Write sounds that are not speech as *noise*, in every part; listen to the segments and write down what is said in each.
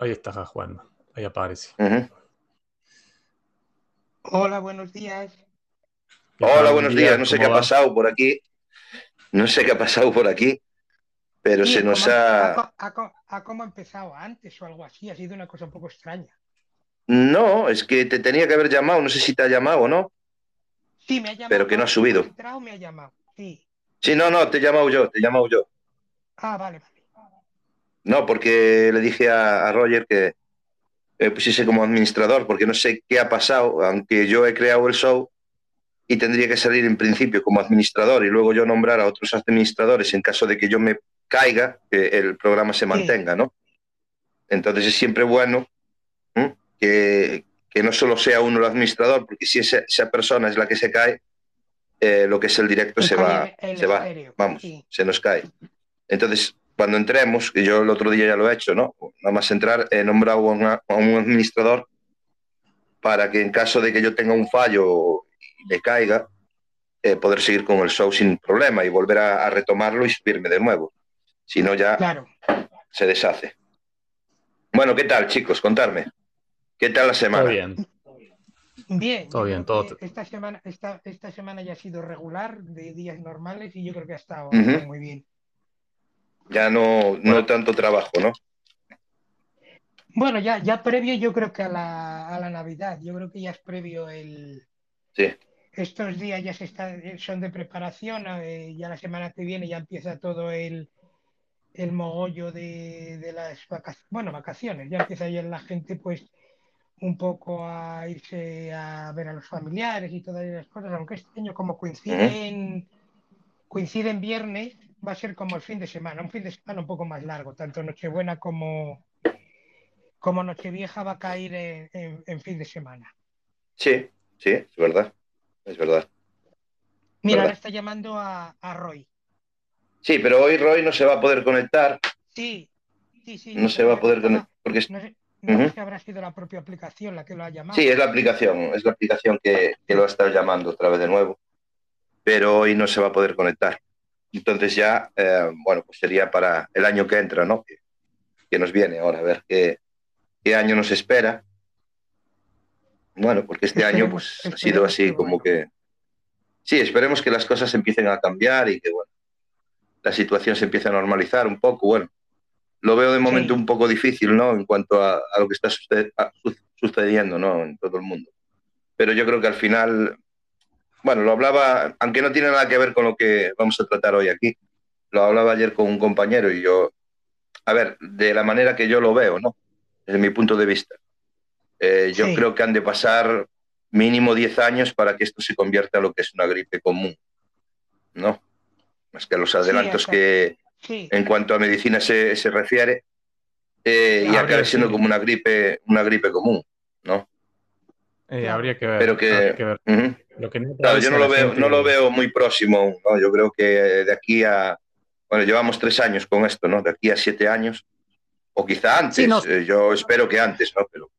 ahí está Juan, ahí aparece. Hola, buenos días. Hola, buenos días. No sé qué ha pasado por aquí. No sé qué ha pasado por aquí, pero se nos ha... ¿Ha cómo empezado antes o algo así? Ha sido una cosa un poco extraña. No, es que te tenía que haber llamado. No sé si te ha llamado o no. Sí, me ha llamado. Pero que no ha subido. me ha llamado. Sí. sí, no, no, te he llamado yo, te he llamado yo. Ah, vale, vale. No, porque le dije a, Roger que eh, pusiese como administrador, porque no sé qué ha pasado, aunque yo he creado el show y tendría que salir en principio como administrador y luego yo nombrar a otros administradores en caso de que yo me caiga, que el programa se mantenga, ¿no? Entonces es siempre bueno que, no solo sea uno el administrador, porque si esa, persona es la que se cae, eh, lo que es el directo se va, se va, vamos, se nos cae. Entonces, cuando entremos, que yo el otro día ya lo he hecho, ¿no? Nada más entrar, he nombrado a un administrador para que en caso de que yo tenga un fallo y me caiga, eh, poder seguir con el show sin problema y volver a, retomarlo y subirme de nuevo. Si no, ya se deshace. Bueno, ¿qué tal, chicos? Contarme. ¿Qué tal la semana? Todo bien. Bien. Todo bien, todo. Esta semana, esta, esta semana ya ha sido regular, de días normales, y yo creo que ha estado muy bien. Ya no, no tanto trabajo, ¿no? Bueno, ya, ya previo yo creo que a la, a la Navidad, yo creo que ya es previo el... Sí. Estos días ya se está, son de preparación, eh, ya la semana que viene ya empieza todo el, el mogollo de, de las vacaciones, bueno, vacaciones, ya empieza ya la gente pues un poco a irse a ver a los familiares y todas esas cosas, aunque este año como coincide coincide en viernes, va a ser como el fin de semana, un fin de semana un poco más largo, tanto Nochebuena como, como Nochevieja va a caer en, fin de semana. Sí, sí, es verdad, es verdad. Mira, ahora está llamando a, Roy. Sí, pero hoy Roy no se va a poder conectar. Sí, sí, sí. No se va a poder conectar. Porque... No, sé, habrá sido la propia aplicación la que lo ha llamado. Sí, es la aplicación, es la aplicación que, que lo ha estado llamando otra vez de nuevo. Pero hoy no se va a poder conectar. Entonces ya, eh, bueno, pues sería para el año que entra, ¿no? Que, nos viene ahora, a ver qué, qué, año nos espera. Bueno, porque este año pues ha sido así como que... Sí, esperemos que las cosas empiecen a cambiar y que, bueno, la situación se empiece a normalizar un poco. Bueno, lo veo de momento un poco difícil, ¿no? En cuanto a, a lo que está sucediendo, ¿no? En todo el mundo. Pero yo creo que al final bueno, lo hablaba, aunque no tiene nada que ver con lo que vamos a tratar hoy aquí, lo hablaba ayer con un compañero y yo, a ver, de la manera que yo lo veo, ¿no? Desde mi punto de vista. Eh, yo creo que han de pasar mínimo 10 años para que esto se convierta en lo que es una gripe común, ¿no? Más que los adelantos que en cuanto a medicina se, se refiere, eh, y acabe siendo como una gripe, una gripe común, ¿no? Eh, habría que ver. Pero que, yo no lo, veo, no lo veo muy próximo. Yo creo que de aquí a. Bueno, llevamos tres años con esto, ¿no? De aquí a siete años. O quizá antes. Eh, yo espero que antes, ¿no? Pero.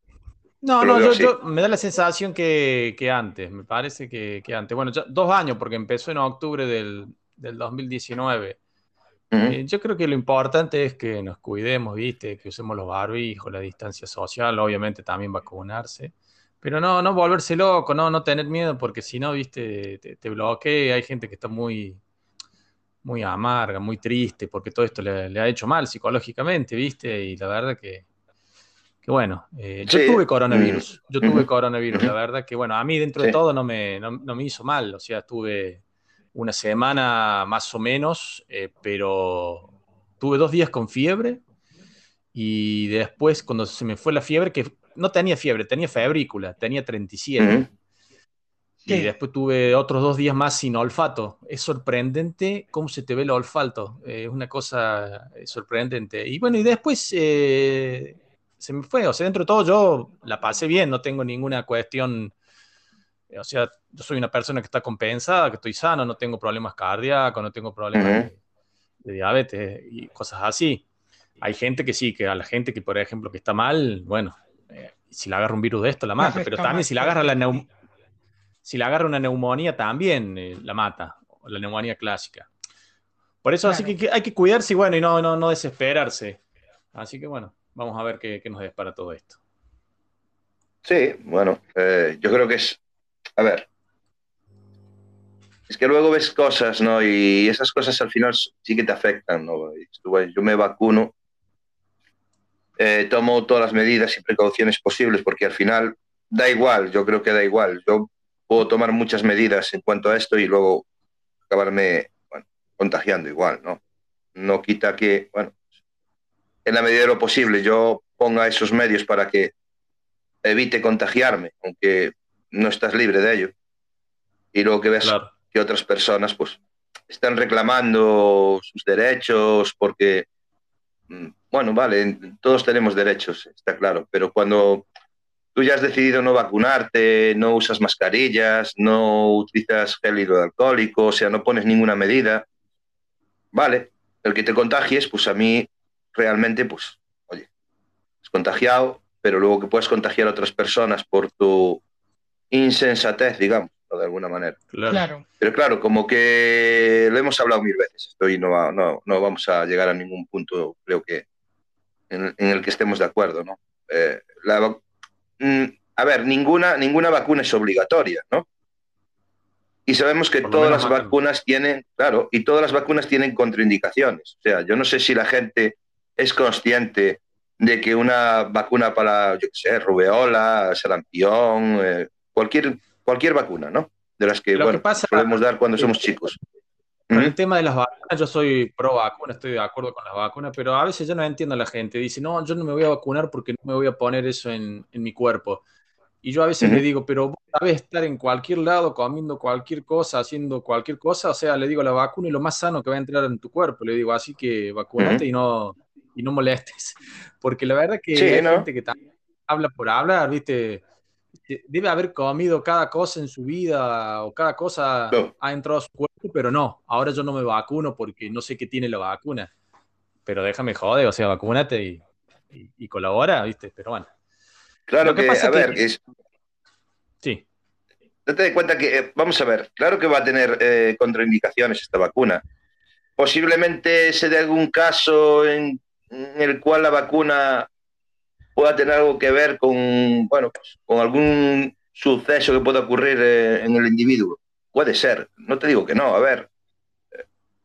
No, no, yo, me da la sensación que, que antes, me parece que, que, antes. Bueno, ya dos años, porque empezó en octubre del, del 2019. Eh, yo creo que lo importante es que nos cuidemos, ¿viste? Que usemos los barbijos, la distancia social, obviamente también vacunarse. Pero no, no volverse loco, no, no tener miedo, porque si no, viste, te, bloquea. Hay gente que está muy, muy amarga, muy triste, porque todo esto le, ha hecho mal psicológicamente, viste. Y la verdad que, que bueno, eh, yo tuve coronavirus, yo tuve coronavirus, la verdad que, bueno, a mí dentro de todo no me, no, me hizo mal, o sea, estuve una semana más o menos, eh, pero tuve dos días con fiebre y después cuando se me fue la fiebre, que no tenía fiebre, tenía febrícula, tenía 37. Y después tuve otros dos días más sin olfato. Es sorprendente cómo se te ve el olfato. es una cosa eh, sorprendente. Y bueno, y después eh, se me fue. O sea, dentro de todo yo la pasé bien, no tengo ninguna cuestión. O sea, yo soy una persona que está compensada, que estoy sano, no tengo problemas cardíacos, no tengo problemas de, diabetes y cosas así. Hay gente que sí, que a la gente que, por ejemplo, que está mal, bueno, eh, si le agarra un virus de esto, la mata. *laughs* Pero también si le agarra la si le agarra una neumonía, también eh, la mata. La neumonía clásica. Por eso, así que, hay que cuidarse y bueno, y no, no, no desesperarse. Así que bueno. vamos a ver qué, nos para todo esto. Sí, bueno, eh, yo creo que es, a ver, es que luego ves cosas, ¿no? Y esas cosas al final sí que te afectan, ¿no? Yo me vacuno, eh, tomo todas las medidas y precauciones posibles porque al final da igual, yo creo que da igual. Yo puedo tomar muchas medidas en cuanto a esto y luego acabarme contagiando igual, ¿no? No quita que, bueno, en la medida de lo posible yo ponga esos medios para que evite contagiarme, aunque no estás libre de ello. Y luego que ves que otras personas pues están reclamando sus derechos porque, bueno, vale, todos tenemos derechos, está claro, pero cuando tú ya has decidido no vacunarte, no usas mascarillas, no utilizas gel hidroalcohólico, o sea, no pones ninguna medida, vale, el que te contagies, pues a mí realmente, pues, oye, es contagiado, pero luego que puedes contagiar a otras personas por tu insensatez, digamos, de alguna manera. Claro. Pero claro, como que lo hemos hablado mil veces, esto y no, no, no vamos a llegar a ningún punto, creo que, en, el que estemos de acuerdo, ¿no? Eh, mm, a ver, ninguna, ninguna vacuna es obligatoria, ¿no? Y sabemos que todas las vacunas tienen, claro, y todas las vacunas tienen contraindicaciones. O sea, yo no sé si la gente es consciente de que una vacuna para, yo qué sé, rubeola, sarampión, eh, cualquier, cualquier vacuna, ¿no? De las que, bueno, podemos dar cuando somos chicos. Con el tema de las vacunas, yo soy pro vacuna, estoy de acuerdo con las vacunas, pero a veces yo no entiendo a la gente. Dice, no, yo no me voy a vacunar porque no me voy a poner eso en, en mi cuerpo. Y yo a veces le digo, pero vos sabes estar en cualquier lado comiendo cualquier cosa, haciendo cualquier cosa, o sea, le digo, la vacuna es lo más sano que va a entrar en tu cuerpo, le digo, así que vacunate y, no, y no molestes. *laughs* Porque la verdad que hay gente que habla por hablar, ¿viste? Debe haber comido cada cosa en su vida o cada cosa ha entrado a su cuerpo, pero no, ahora yo no me vacuno porque no sé qué tiene la vacuna. Pero déjame joder, o sea, vacúnate y, y colabora, ¿viste? Pero bueno. Claro que, a ver, es... Sí. Date de cuenta que, eh, vamos a ver, claro que va a tener eh, contraindicaciones esta vacuna. Posiblemente se dé algún caso en, el cual la vacuna pueda tener algo que ver con, bueno, con algún suceso que pueda ocurrir eh, en el individuo. Puede ser, no te digo que no, a ver.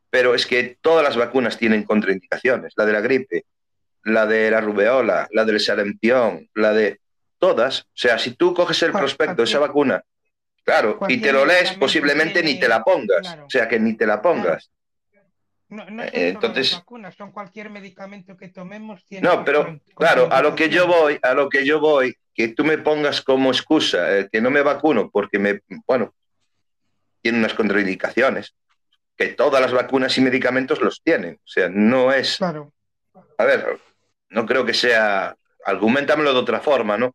Pero es que todas las vacunas tienen contraindicaciones. La de la gripe, la de la rubeola, la del sarampión, la de todas. O sea, si tú coges el prospecto de esa vacuna, claro, y te lo lees, posiblemente ni te la pongas. O sea, que ni te la pongas. No, no son eh, Entonces, vacunas, son cualquier medicamento que tomemos. Tiene no, pero claro, a lo que yo voy, a lo que yo voy, que tú me pongas como excusa eh, que no me vacuno porque me, bueno, tiene unas contraindicaciones, que todas las vacunas y medicamentos los tienen. O sea, no es. Claro. A ver, no creo que sea. Argumentamelo de otra forma, ¿no?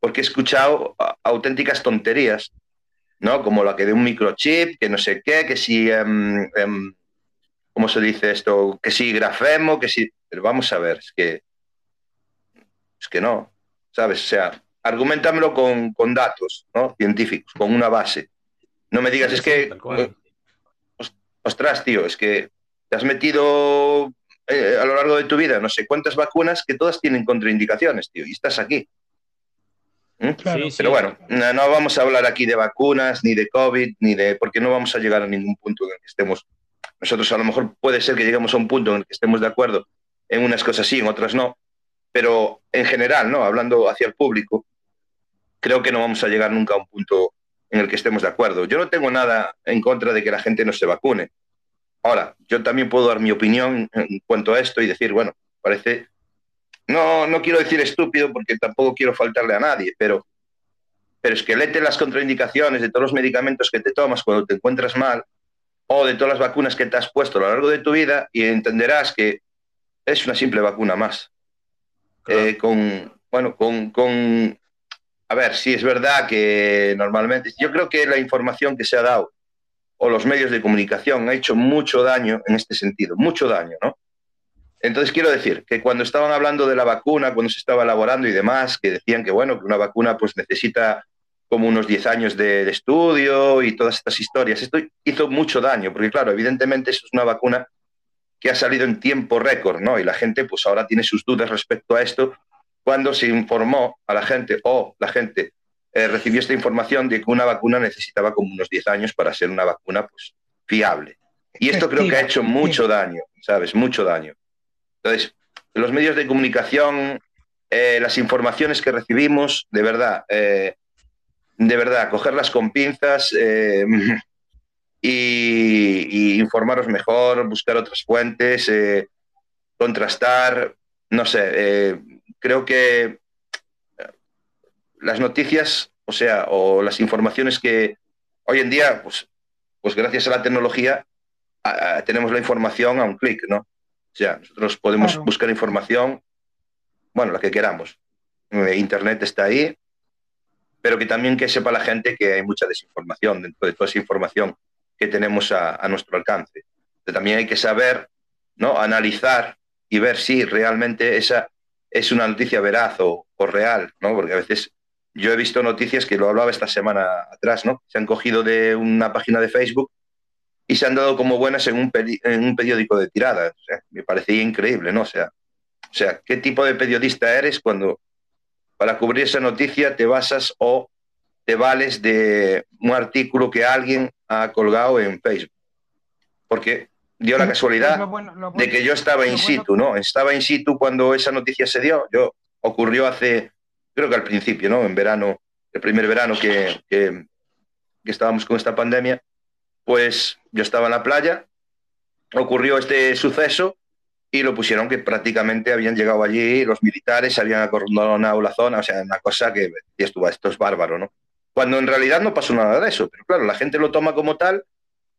porque he escuchado auténticas tonterías, ¿no? Como la que de un microchip, que no sé qué, que si, em, em, ¿cómo se dice esto? Que si grafemo, que si... Pero vamos a ver, es que... Es que no, ¿sabes? O sea, argumentamelo con, con datos, ¿no? Científicos, con una base. No me digas, es que... Ostras, tío, es que te has metido eh, a lo largo de tu vida no sé cuántas vacunas que todas tienen contraindicaciones, tío, y estás aquí. ¿Mm? Pero bueno, no, vamos a hablar aquí de vacunas, ni de COVID, ni de. porque no vamos a llegar a ningún punto en el que estemos. Nosotros a lo mejor puede ser que lleguemos a un punto en el que estemos de acuerdo en unas cosas sí, en otras no. Pero en general, ¿no? Hablando hacia el público, creo que no vamos a llegar nunca a un punto en el que estemos de acuerdo. Yo no tengo nada en contra de que la gente no se vacune. Ahora, yo también puedo dar mi opinión en cuanto a esto y decir, bueno, parece no, no quiero decir estúpido porque tampoco quiero faltarle a nadie, pero, pero es que léete las contraindicaciones de todos los medicamentos que te tomas cuando te encuentras mal o de todas las vacunas que te has puesto a lo largo de tu vida y entenderás que es una simple vacuna más. Eh, con, bueno, con, con, a ver, si es verdad que normalmente, yo creo que la información que se ha dado o los medios de comunicación ha hecho mucho daño en este sentido, mucho daño, ¿no? Entonces quiero decir que cuando estaban hablando de la vacuna, cuando se estaba elaborando y demás, que decían que bueno, que una vacuna pues necesita como unos 10 años de, estudio y todas estas historias, esto hizo mucho daño, porque claro, evidentemente eso es una vacuna que ha salido en tiempo récord, ¿no? Y la gente pues ahora tiene sus dudas respecto a esto cuando se informó a la gente o la gente eh, recibió esta información de que una vacuna necesitaba como unos 10 años para ser una vacuna pues fiable. Y esto creo que ha hecho mucho daño, ¿sabes? Mucho daño. Entonces, los medios de comunicación, eh, las informaciones que recibimos, de verdad, eh, de verdad, cogerlas con pinzas *laughs* y, informaros mejor, buscar otras fuentes, contrastar, no sé, creo que las noticias, o sea, o las informaciones que hoy en día, pues, pues gracias a la tecnología, tenemos la información a un clic, ¿no? O sea, nosotros podemos buscar información, bueno, la que queramos. Eh, Internet está ahí, pero que también que sepa la gente que hay mucha desinformación dentro de toda esa información que tenemos a, nuestro alcance. también hay que saber, ¿no? Analizar y ver si realmente esa es una noticia veraz o, o real, ¿no? Porque a veces yo he visto noticias que lo hablaba esta semana atrás, ¿no? Se han cogido de una página de Facebook y se han dado como buenas en un, en un periódico de tirada. me parecía increíble, ¿no? O sea, o sea, ¿qué tipo de periodista eres cuando para cubrir esa noticia te basas o te vales de un artículo que alguien ha colgado en Facebook? Porque dio la casualidad de que yo estaba in situ, ¿no? Estaba in situ cuando esa noticia se dio. Yo ocurrió hace creo que al principio, ¿no? En verano, el primer verano que, que, estábamos con esta pandemia, pues yo estaba en la playa, ocurrió este suceso y lo pusieron que prácticamente habían llegado allí los militares, habían acordonado la zona, o sea, una cosa que esto, esto es bárbaro, ¿no? Cuando en realidad no pasó nada de eso, pero claro, la gente lo toma como tal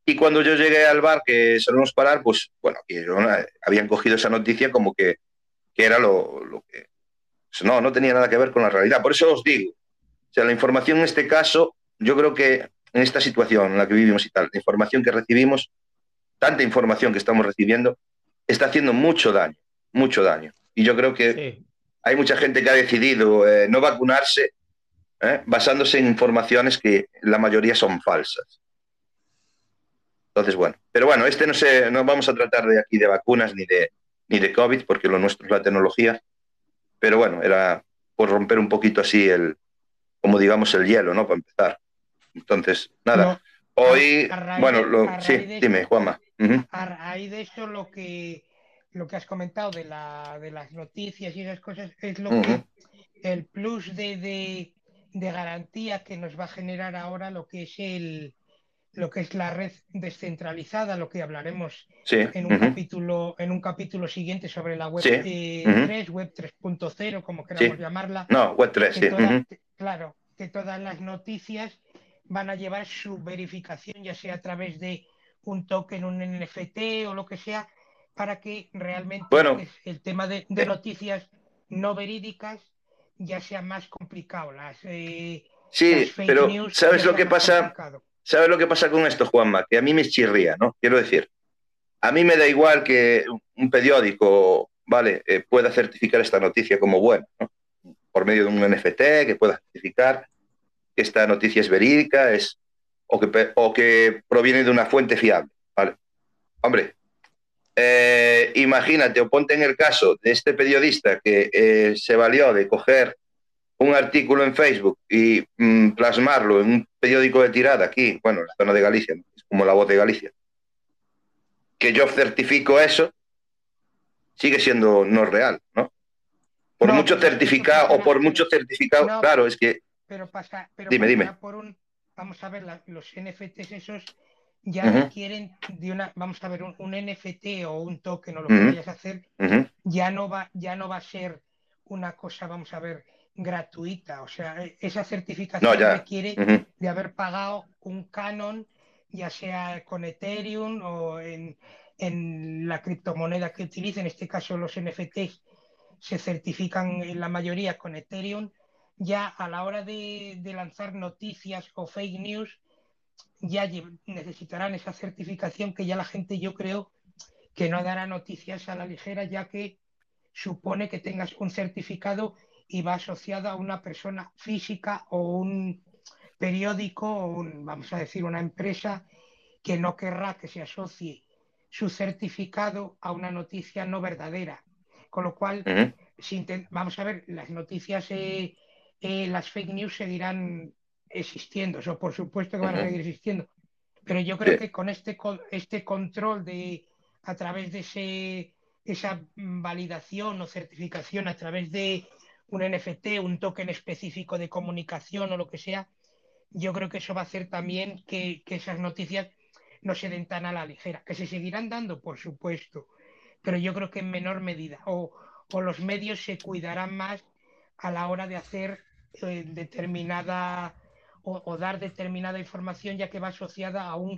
y cuando yo llegué al bar que solemos parar, pues bueno, habían cogido esa noticia como que, que era lo, lo, que, pues no, no tenía nada que ver con la realidad. Por eso os digo, o sea, la información en este caso, yo creo que en esta situación en la que vivimos y tal, la información que recibimos, tanta información que estamos recibiendo, está haciendo mucho daño, mucho daño. Y yo creo que hay mucha gente que ha decidido eh, no vacunarse eh, basándose en informaciones que la mayoría son falsas. Entonces, bueno, pero bueno, este no sé, no vamos a tratar de aquí de vacunas ni de, ni de COVID, porque lo nuestro es la tecnología. Pero bueno, era por romper un poquito así el, como digamos, el hielo, ¿no? Para empezar. Entonces, nada. Hoy, bueno, lo, sí, dime, Juanma. A raíz de eso, lo que, lo que has comentado de, la, de las noticias y esas cosas es lo que el plus de, de, de, garantía que nos va a generar ahora lo que es el, lo que es la red descentralizada, lo que hablaremos en, un capítulo, en un capítulo siguiente sobre la web 3, eh, web 3.0, como queramos llamarla. No, web 3, sí. Claro, que todas las noticias van a llevar su verificación, ya sea a través de un token, un NFT o lo que sea, para que realmente el tema de, eh. noticias no verídicas ya sea más complicado. Las, eh, sí, pero ¿sabes lo que pasa? ¿Sabes lo que pasa con esto, Juanma? Que a mí me chirría, ¿no? Quiero decir, a mí me da igual que un periódico, ¿vale? Eh, pueda certificar esta noticia como buena, ¿no? Por medio de un NFT que pueda certificar que esta noticia es verídica es, o, que, o que proviene de una fuente fiable, ¿vale? Hombre, eh, imagínate o ponte en el caso de este periodista que eh, se valió de coger un artículo en Facebook y mm, plasmarlo en un periódico de tirada aquí, bueno, en la zona de Galicia, es como la voz de Galicia, que yo certifico eso, sigue siendo no real, ¿no? Por mucho certificado o por mucho certificado, claro, es que... Pero pasa, pero dime, dime. Por un, vamos a ver, los NFTs esos ya requieren de una, vamos a ver, un, NFT o un token o lo que vayas a hacer, ya no va, ya no va a ser una cosa, vamos a ver, gratuita. O sea, e, esa certificación requiere de haber pagado un canon, ya sea con Ethereum o en, la criptomoneda que utilice, en este caso los NFTs se certifican en la mayoría con Ethereum. Ya a la hora de, de lanzar noticias o fake news, ya necesitarán esa certificación que ya la gente yo creo que no dará noticias a la ligera, ya que supone que tengas un certificado y va asociada a una persona física o un periódico o vamos a decir una empresa que no querrá que se asocie su certificado a una noticia no verdadera. Con lo cual, vamos a ver, las noticias, eh, eh, las fake news seguirán existiendo, eso por supuesto que van a seguir existiendo. Pero yo creo que con este, este control de a través de ese, esa validación o certificación, a través de un NFT, un token específico de comunicación o lo que sea, yo creo que eso va a hacer también que, que esas noticias no se den tan a la ligera, que se seguirán dando, por supuesto, pero yo creo que en menor medida, o, o los medios se cuidarán más a la hora de hacer eh, determinada o, dar determinada información ya que va asociada a un,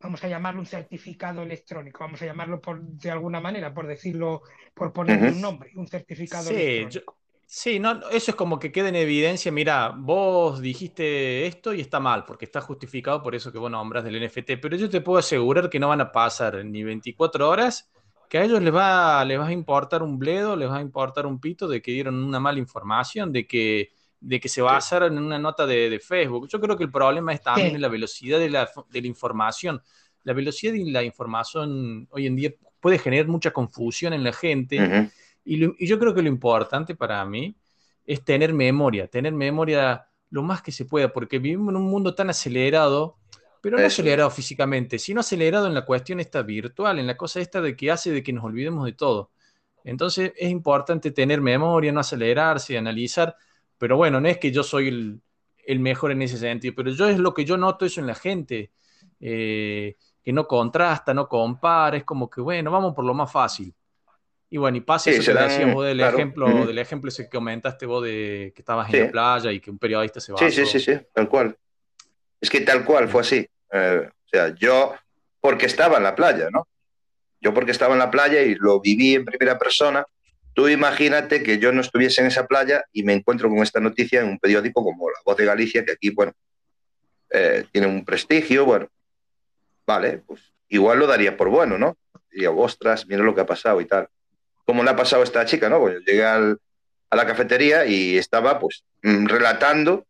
vamos a llamarlo un certificado electrónico, vamos a llamarlo por, de alguna manera, por decirlo, por ponerle un nombre, un certificado electrónico. Sí, no, eso es como que queda en evidencia, mira, vos dijiste esto y está mal, porque está justificado por eso que vos nombras del NFT, pero yo te puedo asegurar que no van a pasar ni 24 horas, que a ellos les va, les va a importar un bledo, les va a importar un pito de que dieron una mala información, de que, de que se basaron en una nota de, Facebook. Yo creo que el problema es también en la velocidad de la, de la información. La velocidad de la información hoy en día puede generar mucha confusión en la gente. Y, yo creo que lo importante para mí es tener memoria, tener memoria lo más que se pueda, porque vivimos en un mundo tan acelerado, pero no acelerado físicamente, sino acelerado en la cuestión esta virtual, en la cosa esta de que hace de que nos olvidemos de todo. Entonces es importante tener memoria, no acelerarse, analizar, pero bueno, no es que yo soy el, mejor en ese sentido, pero yo es lo que yo noto eso en la gente, eh, que no contrasta, no compara, es como que bueno, vamos por lo más fácil. Y bueno, y pasa eso que decías vos del ejemplo, del ejemplo ese que comentaste vos de que estabas en la playa y que un periodista se va. Sí, sí, sí, sí, tal cual. Es que tal cual fue así. Eh, o sea, yo porque estaba en la playa, ¿no? Yo porque estaba en la playa y lo viví en primera persona. Tú imagínate que yo no estuviese en esa playa y me encuentro con esta noticia en un periódico como La Voz de Galicia, que aquí, bueno, eh, tiene un prestigio, bueno, vale, pues igual lo daría por bueno, ¿no? Diría, ostras, mira lo que ha pasado y tal como le ha pasado a esta chica, ¿no? Pues llegué a la cafetería y estaba pues mm, relatando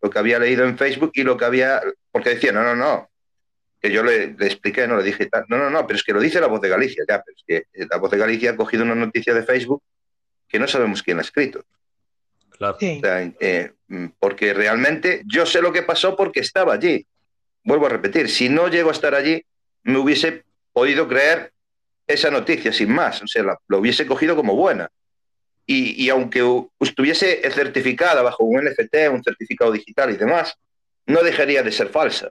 lo que había leído en Facebook y lo que había, porque decía, no, no, no, que yo le, expliqué, no le dije, no, no, no, pero es que lo dice la voz de Galicia, ya, pero es que la voz de Galicia ha cogido una noticia de Facebook que no sabemos quién ha escrito. Claro. Eh, mm, porque realmente yo sé lo que pasó porque estaba allí. Vuelvo a repetir, si no llego a estar allí, me hubiese podido creer esa noticia sin más, o sea, lo hubiese cogido como buena. Y, aunque estuviese certificada bajo un NFT, un certificado digital y demás, no dejaría de ser falsa.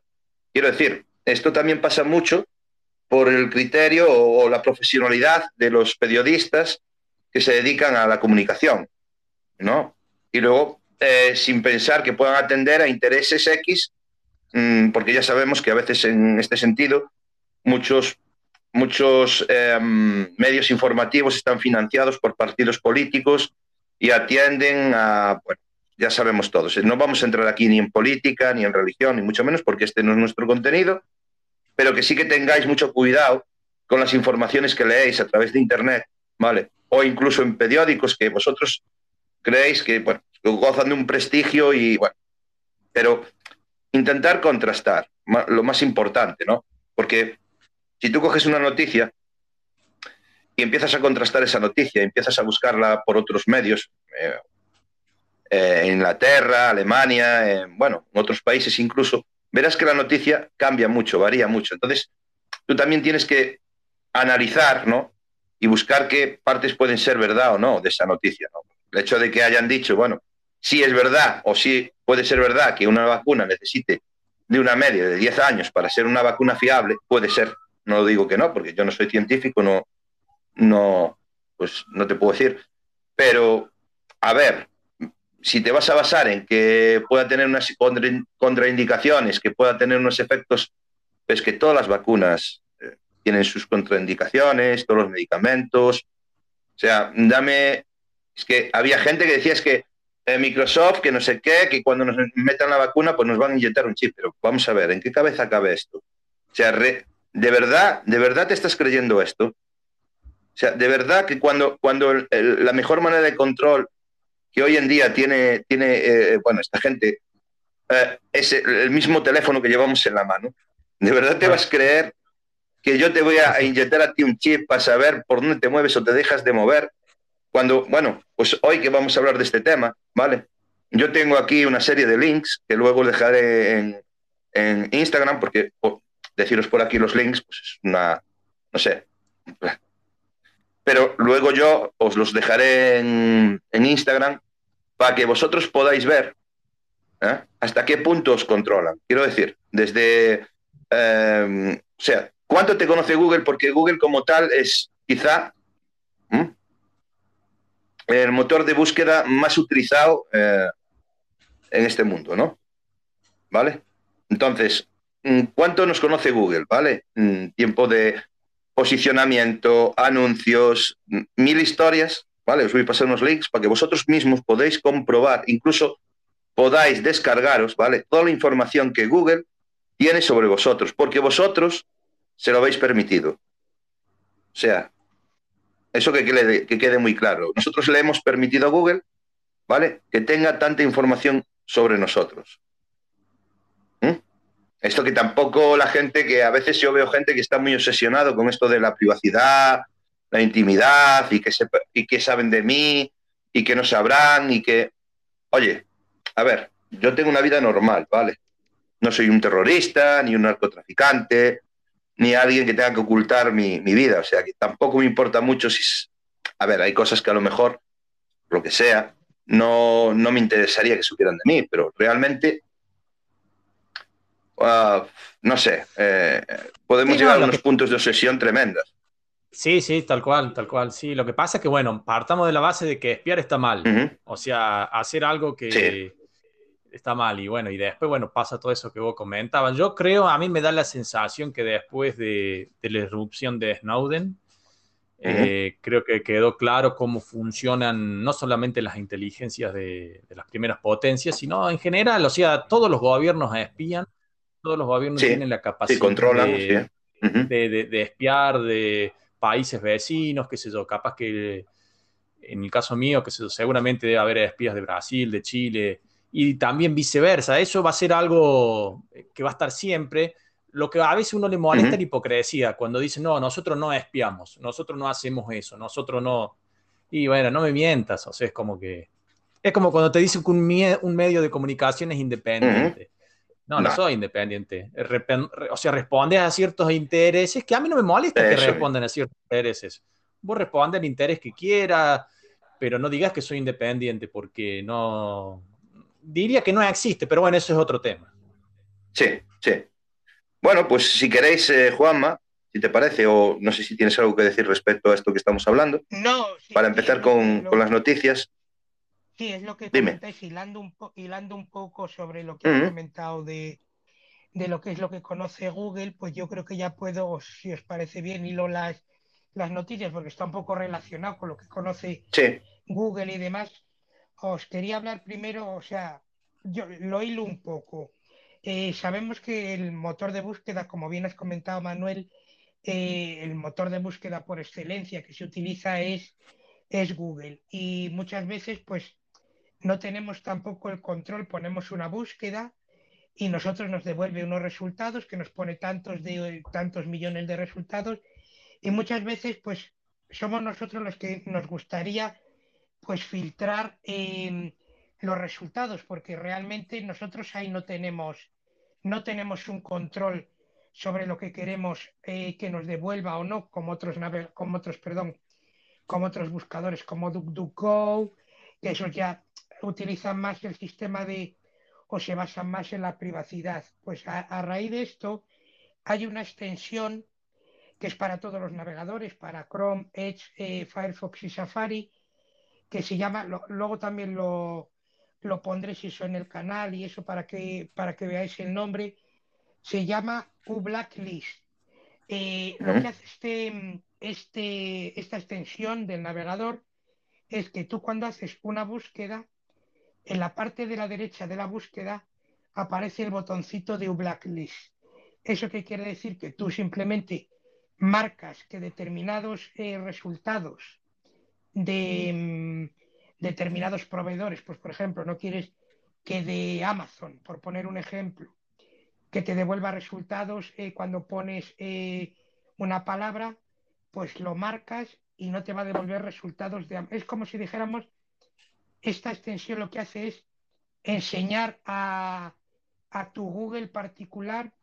Quiero decir, esto también pasa mucho por el criterio o, la profesionalidad de los periodistas que se dedican a la comunicación, ¿no? Y luego, eh, sin pensar que puedan atender a intereses X, mm, porque ya sabemos que a veces en este sentido muchos muchos em, medios informativos están financiados por partidos políticos y atienden a, ya sabemos todos, no vamos a entrar aquí ni en política, ni en religión, ni mucho menos, porque este no es nuestro contenido, pero que sí que tengáis mucho cuidado con las informaciones que leéis a través de Internet, ¿vale? O incluso en periódicos que vosotros creéis que, bueno, gozan de un prestigio y, bueno, pero intentar contrastar, lo más importante, ¿no? Porque si tú coges una noticia y empiezas a contrastar esa noticia, empiezas a buscarla por otros medios, eh, eh, Inglaterra, Alemania, bueno, en otros países incluso, verás que la noticia cambia mucho, varía mucho. Entonces, tú también tienes que analizar, ¿no? Y buscar qué partes pueden ser verdad o no de esa noticia, El hecho de que hayan dicho, bueno, si es verdad o si puede ser verdad que una vacuna necesite de una media de 10 años para ser una vacuna fiable, puede ser no digo que no, porque yo no soy científico, no, no, pues no te puedo decir. Pero, a ver, si te vas a basar en que pueda tener unas contraindicaciones, que pueda tener unos efectos, pues que todas las vacunas eh, tienen sus contraindicaciones, todos los medicamentos. O sea, dame, es que había gente que decía es que eh, Microsoft, que no sé qué, que cuando nos metan la vacuna, pues nos van a inyectar un chip. Pero vamos a ver, ¿en qué cabeza cabe esto? O sea, ¿De verdad, de verdad te estás creyendo esto? O sea, de verdad que cuando, cuando la mejor manera de control que hoy en día tiene, tiene eh, bueno, esta gente, eh, es el mismo teléfono que llevamos en la mano, ¿de verdad te vas a creer que yo te voy a inyectar a ti un chip para saber por dónde te mueves o te dejas de mover. Cuando, bueno, pues hoy que vamos a hablar de este tema, ¿vale? Yo tengo aquí una serie de links que luego dejaré en, en Instagram, porque deciros por aquí los links, pues es una, no sé. Pero luego yo os los dejaré en, en Instagram para que vosotros podáis ver ¿eh? hasta qué punto os controlan. Quiero decir, desde, eh, o sea, ¿cuánto te conoce Google? Porque Google como tal es quizá el motor de búsqueda más utilizado eh, en este mundo, ¿no? ¿Vale? Entonces, mm, ¿cuánto nos conoce Google? ¿Vale? Mm, tiempo de posicionamiento, anuncios, mm, mil historias, ¿vale? Os voy a pasar unos links para que vosotros mismos podéis comprobar, incluso podáis descargaros, ¿vale? Toda la información que Google tiene sobre vosotros, porque vosotros se lo habéis permitido. O sea, eso que quede, que quede muy claro. Nosotros le hemos permitido a Google, ¿vale? Que tenga tanta información sobre nosotros. ¿Mm? Esto que tampoco la gente, que a veces yo veo gente que está muy obsesionado con esto de la privacidad, la intimidad y que, y que saben de mí y que no sabrán y que, oye, a ver, yo tengo una vida normal, ¿vale? No soy un terrorista, ni un narcotraficante, ni alguien que tenga que ocultar mi, mi vida. O sea, que tampoco me importa mucho si... A ver, hay cosas que a lo mejor, lo que sea, no, no me interesaría que supieran de mí, pero realmente, uh, no sé, eh, podemos llegar a unos puntos de obsesión tremendas. Sí, sí, tal cual, tal cual. Sí, lo que pasa es que, bueno, partamos de la base de que espiar está mal. O sea, hacer algo que está mal. Y bueno, y después, bueno, pasa todo eso que vos comentabas. Yo creo, a mí me da la sensación que después de, de la irrupción de Snowden, eh, creo que quedó claro cómo funcionan no solamente las inteligencias de, las primeras potencias, sino en general, o sea, todos los gobiernos espían, todos los gobiernos tienen la capacidad de, de, espiar de países vecinos, qué sé yo, capaz que en el caso mío, que seguramente debe haber espías de Brasil, de Chile, y también viceversa. Eso va a ser algo que va a estar siempre lo que a veces uno le molesta la hipocresía, cuando dice, no, nosotros no espiamos, nosotros no hacemos eso, nosotros no... Y bueno, no me mientas, o sea, es como que... Es como cuando te dicen que un, un medio de comunicación es independiente. No, no, soy independiente. O sea, respondes a ciertos intereses que a mí no me molesta que respondan a ciertos intereses. Vos respondes al interés que quiera, pero no digas que soy independiente porque no... Diría que no existe, pero bueno, eso es otro tema. Sí, sí. Bueno, pues si queréis, eh, Juanma, si te parece, o no sé si tienes algo que decir respecto a esto que estamos hablando. No. para empezar con, las noticias. Sí, es lo que comentáis, hilando un, hilando un poco sobre lo que he comentado de, lo que es lo que conoce Google, pues yo creo que ya puedo, si os parece bien, hilo las, las noticias, porque está un poco relacionado con lo que conoce Google y demás. Os quería hablar primero, o sea, yo lo hilo un poco. Eh, sabemos que el motor de búsqueda, como bien has comentado Manuel, eh, el motor de búsqueda por excelencia que se utiliza es, es Google. Y muchas veces pues no tenemos tampoco el control, ponemos una búsqueda y nosotros nos devuelve unos resultados que nos pone tantos, de, tantos millones de resultados. Y muchas veces pues somos nosotros los que nos gustaría pues filtrar em, los resultados porque realmente nosotros ahí no tenemos no tenemos un control sobre lo que queremos eh, que nos devuelva o no, como otros, como otros, perdón, como otros buscadores como DuckDuckGo, que esos ya utilizan más el sistema de o se basan más en la privacidad. Pues a, raíz de esto hay una extensión que es para todos los navegadores, para Chrome, Edge, eh, Firefox y Safari, que se llama, luego también lo, lo pondré si eso en el canal y eso para que, para que veáis el nombre, se llama UBlacklist. Eh, lo que hace este, este, esta extensión del navegador es que tú cuando haces una búsqueda, en la parte de la derecha de la búsqueda aparece el botoncito de UBlacklist. ¿Eso qué quiere decir? Que tú simplemente marcas que determinados eh, resultados de, determinados proveedores, pues por ejemplo, no quieres que de Amazon, por poner un ejemplo, que te devuelva resultados eh, cuando pones eh, una palabra, pues lo marcas y no te va a devolver resultados de... Es como si dijéramos, esta extensión lo que hace es enseñar a, tu Google particular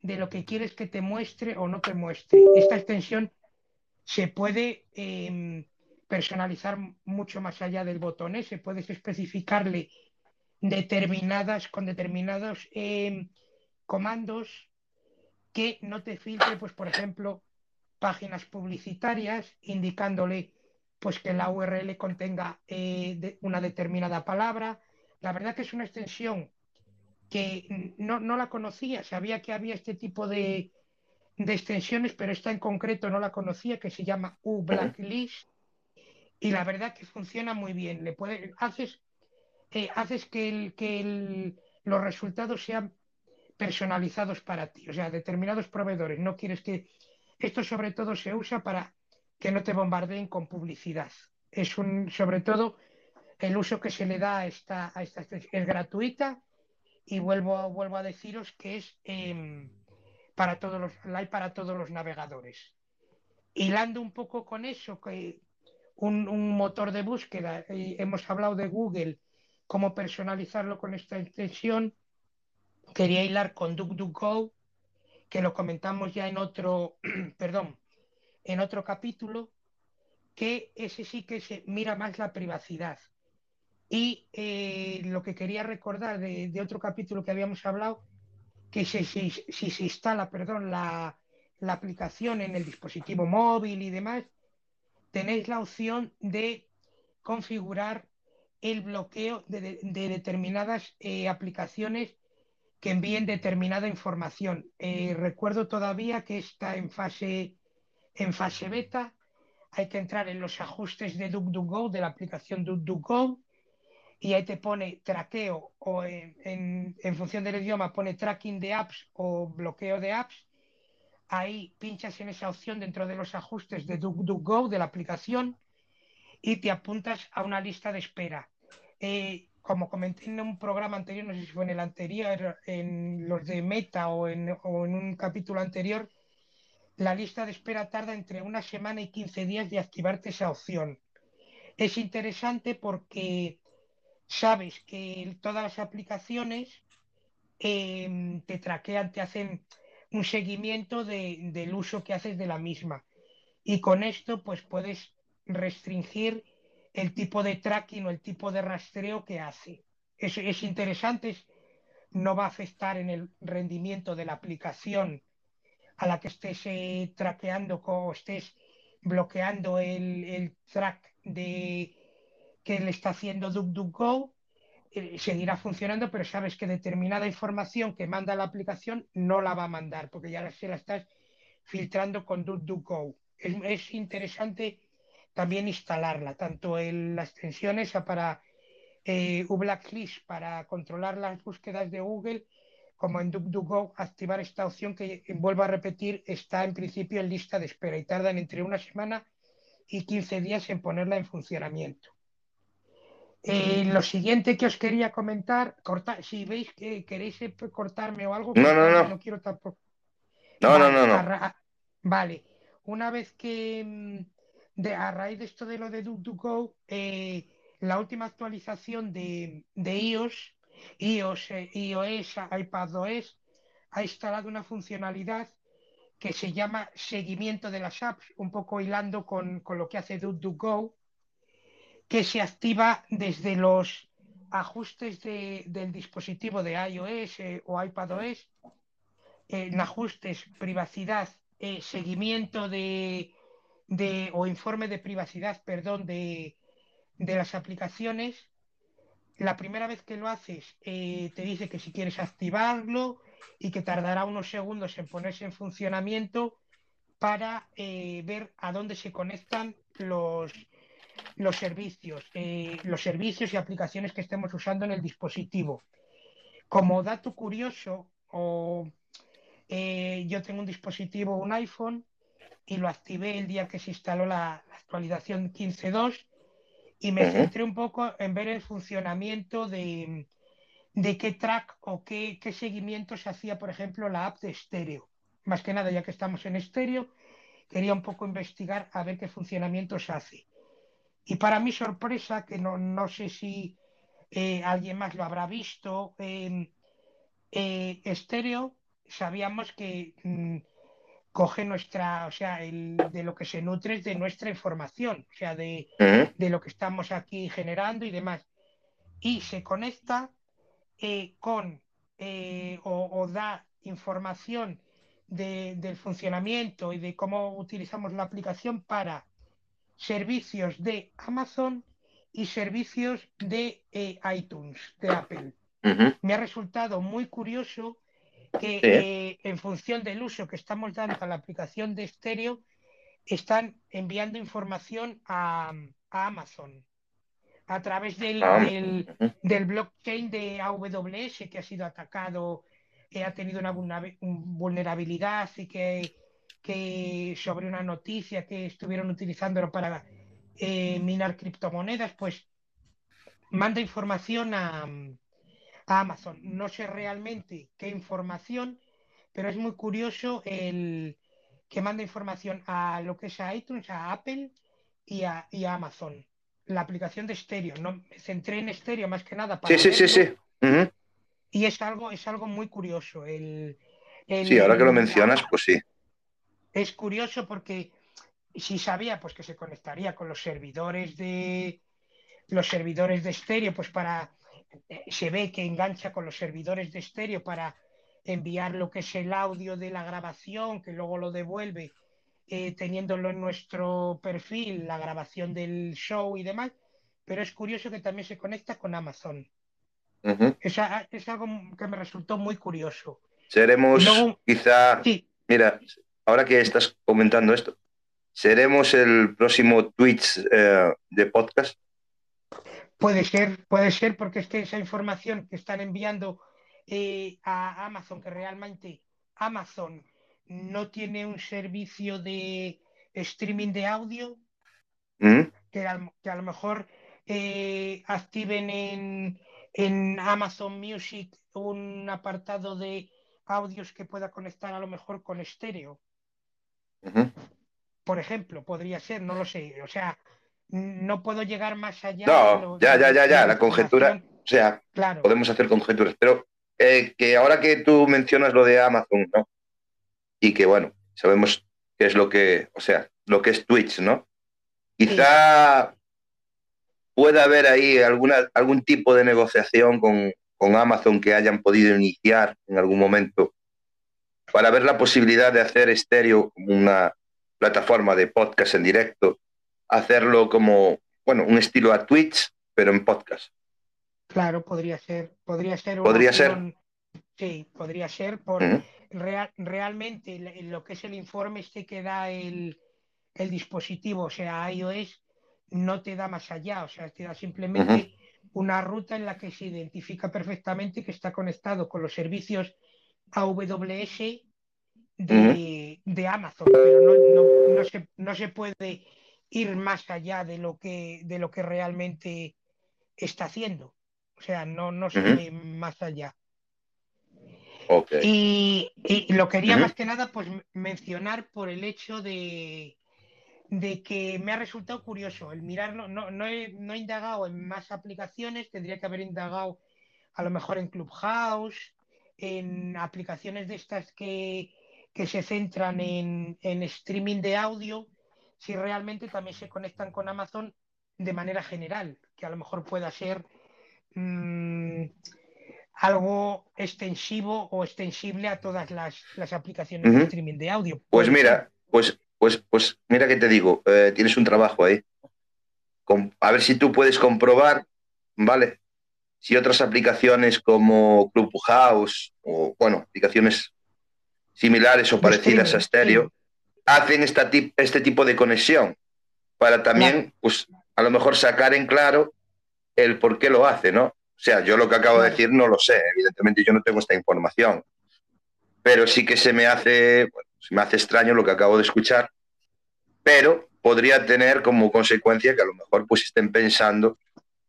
de lo que quieres que te muestre o no te muestre. Esta extensión se puede em, personalizar mucho más allá del botón, se puede especificarle determinadas, con determinados em, comandos que no te filtre, pues por ejemplo, páginas publicitarias, indicándole pues que la URL contenga eh, una determinada palabra. La verdad que es una extensión que no, la conocía, sabía que había este tipo de, extensiones, pero esta en concreto no la conocía, que se llama U Blacklist, y la verdad que funciona muy bien. Le puede, haces, eh, haces que, el, que los resultados sean personalizados para ti, o sea, determinados proveedores. No quieres que esto sobre todo se usa para que no te bombardeen con publicidad. Es un, sobre todo, el uso que se le da a esta, a esta es gratuita y vuelvo, vuelvo a deciros que es em, para todos los, la hay para todos los navegadores. Hilando un poco con eso, que un, motor de búsqueda, hemos hablado de Google, cómo personalizarlo con esta extensión, quería hilar con DuckDuckGo, que lo comentamos ya en otro, *clears throat* perdón, en otro capítulo, que ese sí que se mira más la privacidad. Y eh, lo que quería recordar de, otro capítulo que habíamos hablado, que si, se instala perdón, la, aplicación en el dispositivo móvil y demás, tenéis la opción de configurar el bloqueo de, determinadas eh, aplicaciones que envíen determinada información. Eh, recuerdo todavía que está en fase en fase beta hay que entrar en los ajustes de DuckDuckGo, de la aplicación DuckDuckGo, y ahí te pone traqueo o en, función del idioma pone tracking de apps o bloqueo de apps. Ahí pinchas en esa opción dentro de los ajustes de DuckDuckGo de la aplicación y te apuntas a una lista de espera. Eh, como comenté en un programa anterior, no sé si fue en el anterior, en los de Meta o en, o en un capítulo anterior, la lista de espera tarda entre una semana y 15 días de activarte esa opción. Es interesante porque sabes que todas las aplicaciones em, te traquean, te hacen un seguimiento del uso que haces de la misma. Y con esto, pues puedes restringir el tipo de tracking o el tipo de rastreo que hace. Es, es interesante, no va a afectar en el rendimiento de la aplicación a la que estés eh, traqueando o estés bloqueando el, track de que le está haciendo DuckDuckGo, eh, seguirá funcionando, pero sabes que determinada información que manda la aplicación no la va a mandar, porque ya se la estás filtrando con DuckDuckGo. Es, es interesante también instalarla, tanto en las extensiones para eh, Blacklist para controlar las búsquedas de Google como en DuckDuckGo, activar esta opción que, vuelvo a repetir, está en principio en lista de espera y tardan entre una semana y 15 días en ponerla en funcionamiento. Eh, lo siguiente que os quería comentar, si veis que queréis cortarme o algo, no, no, no. no quiero tampoco. No, no, no, no. Vale, una vez que mm, de, a raíz de esto de lo de DuckDuckGo, eh, la última actualización de, de iOS iOS, iOS, iPadOS ha instalado una funcionalidad que se llama seguimiento de las apps, un poco hilando con, lo que hace DuckDuckGo, que se activa desde los ajustes del dispositivo de iOS eh, o iPadOS, en ajustes, privacidad, eh, seguimiento de, o informe de privacidad, perdón, de, de las aplicaciones la primera vez que lo haces eh, te dice que si quieres activarlo y que tardará unos segundos en ponerse en funcionamiento para eh, ver a dónde se conectan los, servicios, eh, los servicios y aplicaciones que estemos usando en el dispositivo. Como dato curioso, yo tengo un dispositivo, un iPhone, y lo activé el día que se instaló la actualización 15.2 y me centré un poco en ver el funcionamiento de, qué track o qué, seguimiento se hacía, por ejemplo, la app de estéreo. Más que nada, ya que estamos en estéreo, quería un poco investigar a ver qué funcionamientos hace. Y para mi sorpresa, que no, no sé si eh, alguien más lo habrá visto, eh, estéreo, sabíamos que mm, coge nuestra, o sea, el, de lo que se nutre es de nuestra información, o sea, de, de lo que estamos aquí generando y demás. Y se conecta eh, con o, da información del funcionamiento y de cómo utilizamos la aplicación para servicios de Amazon y servicios de eh, iTunes, de Apple. Me ha resultado muy curioso que eh, en función del uso que estamos dando a la aplicación de estéreo, están enviando información a, Amazon a través del, ah, del, blockchain de AWS que ha sido atacado, que ha tenido una vulnerabilidad y que que sobre una noticia que estuvieron utilizándolo para eh, minar criptomonedas, pues manda información a, Amazon. No sé realmente qué información, pero es muy curioso el que manda información a lo que es a iTunes, a Apple y a, Amazon. La aplicación de estéreo. No, me centré en estéreo más que nada para. Sí, sí, sí, sí. Y es algo, es algo muy curioso. El, sí, ahora que lo mencionas, pues sí es curioso porque si sabía pues que se conectaría con los servidores de los servidores de estéreo, pues para se ve que engancha con los servidores de estéreo para enviar lo que es el audio de la grabación, que luego lo devuelve eh, teniéndolo en nuestro perfil, la grabación del show y demás, pero es curioso que también se conecta con Amazon. es, algo que me resultó muy curioso. Seremos quizá, mira, ahora que estás comentando esto, ¿seremos el próximo Twitch eh, de podcast? Puede ser, puede ser, porque es que esa información que están enviando eh, a Amazon, que realmente Amazon no tiene un servicio de streaming de audio, ¿Mm? que, a, lo mejor eh, activen en, en Amazon Music un apartado de audios que pueda conectar a lo mejor con estéreo. Por ejemplo, podría ser, no lo sé. O sea, no puedo llegar más allá. No, ya, ya, ya, ya. La conjetura, o sea, podemos hacer conjeturas. Pero eh, que ahora que tú mencionas lo de Amazon, ¿no? Y que, bueno, sabemos qué es lo que, o sea, lo que es Twitch, ¿no? Quizá pueda haber ahí alguna, algún tipo de negociación con, con Amazon que hayan podido iniciar en algún momento para ver la posibilidad de hacer estéreo como una plataforma de podcast en directo, hacerlo como, bueno, un estilo a Twitch, pero en podcast. Claro, podría ser. Podría ser. podría ser. Sí, podría ser. Por, realmente lo que es el informe este que da el, el, dispositivo, o sea, iOS, no te da más allá, o sea, te da simplemente una ruta en la que se identifica perfectamente que está conectado con los servicios AWS de, de Amazon, pero no, no, se, no, se, puede ir más allá de lo que, de lo que realmente está haciendo. O sea, no, no se ve más allá. Y, y, lo quería más que nada pues mencionar por el hecho de, de que me ha resultado curioso el mirarlo. No, no, he, no he indagado en más aplicaciones, tendría que haber indagado a lo mejor en Clubhouse, en aplicaciones de estas que, se centran en, streaming de audio, si realmente también se conectan con Amazon de manera general, que a lo mejor pueda ser mm, algo extensivo o extensible a todas las, aplicaciones de streaming de audio. Pues mira, pues, pues, pues mira que te digo, eh, tienes un trabajo ahí. a ver si tú puedes comprobar, ¿vale? si otras aplicaciones como Clubhouse o, bueno, aplicaciones similares o parecidas a Stereo, hacen esta este tipo de conexión para también, pues, a lo mejor sacar en claro el por qué lo hace, ¿no? O sea, yo lo que acabo de decir no lo sé, evidentemente yo no tengo esta información, pero sí que se me hace, se me hace extraño lo que acabo de escuchar, pero podría tener como consecuencia que a lo mejor pues estén pensando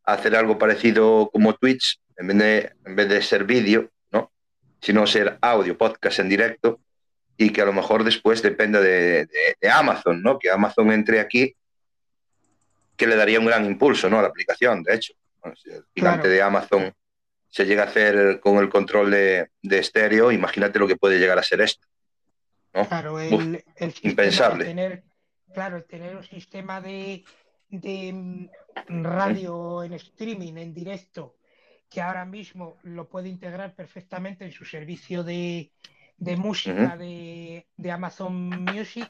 hacer algo parecido como Twitch, en vez de, en vez de ser vídeo, ¿no? sino ser audio, podcast en directo, y que a lo mejor después dependa de, Amazon, ¿no? Que Amazon entre aquí, que le daría un gran impulso, ¿no? A la aplicación, de hecho. si el gigante de Amazon se llega a hacer con el control de, estéreo, imagínate lo que puede llegar a ser esto. Claro, el, impensable. Tener, claro, tener un sistema de, de radio en streaming, en directo, que ahora mismo lo puede integrar perfectamente en su servicio de, música de, Amazon Music,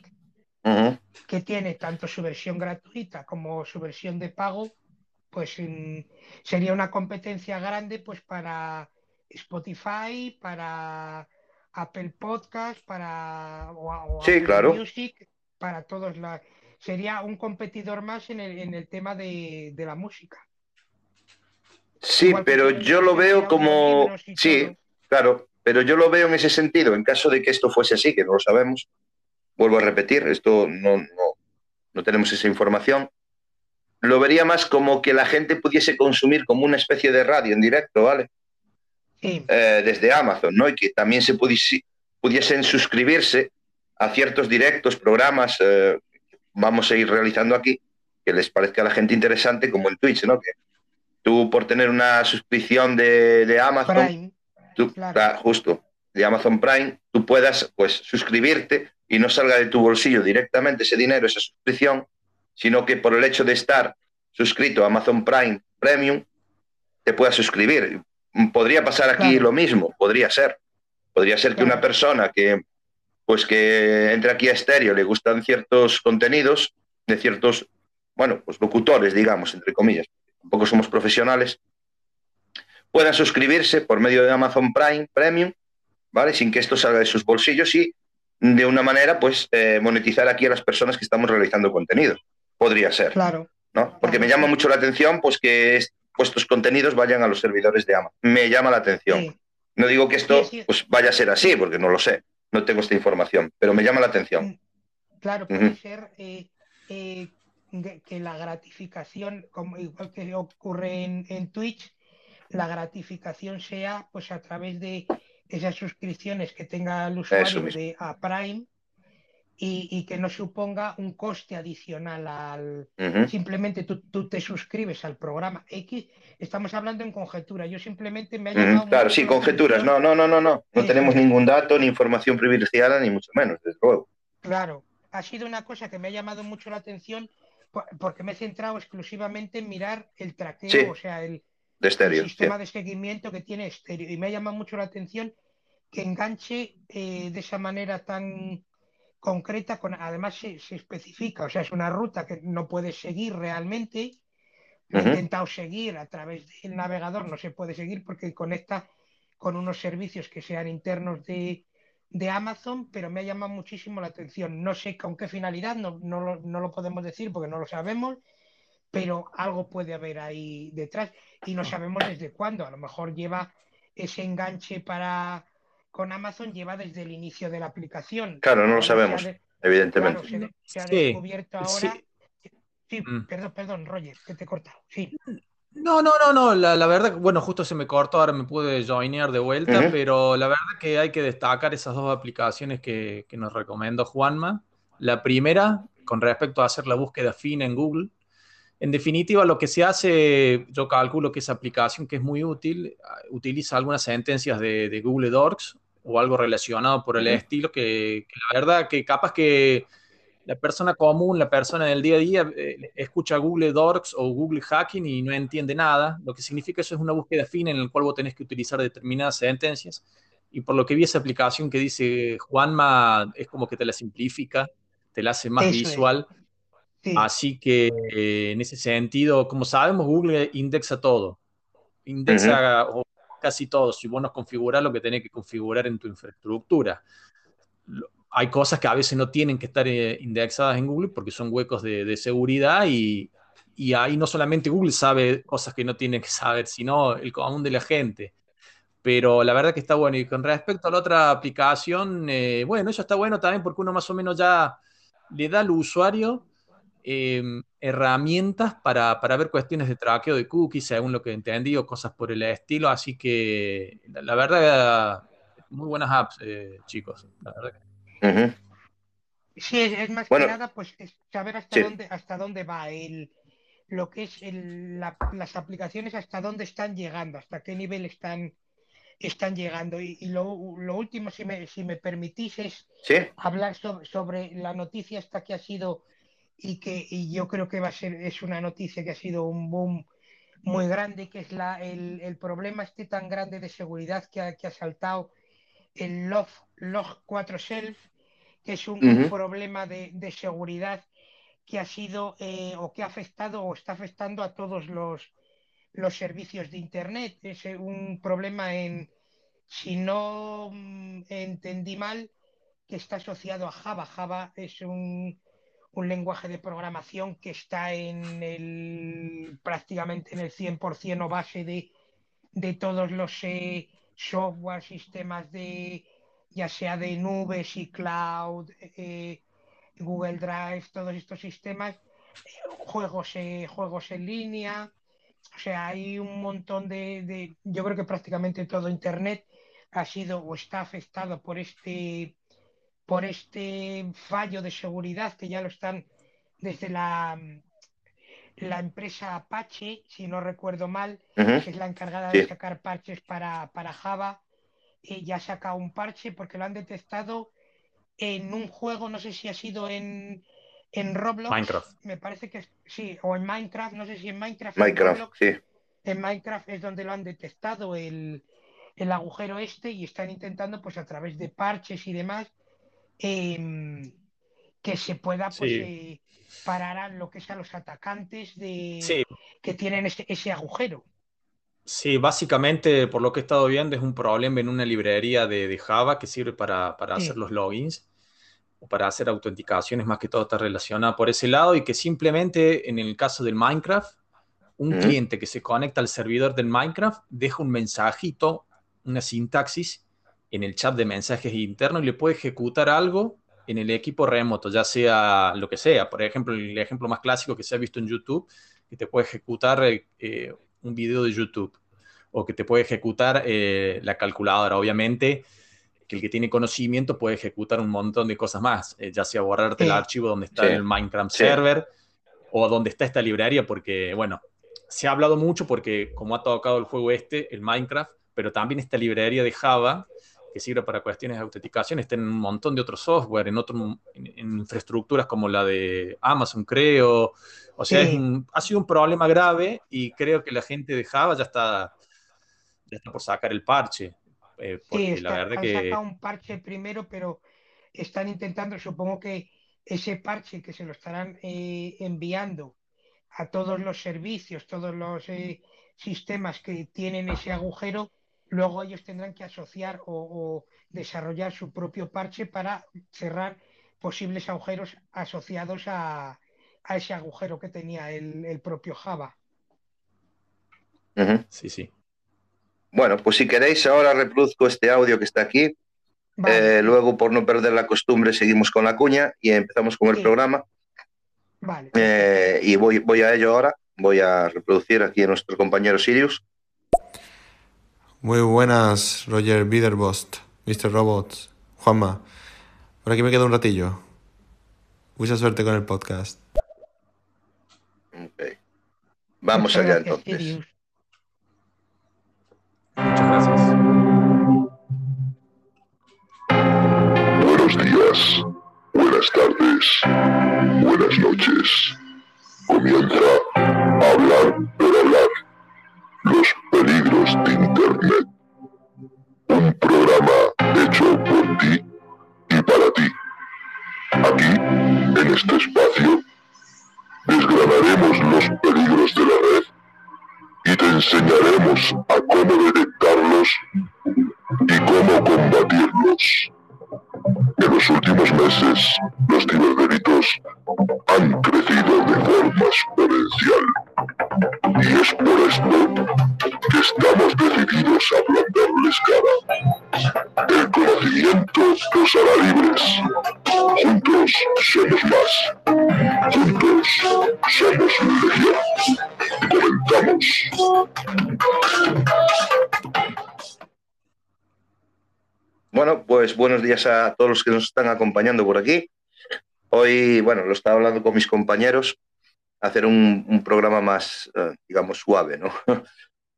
que tiene tanto su versión gratuita como su versión de pago, pues sería una competencia grande pues para Spotify, para Apple Podcast, para Music, para todos la sería un competidor más en el, en el tema de, la música. Sí, pero yo lo veo como sí, claro, pero yo lo veo en ese sentido, en caso de que esto fuese así, que no lo sabemos, vuelvo a repetir, esto no, no, no tenemos esa información, lo vería más como que la gente pudiese consumir como una especie de radio en directo, ¿vale? Eh, desde Amazon, ¿no? Y que también se pudiesen suscribirse a ciertos directos, programas eh, que vamos a ir realizando aquí, que les parezca a la gente interesante, como en Twitch, ¿no? Que tú por tener una suscripción de, Amazon, justo, de Amazon Prime, tú puedas pues suscribirte y no salga de tu bolsillo directamente ese dinero, esa suscripción, sino que por el hecho de estar suscrito a Amazon Prime Premium, te puedas suscribir. Podría pasar aquí lo mismo, podría ser. Podría ser que una persona que, pues que entre aquí a estéreo le gustan ciertos contenidos de ciertos, bueno, pues locutores, digamos, entre comillas, tampoco somos profesionales, puedan suscribirse por medio de Amazon Prime Premium, ¿vale? Sin que esto salga de sus bolsillos y de una manera, pues, eh, monetizar aquí a las personas que estamos realizando contenido. Podría ser. Claro. ¿no? Porque me llama mucho la atención, pues, que estos contenidos vayan a los servidores de Amazon. Me llama la atención. No digo que esto pues, vaya a ser así, porque no lo sé. No tengo esta información, pero me llama la atención. Claro, puede ser eh, eh, que la gratificación, como igual que ocurre en, Twitch, la gratificación sea pues a través de esas suscripciones que tenga el usuario de a Prime y, que no suponga un coste adicional al simplemente tú, te suscribes al programa X. Estamos hablando en conjetura. Yo simplemente me he llamado claro sí conjeturas. No no no no no. No tenemos ningún dato ni información privilegiada ni mucho menos desde luego. Claro. Ha sido una cosa que me ha llamado mucho la atención porque me he centrado exclusivamente en mirar el traqueo, o sea, el, sistema de seguimiento que tiene estéreo. Y me ha llamado mucho la atención que enganche eh, de esa manera tan concreta, con, además se, especifica, o sea, es una ruta que no puedes seguir realmente. He intentado seguir a través del navegador, no se puede seguir porque conecta con unos servicios que sean internos de, de Amazon, pero me ha llamado muchísimo la atención. No sé con qué finalidad, no, no, lo, podemos decir porque no lo sabemos, pero algo puede haber ahí detrás y no sabemos desde cuándo. A lo mejor lleva ese enganche para con Amazon, lleva desde el inicio de la aplicación. Claro, no lo sabemos, evidentemente. se, ha descubierto ahora. Sí, mm. perdón, perdón, Roger, que te he cortado. Sí. No, no, no, no, la, verdad, bueno, justo se me cortó, ahora me pude joinear de vuelta, pero la verdad que hay que destacar esas dos aplicaciones que, nos recomendó Juanma. La primera, con respecto a hacer la búsqueda fina en Google. En definitiva, lo que se hace, yo calculo que esa aplicación que es muy útil, utiliza algunas sentencias de, Google Docs o algo relacionado por el estilo, que, que la verdad que capaz que la persona común, la persona del día a día, eh, escucha Google Docs o Google Hacking y no entiende nada. Lo que significa eso es una búsqueda fina en la cual vos tenés que utilizar determinadas sentencias. Y por lo que vi esa aplicación que dice Juanma, es como que te la simplifica, te la hace más visual. Así que eh, en ese sentido, como sabemos, Google indexa todo. Indexa casi todo. Si vos no configuras lo que tenés que configurar en tu infraestructura hay cosas que a veces no tienen que estar eh, indexadas en Google porque son huecos de, seguridad y, ahí no solamente Google sabe cosas que no tiene que saber, sino el común de la gente. Pero la verdad que está bueno. Y con respecto a la otra aplicación, eh, bueno, eso está bueno también porque uno más o menos ya le da al usuario em, herramientas para, ver cuestiones de traqueo de cookies, según lo que entendí, o cosas por el estilo. Así que la, verdad, muy buenas apps, eh, chicos. La verdad Sí, es, más que nada pues saber hasta dónde hasta dónde va el lo que es las aplicaciones hasta dónde están llegando, hasta qué nivel están están llegando. Y, lo, último, si me, si me permitís, es hablar sobre, la noticia esta que ha sido y que y yo creo que va a ser, es una noticia que ha sido un boom muy grande, que es la, el, problema este tan grande de seguridad que ha, que ha saltado el Log, Log 4 Self, que es un, problema de, de, seguridad que ha sido eh, o que ha afectado o está afectando a todos los, los servicios de Internet. Es un problema en, si no mm, entendí mal, que está asociado a Java. Java es un, un lenguaje de programación que está en el prácticamente en el 100% o base de, de todos los eh, software, sistemas de ya sea de nubes y cloud, eh, Google Drive, todos estos sistemas, juegos, eh, juegos en línea, o sea, hay un montón de, yo creo que prácticamente todo Internet ha sido o está afectado por este, por este fallo de seguridad que ya lo están desde la, la empresa Apache, si no recuerdo mal, que es la encargada de sacar parches para, para Java, y ya ha sacado un parche porque lo han detectado en un juego, no sé si ha sido en, en Roblox. Minecraft. Me parece que sí, o en Minecraft, no sé si en Minecraft. Minecraft, sí. En Minecraft es donde lo han detectado el, agujero este y están intentando, pues a través de parches y demás, em, que se pueda pues, eh, parar a lo que es a los atacantes de, que tienen ese, agujero. Sí, básicamente, por lo que he estado viendo, es un problema en una librería de, Java que sirve para, hacer los logins para hacer autenticaciones, más que todo está relacionada por ese lado y que simplemente en el caso del Minecraft, un cliente que se conecta al servidor del Minecraft deja un mensajito, una sintaxis en el chat de mensajes interno y le puede ejecutar algo en el equipo remoto, ya sea lo que sea. Por ejemplo, el ejemplo más clásico que se ha visto en YouTube, que te puede ejecutar eh, un video de YouTube o que te puede ejecutar eh, la calculadora. Obviamente, que el que tiene conocimiento puede ejecutar un montón de cosas más, eh, ya sea borrarte el archivo donde está el Minecraft server o donde está esta librería, porque, bueno, se ha hablado mucho porque como ha tocado el juego este, el Minecraft, pero también esta librería de Java, que sirve para cuestiones de autenticación, está en un montón de otros software, en, otro, en, infraestructuras como la de Amazon, creo. O sea, ha sido un problema grave y creo que la gente de Java ya está, ya está por sacar el parche. Eh, sí, la verdad han que... sacado un parche primero, pero están intentando, supongo que ese parche que se lo estarán eh, enviando a todos los servicios, todos los eh, sistemas que tienen ese agujero, luego ellos tendrán que asociar o, desarrollar su propio parche para cerrar posibles agujeros asociados a, ese agujero que tenía el, propio Java. Sí, sí. Bueno, pues si queréis, ahora reproduzco este audio que está aquí. Eh, luego, por no perder la costumbre, seguimos con la cuña y empezamos con el programa. Vale. Eh, y voy, voy a ello ahora. Voy a reproducir aquí a nuestro compañero Sirius. Muy buenas, Roger Biderbost, Mr. Robots, Juanma. Por aquí me quedo un ratillo. Mucha suerte con el podcast. Vamos allá entonces. Muchas gracias. Buenos días, buenas tardes, buenas noches. Comienza a hablar pero hablar. Los Internet. Un programa hecho por ti y para ti. Aquí, en este espacio, desgranaremos los peligros de la red y te enseñaremos a cómo detectarlos y cómo combatirlos. En los últimos meses, los ciberdelitos han crecido de forma exponencial. Y es por esto que estamos decididos a plantarles cara. El conocimiento nos hará libres. Juntos somos más. Juntos somos legión. Bueno, pues buenos días a todos los que nos están acompañando por aquí. Hoy, bueno, lo estaba hablando con mis compañeros, hacer un, programa más, eh, digamos, suave, ¿no? *laughs*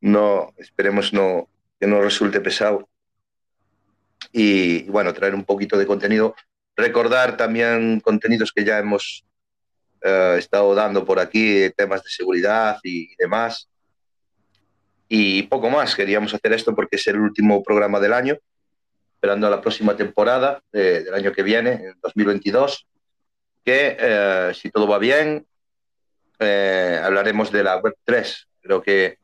no, esperemos no, que no resulte pesado. Y, bueno, traer un poquito de contenido. Recordar también contenidos que ya hemos eh, estado dando por aquí, temas de seguridad y demás. Y poco más, queríamos hacer esto porque es el último programa del año esperando a la próxima temporada del año que viene, en 2022, que eh, si todo va bien, eh, hablaremos de la Web 3. Creo que,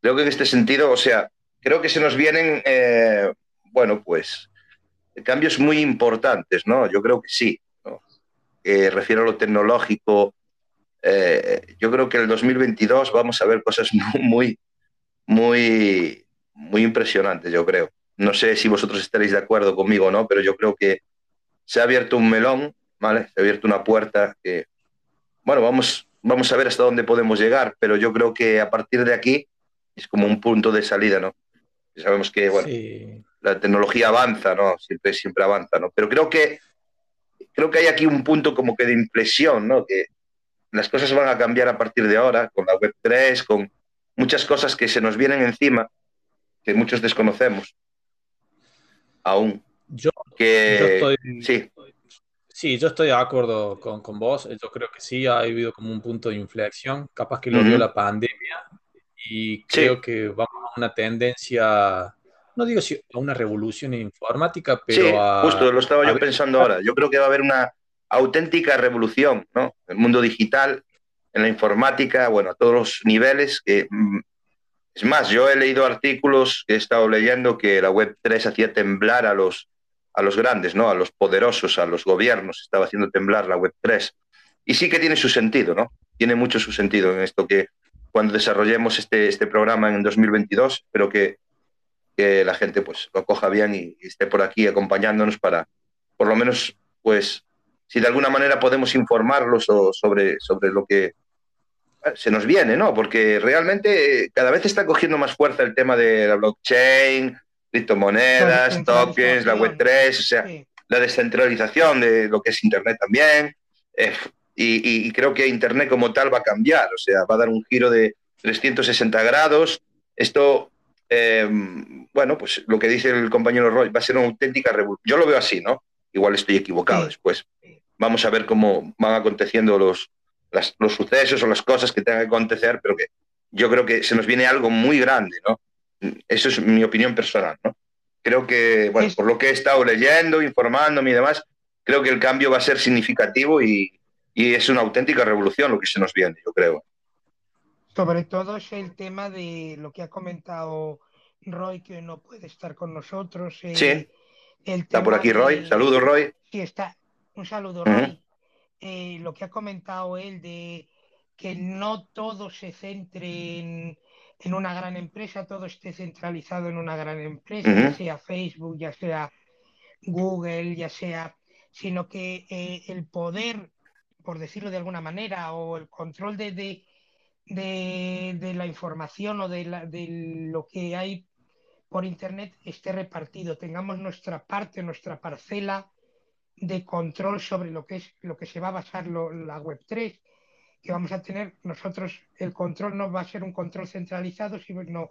creo que en este sentido, o sea, creo que se nos vienen, eh, bueno, pues cambios muy importantes, ¿no? Yo creo que sí. ¿no? refiero a lo tecnológico. yo creo que en el 2022 vamos a ver cosas *laughs* muy, muy, muy impresionantes, yo creo. No sé si vosotros estaréis de acuerdo conmigo o no, pero yo creo que se ha abierto un melón, ¿vale? Se ha abierto una puerta que, bueno, vamos, vamos a ver hasta dónde podemos llegar, pero yo creo que a partir de aquí es como un punto de salida, ¿no? sabemos que, bueno, la tecnología avanza, ¿no? Siempre, siempre avanza, ¿no? Pero creo que, creo que hay aquí un punto como que de inflexión, ¿no? Que las cosas van a cambiar a partir de ahora, con la Web3, con muchas cosas que se nos vienen encima, que muchos desconocemos aún. Yo, que, estoy, sí. Sí, yo estoy de acuerdo con, con, vos. Yo creo que sí ha habido como un punto de inflexión, capaz que lo dio la pandemia y creo que vamos a una tendencia, no digo si a una revolución informática, pero sí, a, justo lo estaba yo pensando ahora. Yo creo que va a haber una auténtica revolución, ¿no? El mundo digital, en la informática, bueno, a todos los niveles que mm, es más, yo he leído artículos he estado leyendo que la Web3 hacía temblar a los, a los grandes, ¿no? a los poderosos, a los gobiernos, estaba haciendo temblar la Web3. Y sí que tiene su sentido, ¿no? Tiene mucho su sentido en esto que cuando desarrollemos este, este programa en 2022, espero que, la gente pues lo coja bien y, y, esté por aquí acompañándonos para, por lo menos, pues, si de alguna manera podemos informarlos o sobre, sobre lo que se nos viene, ¿no? Porque realmente cada vez está cogiendo más fuerza el tema de la blockchain, criptomonedas, tokens, la Web3, o sea, la descentralización de lo que es Internet también. Eh, y, creo que Internet como tal va a cambiar, o sea, va a dar un giro de 360 grados. Esto, eh, bueno, pues lo que dice el compañero Roy, va a ser una auténtica revolución. Yo lo veo así, ¿no? Igual estoy equivocado después. Vamos a ver cómo van aconteciendo los, los sucesos o las cosas que tengan que acontecer, pero que yo creo que se nos viene algo muy grande, ¿no? Eso es mi opinión personal, ¿no? Creo que, bueno, por lo que he estado leyendo, informándome y demás, creo que el cambio va a ser significativo y, y es una auténtica revolución lo que se nos viene, yo creo. Sobre todo es el tema de lo que ha comentado Roy, que no puede estar con nosotros. El, sí, el está por aquí Roy. De... Saludos, Roy. Sí, está. Un saludo, Roy. Uh -huh. Eh, lo que ha comentado él de que no todo se centre en, en una gran empresa, todo esté centralizado en una gran empresa, ya sea Facebook, ya sea Google, ya sea, sino que eh, el poder, por decirlo de alguna manera, o el control de, de, de, la información o de, la, lo que hay por Internet esté repartido, tengamos nuestra parte, nuestra parcela de control sobre lo que es lo que se va a basar lo, la Web3 y vamos a tener nosotros el control no va a ser un control centralizado sino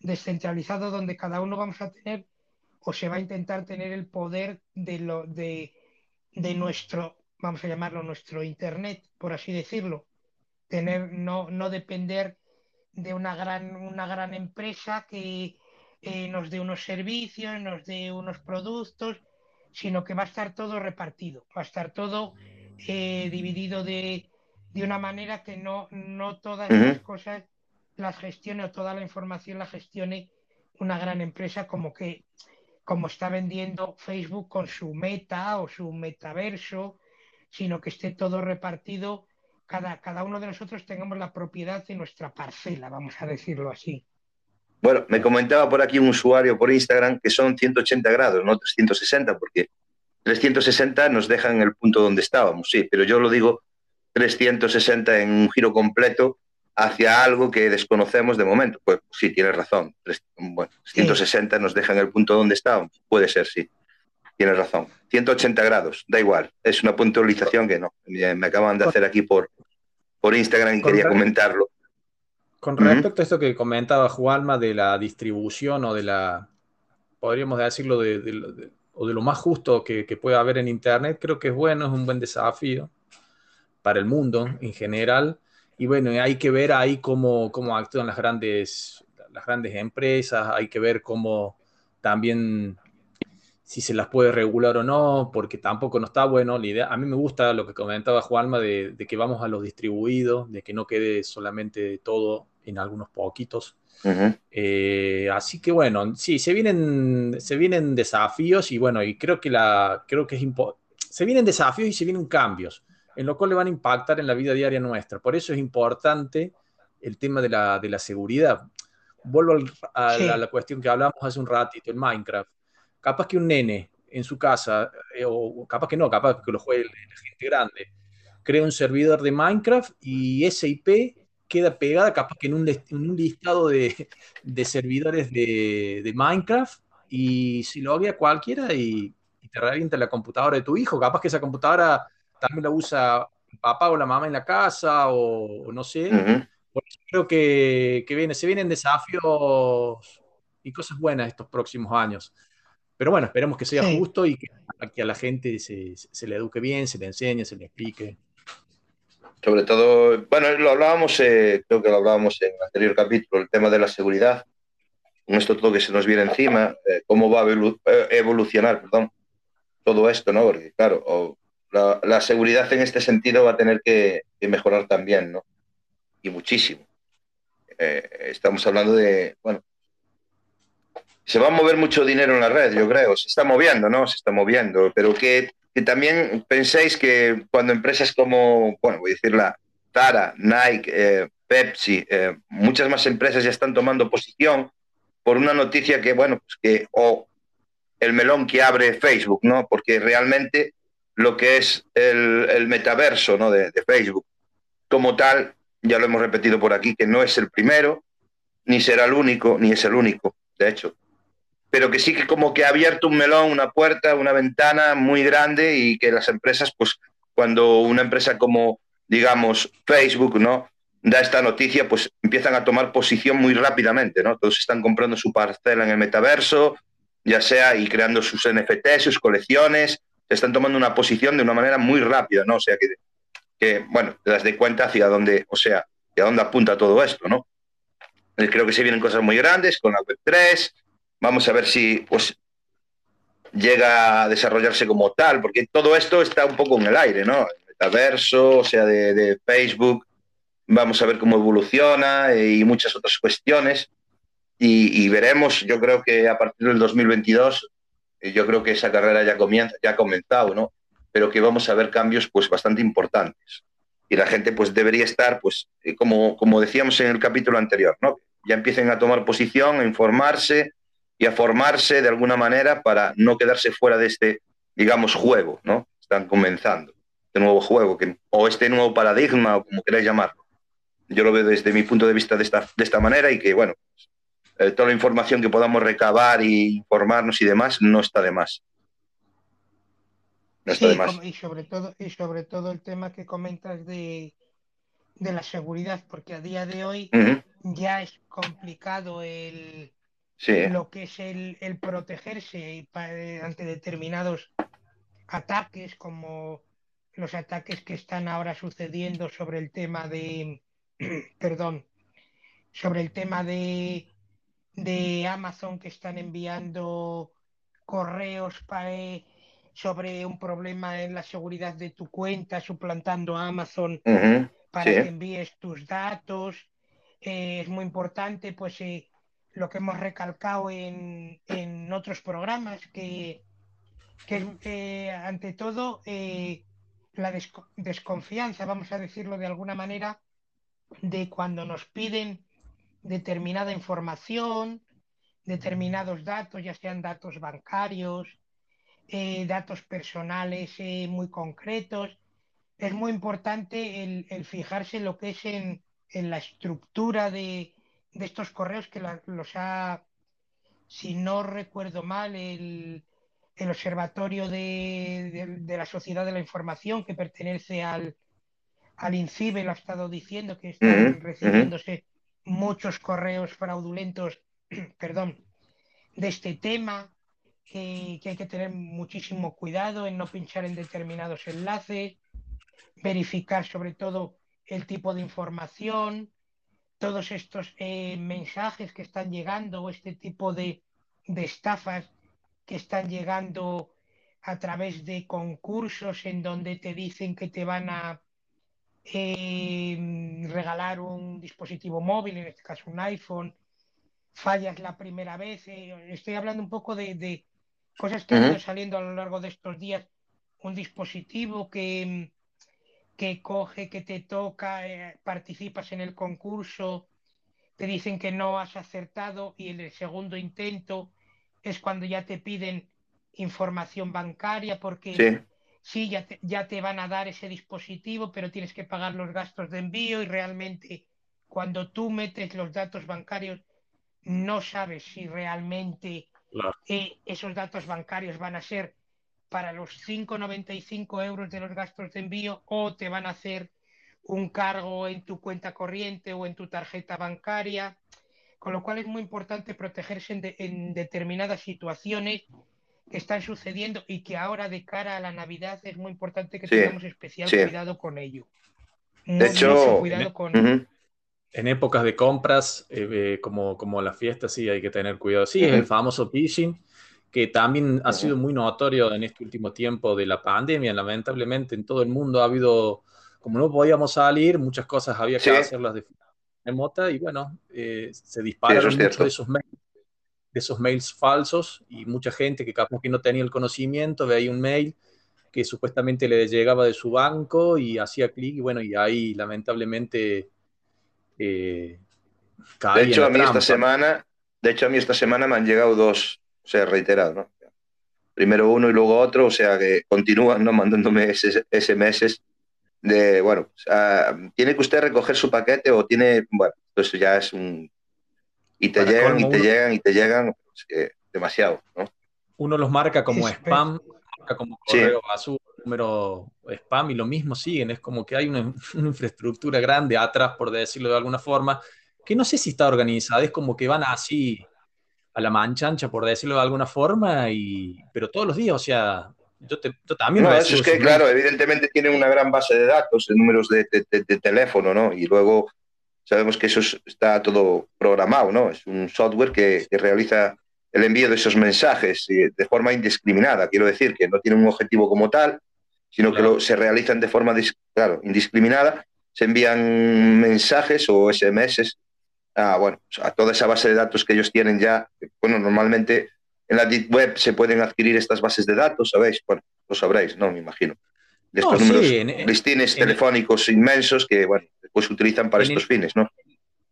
descentralizado donde cada uno vamos a tener o se va a intentar tener el poder de lo de, de nuestro vamos a llamarlo nuestro internet por así decirlo. Tener no no depender de una gran una gran empresa que eh, nos dé unos servicios nos dé unos productos sino que va a estar todo repartido. Va a estar todo eh, dividido de de, una manera que no, no todas uh -huh. las cosas las gestione o toda la información la gestione una gran empresa como que como está vendiendo Facebook con su meta o su metaverso, sino que esté todo repartido, cada, cada uno de nosotros tengamos la propiedad de nuestra parcela, vamos a decirlo así. Bueno, me comentaba por aquí un usuario por Instagram que son 180 grados, no 360, porque 360 nos dejan en el punto donde estábamos, sí, pero yo lo digo 360 en un giro completo hacia algo que desconocemos de momento. Pues sí, tienes razón. Bueno, 360 sí. nos dejan en el punto donde estábamos. Puede ser, sí. tienes razón. 180 grados, da igual. Es una puntualización que no. Me acaban de hacer aquí por, por Instagram y quería comentarlo. Con respecto a esto que comentaba Juanma de la distribución o de la, podríamos decirlo, de, o de lo más justo que, que pueda haber en Internet, creo que es bueno, es un buen desafío para el mundo en general. Y bueno, hay que ver ahí cómo, cómo actúan las grandes, las grandes empresas, hay que ver cómo también si se las puede regular o no, porque tampoco no está bueno. La idea, a mí me gusta lo que comentaba Juanma de, que vamos a los distribuidos, de que no quede solamente todo en algunos poquitos. Eh, así que bueno, sí, se vienen, se vienen desafíos y bueno, y creo que, la, creo que es se vienen desafíos y se vienen cambios, en lo cual le van a impactar en la vida diaria nuestra. Por eso es importante el tema de la, de la seguridad. Vuelvo a, la, cuestión que hablamos hace un ratito, en Minecraft capaz que un nene en su casa, eh, o capaz que no, capaz que lo juegue la gente grande, crea un servidor de Minecraft y esa IP queda pegada capaz que en un, un listado de, de servidores de, de, Minecraft y si lo a cualquiera y, te revienta la computadora de tu hijo, capaz que esa computadora también la usa el papá o la mamá en la casa o, no sé. Por eso creo que, que viene, se vienen desafíos y cosas buenas estos próximos años. Pero bueno, esperemos que sea justo y que, a la gente se, le eduque bien, se le enseñe, se le explique. Sobre todo, bueno, lo hablábamos, eh, creo que lo hablábamos en el anterior capítulo, el tema de la seguridad. Con esto todo que se nos viene encima, eh, cómo va a eh, evolucionar, perdón, todo esto, ¿no? Porque, claro, la, seguridad en este sentido va a tener que, mejorar también, ¿no? Y muchísimo. estamos hablando de, bueno, se va a mover mucho dinero en la red, yo creo. Se está moviendo, ¿no? Se está moviendo. Pero que, también penséis que cuando empresas como, bueno, voy a decir la Zara, Nike, eh, Pepsi, eh, muchas más empresas ya están tomando posición por una noticia que, bueno, pues que, o el melón que abre Facebook, ¿no? Porque realmente lo que es el, metaverso, ¿no? De, Facebook, como tal, ya lo hemos repetido por aquí, que no es el primero, ni será el único, ni es el único. De hecho, pero que sí que como que ha abierto un melón, una puerta, una ventana muy grande y que las empresas, pues cuando una empresa como, digamos, Facebook, ¿no? Da esta noticia, pues empiezan a tomar posición muy rápidamente, ¿no? Todos están comprando su parcela en el metaverso, ya sea y creando sus NFT, sus colecciones, se están tomando una posición de una manera muy rápida, ¿no? O sea que, que bueno, te das de cuenta hacia dónde, o sea, hacia dónde apunta todo esto, ¿no? Creo que se vienen cosas muy grandes con la Web3, Vamos a ver si pues, llega a desarrollarse como tal, porque todo esto está un poco en el aire, ¿no? El metaverso, o sea, de, Facebook, vamos a ver cómo evoluciona y muchas otras cuestiones. Y, veremos, yo creo que a partir del 2022, eh, yo creo que esa carrera ya comienza, ya ha comenzado, ¿no? Pero que vamos a ver cambios pues bastante importantes. Y la gente pues debería estar, pues, eh, como, como decíamos en el capítulo anterior, ¿no? Ya empiecen a tomar posición, a informarse, y a formarse de alguna manera para no quedarse fuera de este, digamos, juego, ¿no? Están comenzando este nuevo juego, que, o este nuevo paradigma, o como queráis llamarlo. Yo lo veo desde mi punto de vista de esta, de esta manera y que, bueno, eh, toda la información que podamos recabar y informarnos y demás no está de más. No está de más. Y sobre, todo, y sobre todo el tema que comentas de, de la seguridad, porque a día de hoy ya es complicado el, lo que es el, protegerse eh, ante determinados ataques, como los ataques que están ahora sucediendo sobre el tema de, *clears throat* perdón, sobre el tema de, de Amazon que están enviando correos para, eh, sobre un problema en la seguridad de tu cuenta, suplantando a Amazon para que envíes tus datos. Eh, es muy importante, pues, lo que hemos recalcado en, en otros programas, que, que ante todo eh, la desconfianza, vamos a decirlo de alguna manera, de cuando nos piden determinada información, determinados datos, ya sean datos bancarios, eh, datos personales eh, muy concretos. Es muy importante el, el fijarse en lo que es en, en la estructura de, de estos correos que los ha, si no recuerdo mal, el, el Observatorio de, la Sociedad de la Información que pertenece al, al INCIBE lo ha estado diciendo que están recibiéndose muchos correos fraudulentos, *clears throat* perdón, de este tema, que, hay que tener muchísimo cuidado en no pinchar en determinados enlaces, verificar sobre todo el tipo de información, todos estos eh, mensajes que están llegando o este tipo de, de estafas que están llegando a través de concursos en donde te dicen que te van a eh, regalar un dispositivo móvil, en este caso un iPhone, fallas la primera vez. Eh, estoy hablando un poco de, cosas que han ido saliendo a lo largo de estos días. Un dispositivo que, que coge, que te toca, eh, participas en el concurso, te dicen que no has acertado y en el segundo intento es cuando ya te piden información bancaria porque sí, ya, te, ya te van a dar ese dispositivo, pero tienes que pagar los gastos de envío y realmente cuando tú metes los datos bancarios no sabes si realmente eh, esos datos bancarios van a ser para los 5,95 euros de los gastos de envío o te van a hacer un cargo en tu cuenta corriente o en tu tarjeta bancaria. Con lo cual es muy importante protegerse en, determinadas situaciones que están sucediendo y que ahora de cara a la Navidad es muy importante que tengamos especial cuidado con ello. de hecho, en épocas de compras, eh, eh, como, como la fiesta, sí hay que tener cuidado. Sí, es el famoso phishing, que también ha sido muy notorio en este último tiempo de la pandemia. Lamentablemente en todo el mundo ha habido, como no podíamos salir, muchas cosas había que hacerlas de remota y bueno, eh, se dispararon muchos de esos, mails, de esos mails falsos y mucha gente que capaz que no tenía el conocimiento veía un mail que supuestamente le llegaba de su banco y hacía clic y bueno, y ahí lamentablemente eh, de hecho, a mí esta semana, de hecho, a mí esta semana me han llegado dos, o sea, reiterado, ¿no? Primero uno y luego otro, o sea que continúan ¿no? mandándome SMS de, bueno, tiene que usted recoger su paquete o tiene, bueno, eso ya es un... Y te llegan y te llegan y te llegan, demasiado, ¿no? Uno los marca como spam, marca como correo basura, número spam y lo mismo siguen, es como que hay *laughs* una, infraestructura grande atrás, por decirlo de alguna forma, que no sé si está organizada, es como que van así a la manchancha, por decirlo de alguna forma, y, pero todos los días, o sea, yo, también no, eso es que, claro, evidentemente tienen una gran base de datos, de números de, teléfono, ¿no? Y luego sabemos que eso está todo programado, ¿no? Es un software que, realiza el envío de esos mensajes de forma indiscriminada. Quiero decir que no tiene un objetivo como tal, sino que se realizan de forma claro, indiscriminada. Se envían mensajes o SMS a, bueno, a toda esa base de datos que ellos tienen ya. Bueno, normalmente en la Deep Web se pueden adquirir estas bases de datos, ¿sabéis? Bueno, lo sabréis, ¿no? Me imagino. De estos números listines telefónicos inmensos que, bueno, después se utilizan para estos fines, ¿no?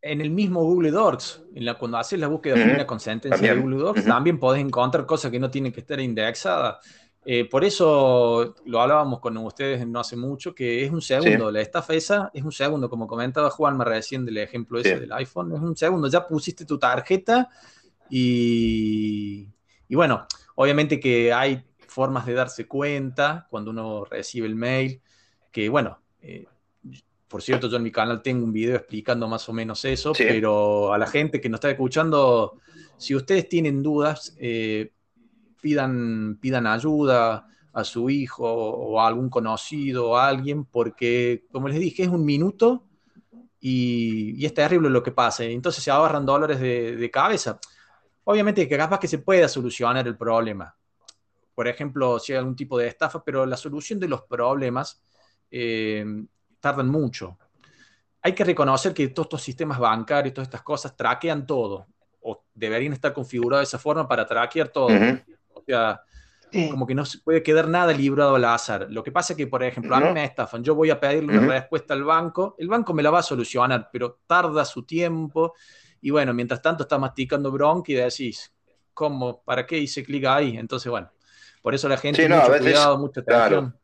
En el mismo Google Docs, en la, cuando haces la búsqueda de una con sentencia de Google Docs, también podés encontrar cosas que no tienen que estar indexadas. Eh, por eso lo hablábamos con ustedes no hace mucho, que es un segundo. La estafa esa es un segundo, como comentaba Juan recién del ejemplo ese del iPhone, es un segundo. Ya pusiste tu tarjeta y y bueno, obviamente que hay formas de darse cuenta cuando uno recibe el mail, que bueno, eh, por cierto, yo en mi canal tengo un video explicando más o menos eso, pero a la gente que nos está escuchando, si ustedes tienen dudas, eh, pidan, pidan ayuda a su hijo o a algún conocido o a alguien, porque como les dije, es un minuto y, es terrible lo que pasa. Entonces se ahorran dólares de, de cabeza. Obviamente que capaz que se pueda solucionar el problema. Por ejemplo, si hay algún tipo de estafa, pero la solución de los problemas eh, tardan mucho. Hay que reconocer que todos estos sistemas bancarios, todas estas cosas, traquean todo, o deberían estar configurados de esa forma para traquear todo. O sea, como que no se puede quedar nada librado al azar. Lo que pasa es que, por ejemplo, a mí me estafan, yo voy a pedirle una respuesta al banco, el banco me la va a solucionar, pero tarda su tiempo y bueno, mientras tanto está masticando bronca y decís, ¿cómo? ¿Para qué hice clic ahí? Entonces, bueno, por eso la gente sí, no, mucho a veces, cuidado, mucha atención.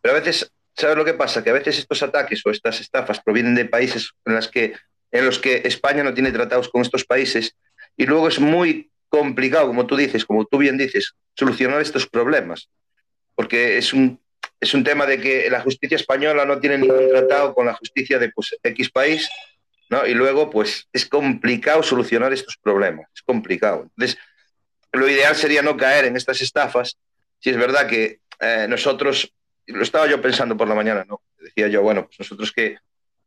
Pero a veces, ¿sabes lo que pasa? Que a veces estos ataques o estas estafas provienen de países en, las que, en los que España no tiene tratados con estos países y luego es muy complicado, como tú dices, como tú bien dices, solucionar estos problemas, porque es un, es un tema de que la justicia española no tiene ningún tratado con la justicia de pues, X país, ¿no? Y luego, pues es complicado solucionar estos problemas, es complicado. Entonces, lo ideal sería no caer en estas estafas, si es verdad que eh, nosotros, lo estaba yo pensando por la mañana, ¿no? Decía yo, bueno, pues nosotros que,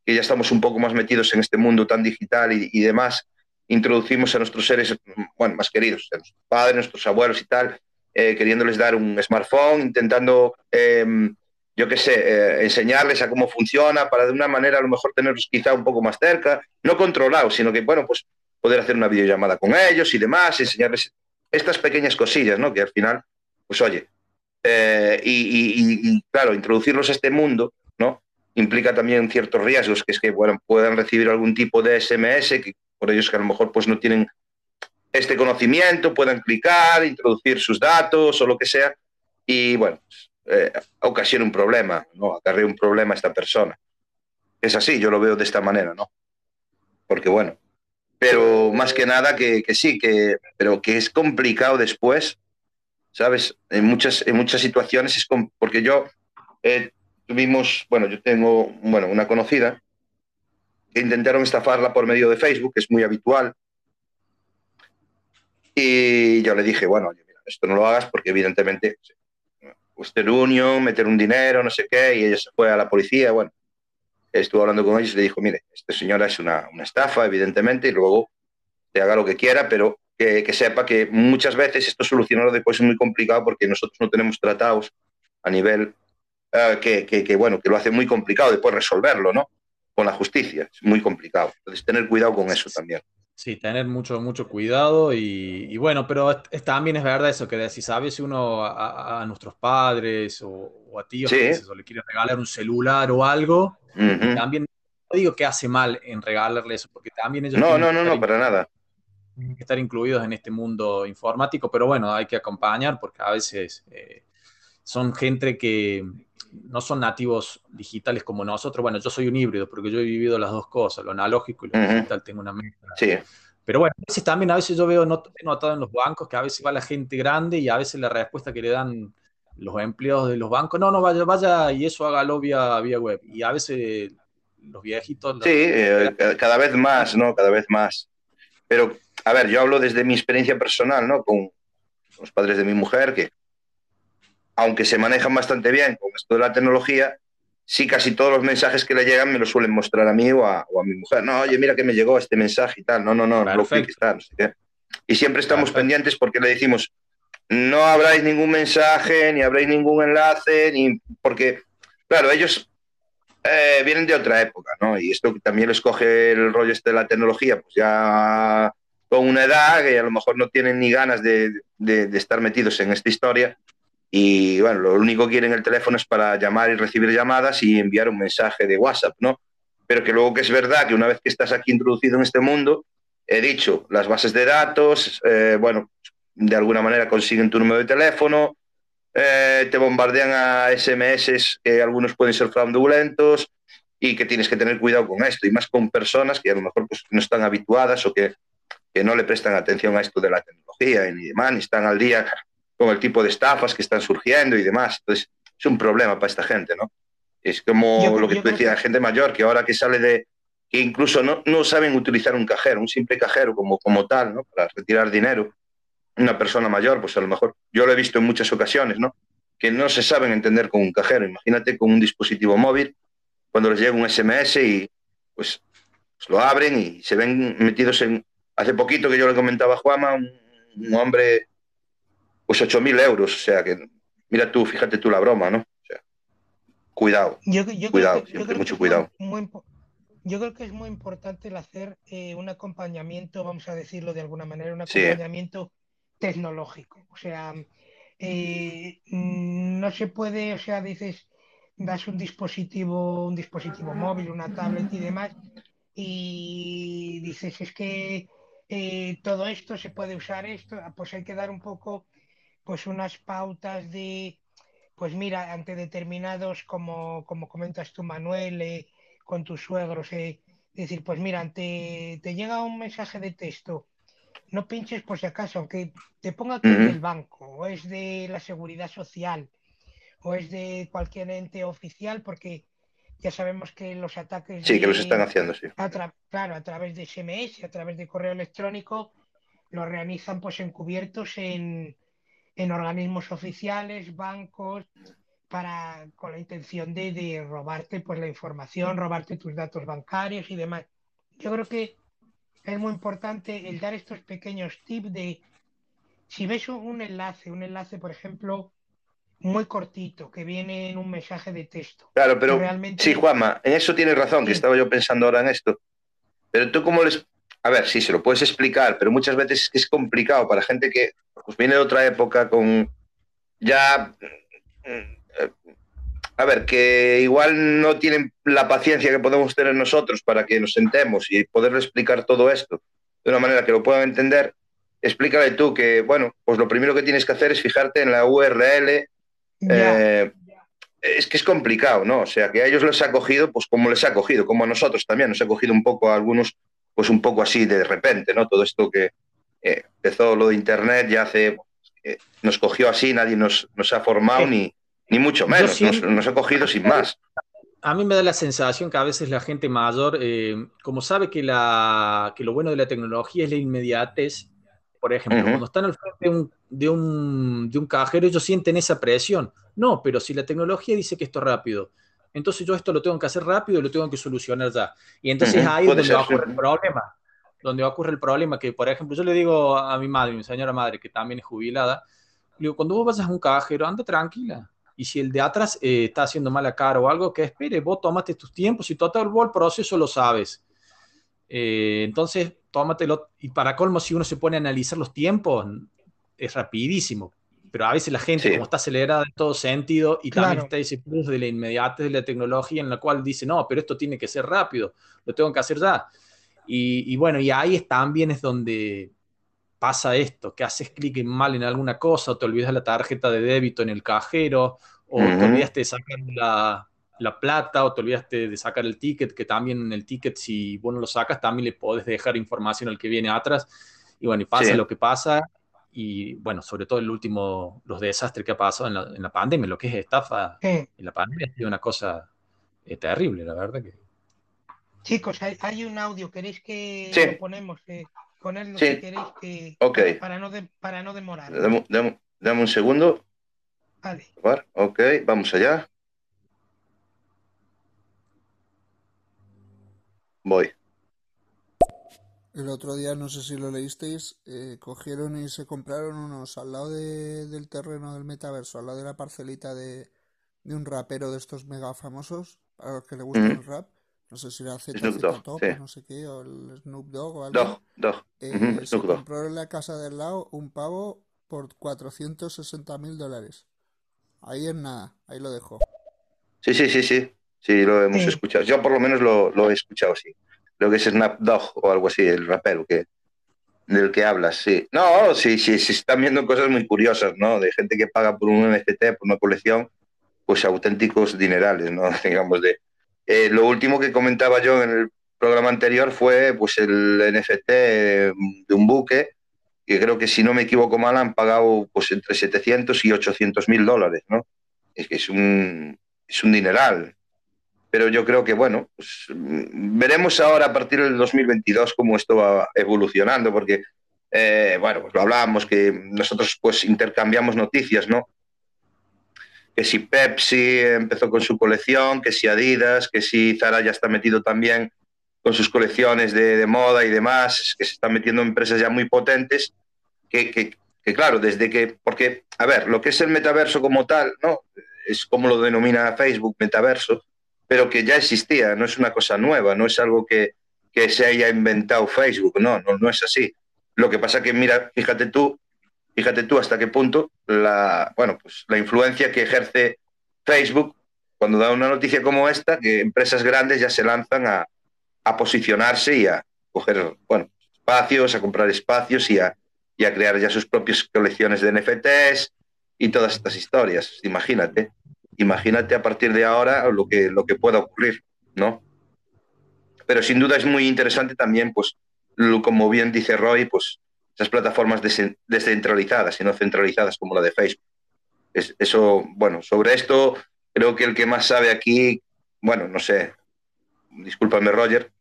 que ya estamos un poco más metidos en este mundo tan digital y, y demás, introducimos a nuestros seres, bueno, más queridos, a nuestros padres, nuestros abuelos y tal, eh, queriéndoles dar un smartphone, intentando, em, yo qué sé, eh, enseñarles a cómo funciona para de una manera a lo mejor tenerlos quizá un poco más cerca, no controlados, sino que, bueno, pues poder hacer una videollamada con ellos y demás, enseñarles estas pequeñas cosillas, ¿no? Que al final, pues oye, eh, y, claro, introducirlos a este mundo, ¿no? Implica también ciertos riesgos, que es que bueno, puedan recibir algún tipo de SMS, que por ellos que a lo mejor pues no tienen este conocimiento, puedan clicar, introducir sus datos o lo que sea, y bueno, eh, ocasiona un problema, ¿no? Acarrea un problema a esta persona. Es así, yo lo veo de esta manera, ¿no? Porque bueno, pero más que nada que, que sí, que, pero que es complicado después, ¿sabes? En muchas, en muchas situaciones es porque yo eh, tuvimos, bueno, yo tengo, bueno, una conocida que intentaron estafarla por medio de Facebook, que es muy habitual, y yo le dije, bueno, mira, esto no lo hagas porque evidentemente usted unión, meter un dinero, no sé qué, y ella se fue a la policía, bueno, estuvo hablando con ellos y le dijo, mire, esta señora es una, una estafa, evidentemente, y luego te haga lo que quiera, pero que, que, sepa que muchas veces esto solucionarlo después es muy complicado porque nosotros no tenemos tratados a nivel uh, que, que, bueno, que lo hace muy complicado después resolverlo, ¿no? Con la justicia, es muy complicado. Entonces, tener cuidado con eso también. Sí, tener mucho, mucho cuidado y, bueno, pero es, también es verdad eso que si sabes si uno a, a, nuestros padres o, o a tíos sí. o le quiere regalar un celular o algo, uh -huh. también no digo que hace mal en regalarle eso, porque también ellos... No, no, no, no, para nada. Tienen que estar incluidos en este mundo informático, pero bueno, hay que acompañar porque a veces eh, son gente que no son nativos digitales como nosotros. Bueno, yo soy un híbrido porque yo he vivido las dos cosas, lo analógico y lo uh -huh. digital, tengo una mezcla. Sí. Pero bueno, a veces también, a veces yo veo not notado en los bancos que a veces va la gente grande y a veces la respuesta que le dan los empleados de los bancos, no, no, vaya, vaya y eso hágalo vía, vía web. Y a veces los viejitos... Sí, eh, cada vez más, ¿no? Cada vez más. Pero, a ver, yo hablo desde mi experiencia personal, ¿no? Con los padres de mi mujer, que aunque se manejan bastante bien con esto de la tecnología, sí casi todos los mensajes que le llegan me los suelen mostrar a mí o a, o a mi mujer. No, oye, mira que me llegó este mensaje y tal. No, no, no, tal, no sé qué. Y siempre estamos Perfecto. pendientes porque le decimos, no habráis ningún mensaje, ni habréis ningún enlace, ni porque, claro, ellos eh, vienen de otra época, ¿no? Y esto también les coge el rollo este de la tecnología, pues ya con una edad que a lo mejor no tienen ni ganas de, de, estar metidos en esta historia y bueno, lo único que quieren el teléfono es para llamar y recibir llamadas y enviar un mensaje de WhatsApp, ¿no? Pero que luego que es verdad que una vez que estás aquí introducido en este mundo, he dicho, las bases de datos, eh, bueno, de alguna manera consiguen tu número de teléfono, eh, te bombardean a SMS que algunos pueden ser fraudulentos y que tienes que tener cuidado con esto, y más con personas que a lo mejor pues, no están habituadas o que, que no le prestan atención a esto de la tecnología y ni demás, ni están al día con el tipo de estafas que están surgiendo y demás. Entonces, es un problema para esta gente, ¿no? Es como yo, lo que tú decías, que... gente mayor que ahora que sale de, que incluso no, no saben utilizar un cajero, un simple cajero como, como tal, ¿no? Para retirar dinero. Una persona mayor, pues a lo mejor, yo lo he visto en muchas ocasiones, ¿no? Que no se saben entender con un cajero. Imagínate con un dispositivo móvil, cuando les llega un SMS y pues, pues lo abren y se ven metidos en... Hace poquito que yo le comentaba a Juama, un, un hombre pues 8.000 euros. O sea que, mira tú, fíjate tú la broma, ¿no? O sea, cuidado, yo, yo cuidado, que, siempre mucho cuidado. Muy, muy, yo creo que es muy importante el hacer eh, un acompañamiento, vamos a decirlo de alguna manera, un acompañamiento sí. Tecnológico. O sea, eh, no se puede, o sea, dices, das un dispositivo, un dispositivo móvil, una tablet y demás, y dices, es que eh, todo esto se puede usar esto, pues hay que dar un poco pues unas pautas de, pues mira, ante determinados, como, como comentas tú, Manuel, eh, con tus suegros, decir, pues mira, ante, te llega un mensaje de texto no pinches por si acaso, aunque te ponga que es del banco, o es de la seguridad social, o es de cualquier ente oficial, porque ya sabemos que los ataques. Sí, que los están haciendo, sí. claro, a través de SMS, a través de correo electrónico, lo realizan pues encubiertos en, en organismos oficiales, bancos, para, con la intención de, de, robarte pues, la información, robarte tus datos bancarios y demás. Yo creo que es muy importante el dar estos pequeños tips de si ves un enlace, un enlace, por ejemplo, muy cortito, que viene en un mensaje de texto. Claro, pero realmente... sí, Juanma, en eso tienes razón, que estaba yo pensando ahora en esto. Pero tú cómo les... A ver, sí, se lo puedes explicar, pero muchas veces es complicado para gente que pues, viene de otra época con ya... A ver, que igual no tienen la paciencia que podemos tener nosotros para que nos sentemos y poderle explicar todo esto de una manera que lo puedan entender. Explícale tú que, bueno, pues lo primero que tienes que hacer es fijarte en la URL eh, es que es complicado, ¿no? O sea, que a ellos les ha cogido, pues como les ha cogido, como a nosotros también, nos ha cogido un poco a algunos, pues un poco así de repente, ¿no? Todo esto que eh, empezó lo de Internet ya hace, eh, nos cogió así, nadie nos, nos ha formado, ni, ni mucho menos, nos, ha cogido sin más. A mí me da la sensación que a veces la gente mayor, como sabe que, la, que lo bueno de la tecnología es la inmediatez, por ejemplo, cuando están al frente de un, de, un, de un, cajero, ellos sienten esa presión. No, pero si la tecnología dice que esto es rápido, entonces yo esto lo tengo que hacer rápido y lo tengo que solucionar ya. Y entonces ahí es donde ocurre el problema. Donde ocurre el problema que, por ejemplo, yo le digo a mi madre, mi señora madre, que también es jubilada, le digo, cuando vos vayas a un cajero, anda tranquila. Y si el de atrás eh, está haciendo mala cara o algo, que espere, vos tomaste tus tiempos y todo el proceso lo sabes. Eh, entonces, tómatelo. Y para colmo, si uno se pone a analizar los tiempos, es rapidísimo. Pero a veces la gente, como está acelerada en todo sentido, y también está ese plus de la inmediatez de la tecnología en la cual dice, no, pero esto tiene que ser rápido, lo tengo que hacer ya. Y, bueno, y ahí también es donde pasa esto, que haces clic mal en alguna cosa, o te olvidas la tarjeta de débito en el cajero, o te olvidaste de sacar la, la plata o te olvidaste de sacar el ticket, que también en el ticket, si vos no lo sacas, también le podés dejar información al que viene atrás. Y bueno, y pasa lo que pasa. Y bueno, sobre todo el último, los desastres que ha pasado en la, en la pandemia, lo que es estafa en la pandemia ha sido una cosa eh, terrible, la verdad que. Chicos, hay, un audio, ¿queréis que lo ponemos? Eh, ponerlo si queréis que, para, no para no demorar. Dame, un segundo. Vale. Ok, vamos allá. Voy. El otro día, no sé si lo leísteis, eh, cogieron y se compraron unos al lado del terreno del metaverso, al lado de la parcelita de, un rapero de estos mega famosos, para los que le gusta el rap. No sé si era Z, Top, no sé qué, o el Snoop Dogg o algo. Dog, eh, se compró en la casa del lado un pavo por 460 mil dólares. Ahí es nada, ahí lo dejo. Sí, sí, sí, sí. Sí, lo hemos escuchado. Yo por lo menos lo, he escuchado, sí. Creo que es Snap Dog o algo así, el rapero que, del que hablas, sí. No, sí, sí, sí, están viendo cosas muy curiosas, ¿no? De gente que paga por un NFT, por una colección, pues auténticos dinerales, ¿no? *laughs* Digamos, de... Eh, lo último que comentaba yo en el programa anterior fue pues el NFT de un buque, que creo que si no me equivoco mal han pagado pues entre 700 y 800 mil dólares, ¿no? Es que es un, es un dineral pero yo creo que, bueno, pues, veremos ahora a partir del 2022 cómo esto va evolucionando, porque, eh, bueno, pues lo hablábamos, que nosotros pues intercambiamos noticias, ¿no? Que si Pepsi empezó con su colección, que si Adidas, que si Zara ya está metido también con sus colecciones de, moda y demás, que se están metiendo empresas ya muy potentes, que, claro, desde que, porque, a ver, lo que es el metaverso como tal, ¿no? Es como lo denomina Facebook, metaverso, pero que ya existía, no es una cosa nueva, no es algo que, que se haya inventado Facebook, no, no, no es así. Lo que pasa que, mira, fíjate tú, fíjate tú hasta qué punto la, bueno, pues la influencia que ejerce Facebook cuando da una noticia como esta, que empresas grandes ya se lanzan a, a posicionarse y a coger, bueno, espacios, a comprar espacios y a, y a crear ya sus propias colecciones de NFTs y todas estas historias. Imagínate imagínate a partir de ahora lo que, lo que pueda ocurrir, ¿no? Pero sin duda es muy interesante también, pues, como bien dice Roy, pues esas plataformas descentralizadas y no centralizadas como la de Facebook. Es, eso, bueno, sobre esto creo que el que más sabe aquí, bueno, no sé, discúlpame Roger,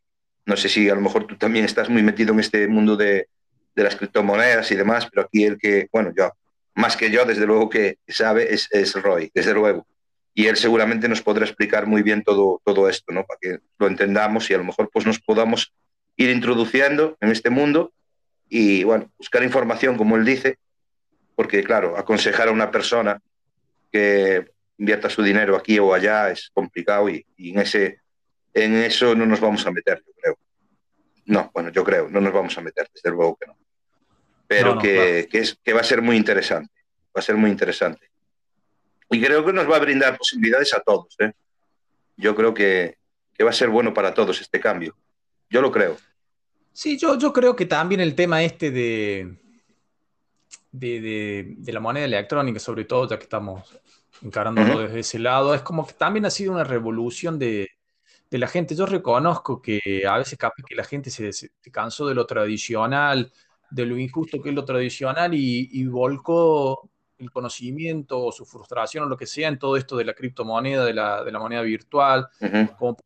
no sé si a lo mejor tú también estás muy metido en este mundo de, de las criptomonedas y demás, pero aquí el que, bueno, yo, más que yo, desde luego que sabe, es, es Roy, desde luego. Y él seguramente nos podrá explicar muy bien todo, todo esto, ¿no? Para que lo entendamos y a lo mejor pues nos podamos ir introduciendo en este mundo y, bueno, buscar información, como él dice, porque, claro, aconsejar a una persona que invierta su dinero aquí o allá es complicado y, y en, ese, en eso no nos vamos a meter, yo creo. No, bueno, yo creo, no nos vamos a meter, desde luego que no pero que, es, que va a ser muy interesante, va a ser muy interesante. Y creo que nos va a brindar posibilidades a todos. ¿eh? Yo creo que, que, va a ser bueno para todos este cambio. Yo lo creo. Sí, yo, yo creo que también el tema este de, de, de, la moneda electrónica, sobre todo, ya que estamos encarándolo desde ese lado, es como que también ha sido una revolución de, de la gente. Yo reconozco que a veces capaz que la gente se, se cansó de lo tradicional, de lo injusto que es lo tradicional y, volcó el conocimiento o su frustración o lo que sea en todo esto de la criptomoneda, de la, de la moneda virtual, como,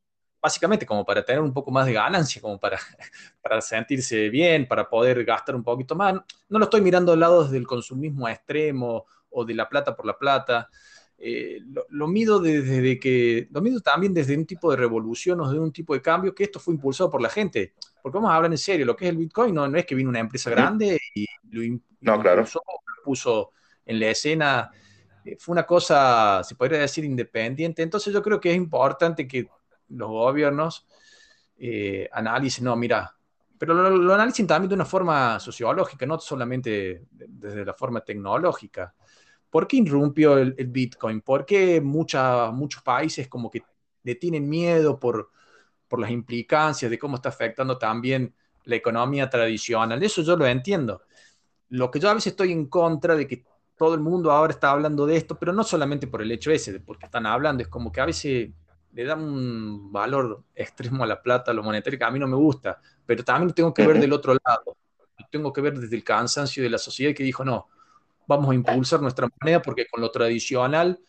básicamente como para tener un poco más de ganancia, como para, *laughs* para sentirse bien, para poder gastar un poquito más. No lo estoy mirando al lado desde el consumismo extremo o de la plata por la plata. Eh, lo, mido desde que, lo mido también desde un tipo de revolución o de un tipo de cambio que esto fue impulsado por la gente porque vamos a hablar en serio, lo que es el Bitcoin no, no es que vino una empresa grande y lo, no, claro. puso en la escena, eh, fue una cosa, se podría decir, independiente. Entonces yo creo que es importante que los gobiernos eh, analicen, no, mira, pero lo, analicen también de una forma sociológica, no solamente desde la forma tecnológica. ¿Por qué irrumpió el, Bitcoin? ¿Por qué muchos países como que le tienen miedo por por las implicancias de cómo está afectando también la economía tradicional. Eso yo lo entiendo. Lo que yo a veces estoy en contra de que todo el mundo ahora está hablando de esto, pero no solamente por el hecho ese, de porque están hablando, es como que a veces le dan un valor extremo a la plata, a lo monetario, que a mí no me gusta, pero también tengo que ver del otro lado. Tengo que ver desde el cansancio de la sociedad que dijo, no, vamos a impulsar nuestra moneda porque con lo tradicional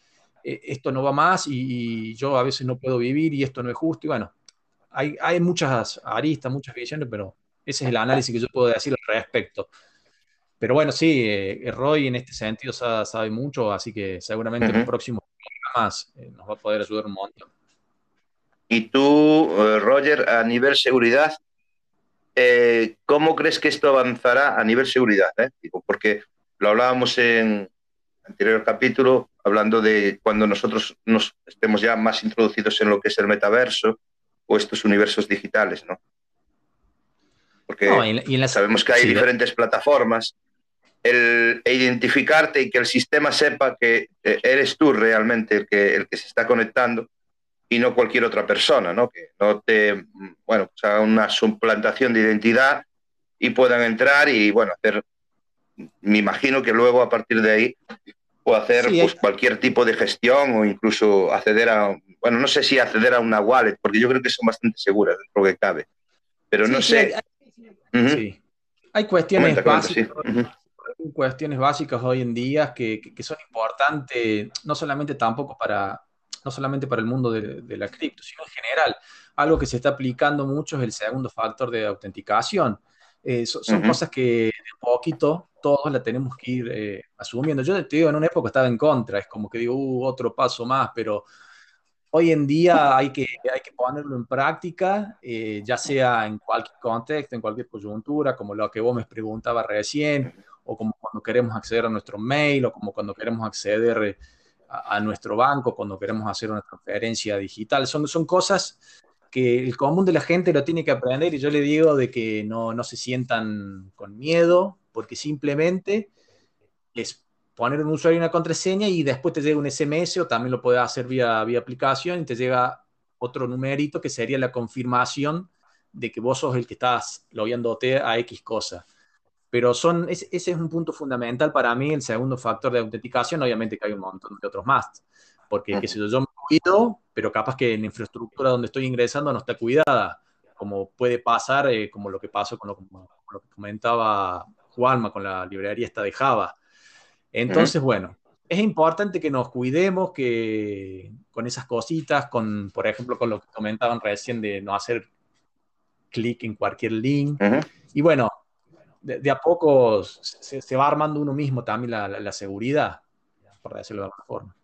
eh, esto no va más y, y, yo a veces no puedo vivir y esto no es justo. Y bueno, hay, muchas aristas, muchas visiones, pero ese es el análisis que yo puedo decir al respecto. Pero bueno, sí, eh, Roy en este sentido sabe, mucho, así que seguramente en el próximo más eh, nos va a poder ayudar un montón. Y tú, eh, Roger, a nivel seguridad, ¿cómo crees que esto avanzará a nivel seguridad? porque lo hablábamos en anterior capítulo, hablando de cuando nosotros nos estemos ya más introducidos en lo que es el metaverso, o estos universos digitales, ¿no? Porque sabemos que hay diferentes plataformas. El identificarte y que el sistema sepa que eh, eres tú realmente el que, el que se está conectando y no cualquier otra persona, ¿no? Que no te, bueno, pues haga una suplantación de identidad y puedan entrar y, bueno, hacer, me imagino que luego a partir de ahí puedo hacer pues, cualquier tipo de gestión o incluso acceder a, bueno, no sé si acceder a una wallet, porque yo creo que son bastante seguras dentro que cabe, pero no sé. Hay, hay cuestiones básicas. cuestiones básicas hoy en día que, que, son importantes, no solamente tampoco para, no solamente para el mundo de, de la cripto, sino en general. Algo que se está aplicando mucho es el segundo factor de autenticación. Eh, son cosas que de poquito todos la tenemos que ir eh, asumiendo. Yo te digo, en una época estaba en contra, es como que digo, uh, otro paso más, pero Hoy en día hay que, hay que ponerlo en práctica, eh, ya sea en cualquier contexto, en cualquier coyuntura, como lo que vos me preguntabas recién, o como cuando queremos acceder a nuestro mail, o como cuando queremos acceder eh, a, nuestro banco, cuando queremos hacer una transferencia digital. Son, son cosas que el común de la gente lo tiene que aprender y yo le digo de que no, no se sientan con miedo, porque simplemente es poner un usuario y una contraseña y después te llega un SMS o también lo puedes hacer vía, vía aplicación y te llega otro numerito que sería la confirmación de que vos sos el que estás logueándote a X cosa. Pero son, ese, es un punto fundamental para mí, el segundo factor de autenticación, obviamente que hay un montón de otros más, porque qué sé yo, yo cuido, pero capaz que en la infraestructura donde estoy ingresando no está cuidada, como puede pasar, eh, como lo que pasó con lo, con lo que comentaba Juanma con la librería esta de Java. Entonces, bueno, es importante que nos cuidemos que con esas cositas, con, por ejemplo, con lo que comentaban recién de no hacer clic en cualquier link. Y bueno, de, a poco se, va armando uno mismo también la, seguridad, por decirlo de alguna forma.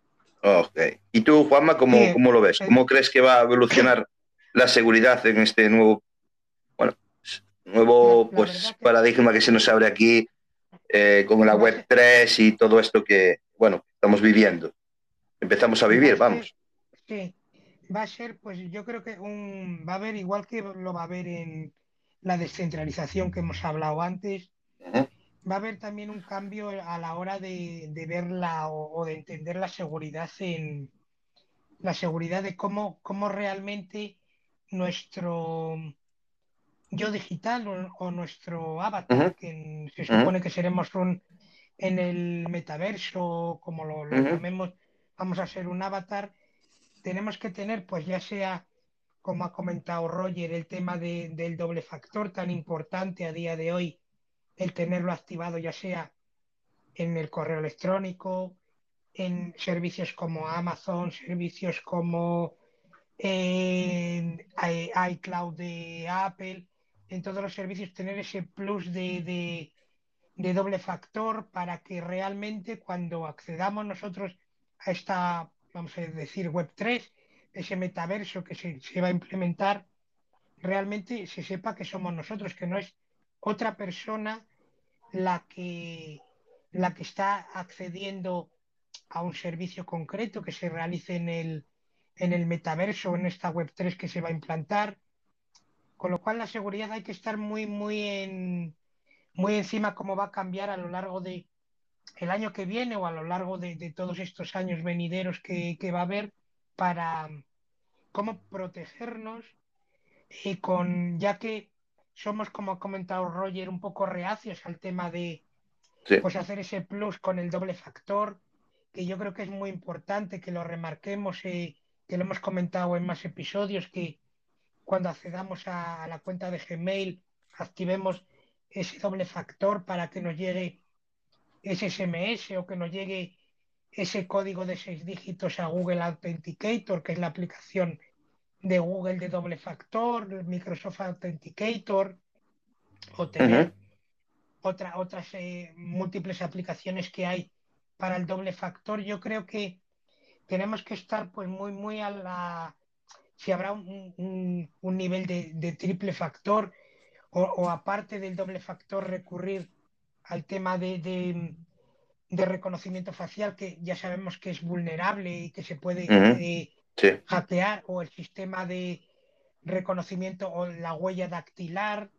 Ok. ¿Y tú, Juanma, cómo, cómo lo ves? ¿Cómo crees que va a evolucionar la seguridad en este nuevo, bueno, nuevo pues, paradigma que se nos abre aquí eh, con la Web 3 y todo esto que, bueno, estamos viviendo? Empezamos a vivir, vamos. Sí, va a ser, pues yo creo que un, va a haber, igual que lo va a haber en la descentralización que hemos hablado antes, va a haber también un cambio a la hora de, de verla o, de entender la seguridad en la seguridad de cómo, cómo realmente nuestro yo digital o, nuestro avatar, que se supone que seremos un en el metaverso, como lo, llamemos, vamos a ser un avatar, tenemos que tener, pues ya sea, como ha comentado Roger, el tema del doble factor tan importante a día de hoy, el tenerlo activado ya sea en el correo electrónico, en servicios como Amazon, servicios como eh, iCloud de Apple, en todos los servicios tener ese plus de, de, doble factor para que realmente cuando accedamos nosotros a esta, vamos a decir, Web3, ese metaverso que se, se va a implementar, realmente se sepa que somos nosotros, que no es otra persona la que, la que está accediendo a un servicio concreto que se realice en el, en el metaverso, en esta web 3 que se va a implantar. Con lo cual la seguridad hay que estar muy, muy, en, muy encima cómo va a cambiar a lo largo de el año que viene o a lo largo de, de todos estos años venideros que, que, va a haber para cómo protegernos y con ya que somos, como ha comentado Roger, un poco reacios al tema de pues hacer ese plus con el doble factor, que yo creo que es muy importante que lo remarquemos, eh, que lo hemos comentado en más episodios, que cuando accedamos a, la cuenta de Gmail activemos ese doble factor para que nos llegue ese SMS o que nos llegue ese código de seis dígitos a Google Authenticator, que es la aplicación de Google de doble factor, Microsoft Authenticator, o tener otras eh, múltiples aplicaciones que hay para el doble factor. Yo creo que tenemos que estar pues muy, muy a la... Si habrá un, nivel de, triple factor o, aparte del doble factor recurrir al tema de, de, reconocimiento facial que ya sabemos que es vulnerable y que se puede hackear o el sistema de reconocimiento o la huella dactilar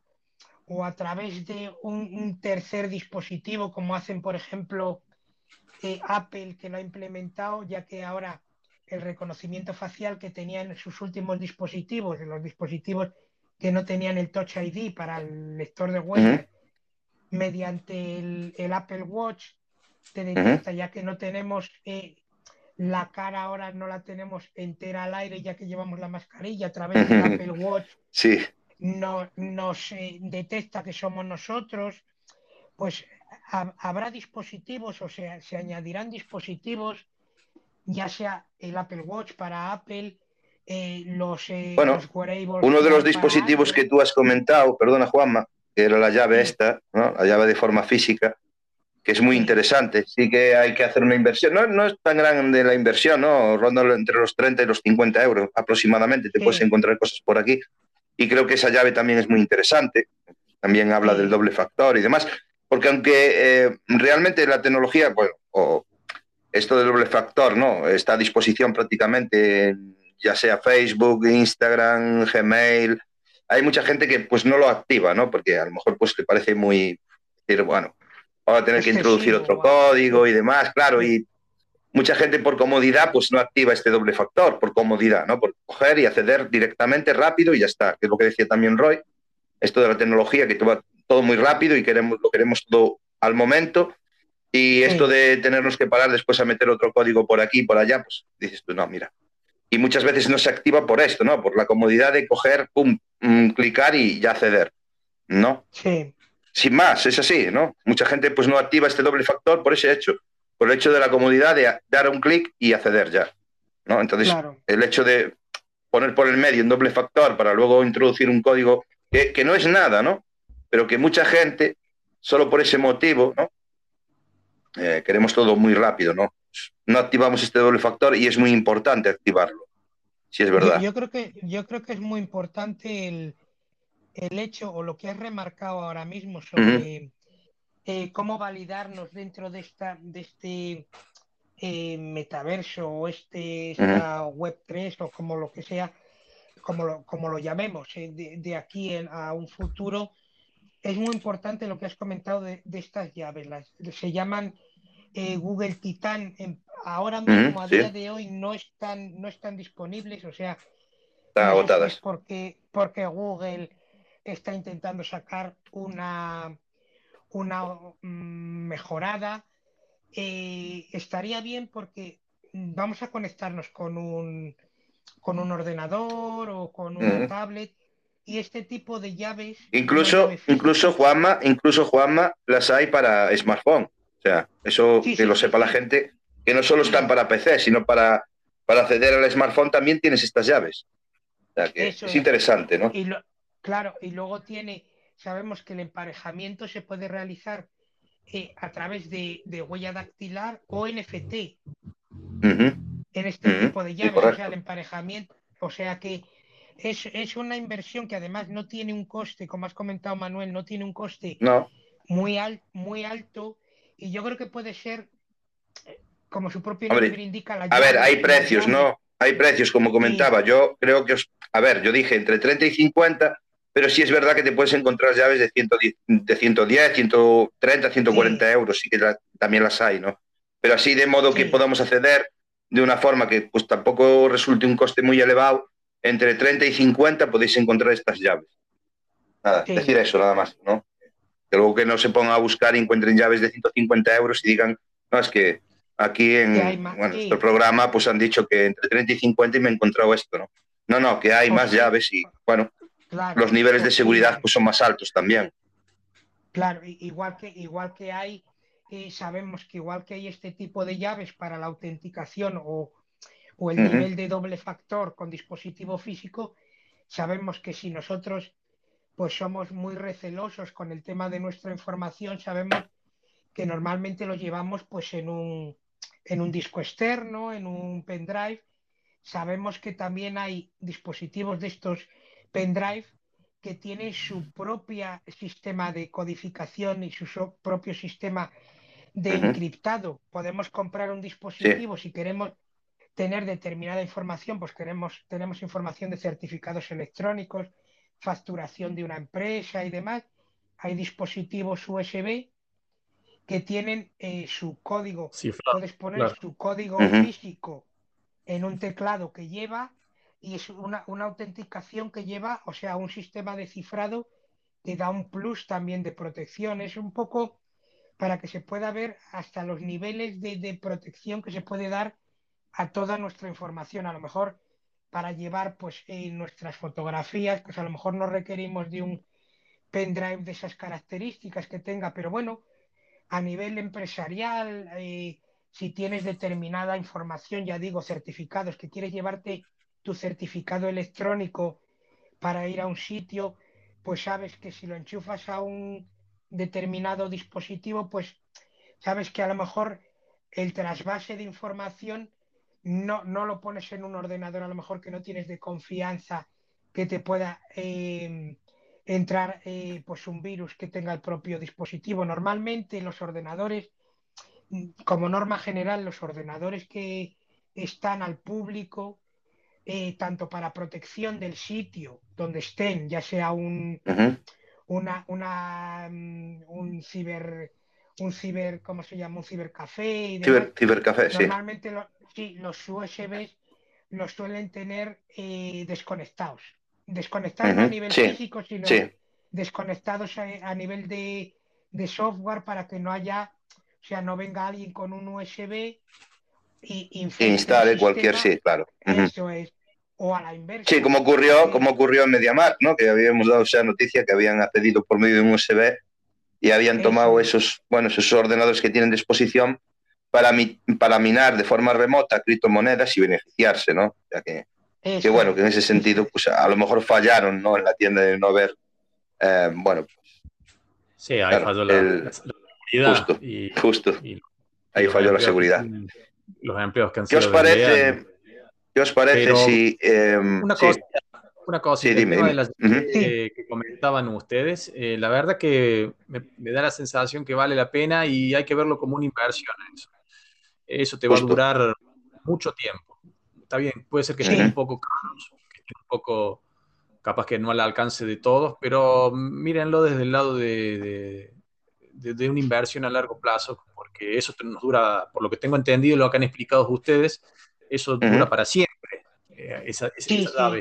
o a través de un, tercer dispositivo como hacen por ejemplo eh, Apple que lo ha implementado ya que ahora el reconocimiento facial que tenían en sus últimos dispositivos, los dispositivos que no tenían el Touch ID para el lector de huella, mediante el, Apple Watch, te detecta, ya que no tenemos eh, la cara ahora no la tenemos entera al aire ya que llevamos la mascarilla a través del Apple Watch. Sí. No, nos eh, detecta que somos nosotros. Pues habrá dispositivos, o sea, se añadirán dispositivos, ya sea el Apple Watch para Apple, eh, los, eh, bueno, Uno de los dispositivos que tú has comentado, perdona Juanma, que era la llave esta, ¿no? la llave de forma física, que es muy interesante. Sí que hay que hacer una inversión. No, no es tan grande la inversión, ¿no? Ronda entre los 30 y los 50 euros aproximadamente. Te puedes encontrar cosas por aquí. Y creo que esa llave también es muy interesante. También habla del doble factor y demás. Porque aunque eh, realmente la tecnología, bueno, o esto del doble factor, ¿no? Está a disposición prácticamente ya sea Facebook, Instagram, Gmail. Hay mucha gente que pues no lo activa, ¿no? Porque a lo mejor pues le parece muy decir, bueno, va a tener que *laughs* introducir otro código y demás, claro, y mucha gente por comodidad pues no activa este doble factor, por comodidad, ¿no? Por coger y acceder directamente rápido y ya está, que es lo que decía también Roy, esto de la tecnología, que va todo muy rápido y queremos, lo queremos todo al momento, y esto de tenernos que parar después a meter otro código por aquí y por allá, pues dices tú, no, mira. Y muchas veces no se activa por esto, ¿no? Por la comodidad de coger, pum, mm, clicar y ya acceder, ¿no? Sí. Sin más, es así, ¿no? Mucha gente pues no activa este doble factor por ese hecho, por el hecho de la comodidad de dar un clic y acceder ya, ¿no? Entonces, el hecho de poner por el medio un doble factor para luego introducir un código que, que no es nada, ¿no? Pero que mucha gente, solo por ese motivo, ¿no? Eh, queremos todo muy rápido, ¿no? No activamos este doble factor y es muy importante activarlo, si es verdad. Yo, creo, que, yo creo que es muy importante el, el hecho o lo que has remarcado ahora mismo sobre eh, cómo validarnos dentro de, esta, de este eh, metaverso o este, esta web 3 o como lo que sea, como lo, como lo llamemos, de, aquí a un futuro es muy importante lo que has comentado de, estas llaves. Las, se llaman eh, Google Titan. ahora mismo, a día de hoy, no están, no están disponibles. O sea, están agotadas. Porque, porque Google está intentando sacar una, una mm, mejorada. Eh, estaría bien porque vamos a conectarnos con un, con un ordenador o con una tablet y este tipo de llaves. Incluso, incluso Juanma, incluso Juanma, las hay para smartphone. O sea, eso que lo sepa la gente, que no solo están para PC, sino para, para acceder al smartphone también tienes estas llaves. O sea, que es, interesante, ¿no? Y claro, y luego tiene, sabemos que el emparejamiento se puede realizar eh, a través de, huella dactilar o NFT. En este tipo de llaves, o sea, el emparejamiento. O sea que es, una inversión que además no tiene un coste, como has comentado Manuel, no tiene un coste muy, muy alto y yo creo que puede ser, eh, como su propio nombre indica, la A ver, hay precios, ¿no? Hay precios, como comentaba. Yo creo que, a ver, yo dije entre 30 y 50, pero sí es verdad que te puedes encontrar llaves de 110, de 110 130, 140 euros, sí que también las hay, ¿no? Pero así de modo que podamos acceder de una forma que pues tampoco resulte un coste muy elevado entre 30 y 50 podéis encontrar estas llaves. Nada, decir eso nada más, ¿no? Que luego que no se pongan a buscar y encuentren llaves de 150 euros y digan, no, es que aquí en nuestro programa pues han dicho que entre 30 y 50 y me he encontrado esto, ¿no? No, no, que hay más llaves y, bueno, los niveles de seguridad pues son más altos también. Claro, igual que, igual que hay, eh, sabemos que igual que hay este tipo de llaves para la autenticación o o el nivel de doble factor con dispositivo físico, sabemos que si nosotros pues somos muy recelosos con el tema de nuestra información, sabemos que normalmente lo llevamos pues en un, en un disco externo, en un pendrive. Sabemos que también hay dispositivos de estos pendrive que tienen su propio sistema de codificación y su propio sistema de encriptado. Podemos comprar un dispositivo si queremos tener determinada información, pues queremos, tenemos información de certificados electrónicos, facturación de una empresa y demás. Hay dispositivos USB que tienen eh, su código. Puedes poner su código físico en un teclado que lleva y es una, una, autenticación que lleva, o sea, un sistema de cifrado que da un plus también de protección. Es un poco para que se pueda ver hasta los niveles de, de protección que se puede dar a toda nuestra información. A lo mejor para llevar pues nuestras fotografías, pues a lo mejor no requerimos de un pendrive de esas características que tenga, pero bueno, a nivel empresarial, eh, si tienes determinada información, ya digo, certificados, que quieres llevarte tu certificado electrónico para ir a un sitio, pues sabes que si lo enchufas a un determinado dispositivo, pues sabes que a lo mejor el trasvase de información no, no lo pones en un ordenador a lo mejor que no tienes de confianza que te pueda em, entrar eh, pues un virus que tenga el propio dispositivo. Normalmente los ordenadores, como norma general, los ordenadores que están al público, eh, tanto para protección del sitio donde estén, ya sea un, una, una, mm, un ciber un ciber, ¿cómo se llama? Un cibercafé. Y cibercafé, Normalmente sí. los USB los suelen tener eh, desconectados. Desconectados a nivel físico, sino desconectados a, nivel de, software para que no haya, o sea, no venga alguien con un USB y, instale cualquier, sí, claro. Eso es. O a la inversa. Sí, como ocurrió, como ocurrió en MediaMarkt, ¿no? Que habíamos dado esa noticia que habían accedido por medio de un USB y habían tomado esos, bueno, esos ordenadores que tienen disposición para, para minar de forma remota criptomonedas y beneficiarse, ¿no? O sea que, que, bueno, que en ese sentido, pues a lo mejor fallaron, ¿no? En la tienda de no ver, eh, bueno, pues, Sí, ahí falló la, seguridad. Justo, justo. ahí falló la seguridad. Los empleos que han ¿Qué os parece, ¿qué os parece si... Em, una cosa, una cosa sí, dime, De las que, comentaban ustedes, eh, la verdad que me, da la sensación que vale la pena y hay que verlo como una inversión. Eso, eso te va a durar mucho tiempo. Está bien, puede ser que esté un poco caro, que esté un poco capaz que no al alcance de todos, pero mírenlo desde el lado de, de, una inversión a largo plazo, porque eso nos dura, por lo que tengo entendido, lo que han explicado ustedes, eso dura para siempre, eh, esa, esa,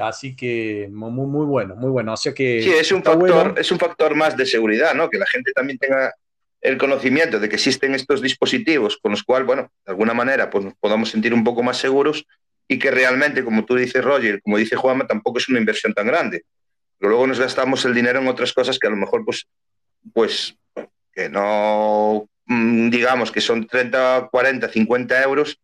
Así que muy, muy bueno, muy bueno. O sea que sí, es un, factor, es un factor más de seguridad, ¿no? Que la gente también tenga el conocimiento de que existen estos dispositivos con los cuales, bueno, de alguna manera pues, nos podamos sentir un poco más seguros y que realmente, como tú dices, Roger, como dice Juanma, tampoco es una inversión tan grande. Pero luego nos gastamos el dinero en otras cosas que a lo mejor, pues, pues que no, mm, digamos, que son 30, 40, 50 euros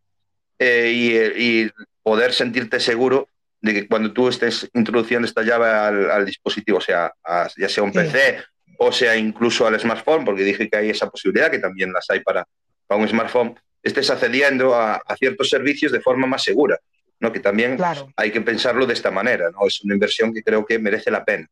eh, y, poder sentirte seguro de que cuando tú estés introduciendo esta llave al, dispositivo, sea, ya sea un PC o sea incluso al smartphone, porque dije que hay esa posibilidad, que también las hay para, para un smartphone, estés accediendo a, ciertos servicios de forma más segura. ¿no? Que también hay que pensarlo de esta manera, ¿no? Es una inversión que creo que merece la pena.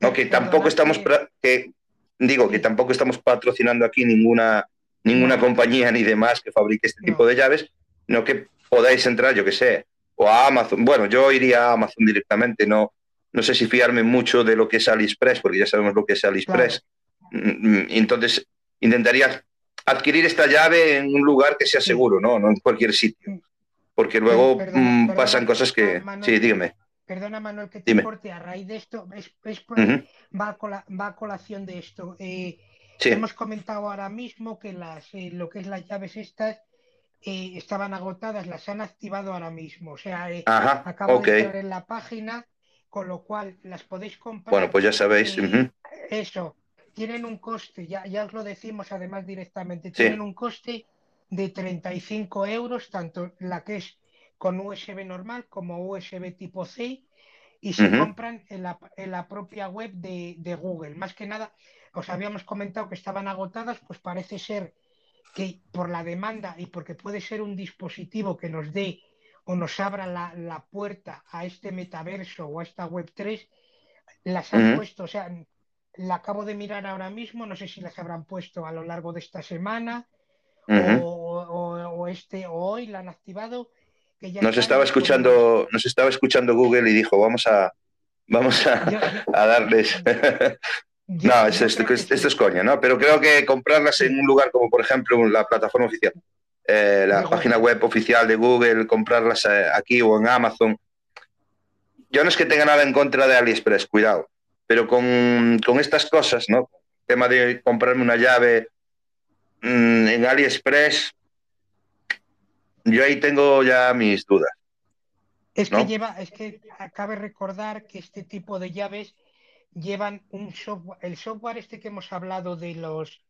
¿no? Que tampoco estamos que digo que tampoco estamos patrocinando aquí ninguna ninguna compañía ni demás que fabrique este tipo de llaves, no que podáis entrar, yo que sé, o a Amazon. Bueno, yo iría a Amazon directamente, no, no sé si fiarme mucho de lo que es AliExpress, porque ya sabemos lo que es AliExpress. Mm, mm, entonces, intentaría adquirir esta llave en un lugar que sea seguro, ¿no? No en cualquier sitio. Porque luego mm, pasan cosas que... sí, dígame. Perdona, Manuel, que te importe. A raíz de esto, va, a colación de esto. Eh, hemos comentado ahora mismo que las, eh, lo que es las llaves estas eh, estaban agotadas, las han activado ahora mismo. O sea, acabo de entrar en la página, con lo cual las podéis comprar. Bueno, pues ya sabéis. Eso, tienen un coste, ya, ya os lo decimos además directamente, tienen un coste de 35 euros, tanto la que es con USB normal como USB tipo C y se compran en la, en la, propia web de, de, Google. Más que nada, os habíamos comentado que estaban agotadas, pues parece ser que por la demanda y porque puede ser un dispositivo que nos dé o nos abra la, la puerta a este metaverso o a esta web 3, las han puesto, o sea, la acabo de mirar ahora mismo, no sé si las habrán puesto a lo largo de esta semana o, o, este o hoy la han activado nos estaba escuchando, nos estaba escuchando Google y dijo, vamos a, vamos a, darles. no, esto, es coña, ¿no? Pero creo que comprarlas en un lugar como, por ejemplo, la plataforma oficial, eh, la página web oficial de Google, comprarlas eh, aquí o en Amazon. Yo no es que tenga nada en contra de AliExpress, cuidado, pero con, estas cosas, ¿no? El tema de comprarme una llave mm, en AliExpress, yo ahí tengo ya mis dudas. Es que lleva, es que cabe recordar que este tipo de llaves llevan un software, el software este que hemos hablado de los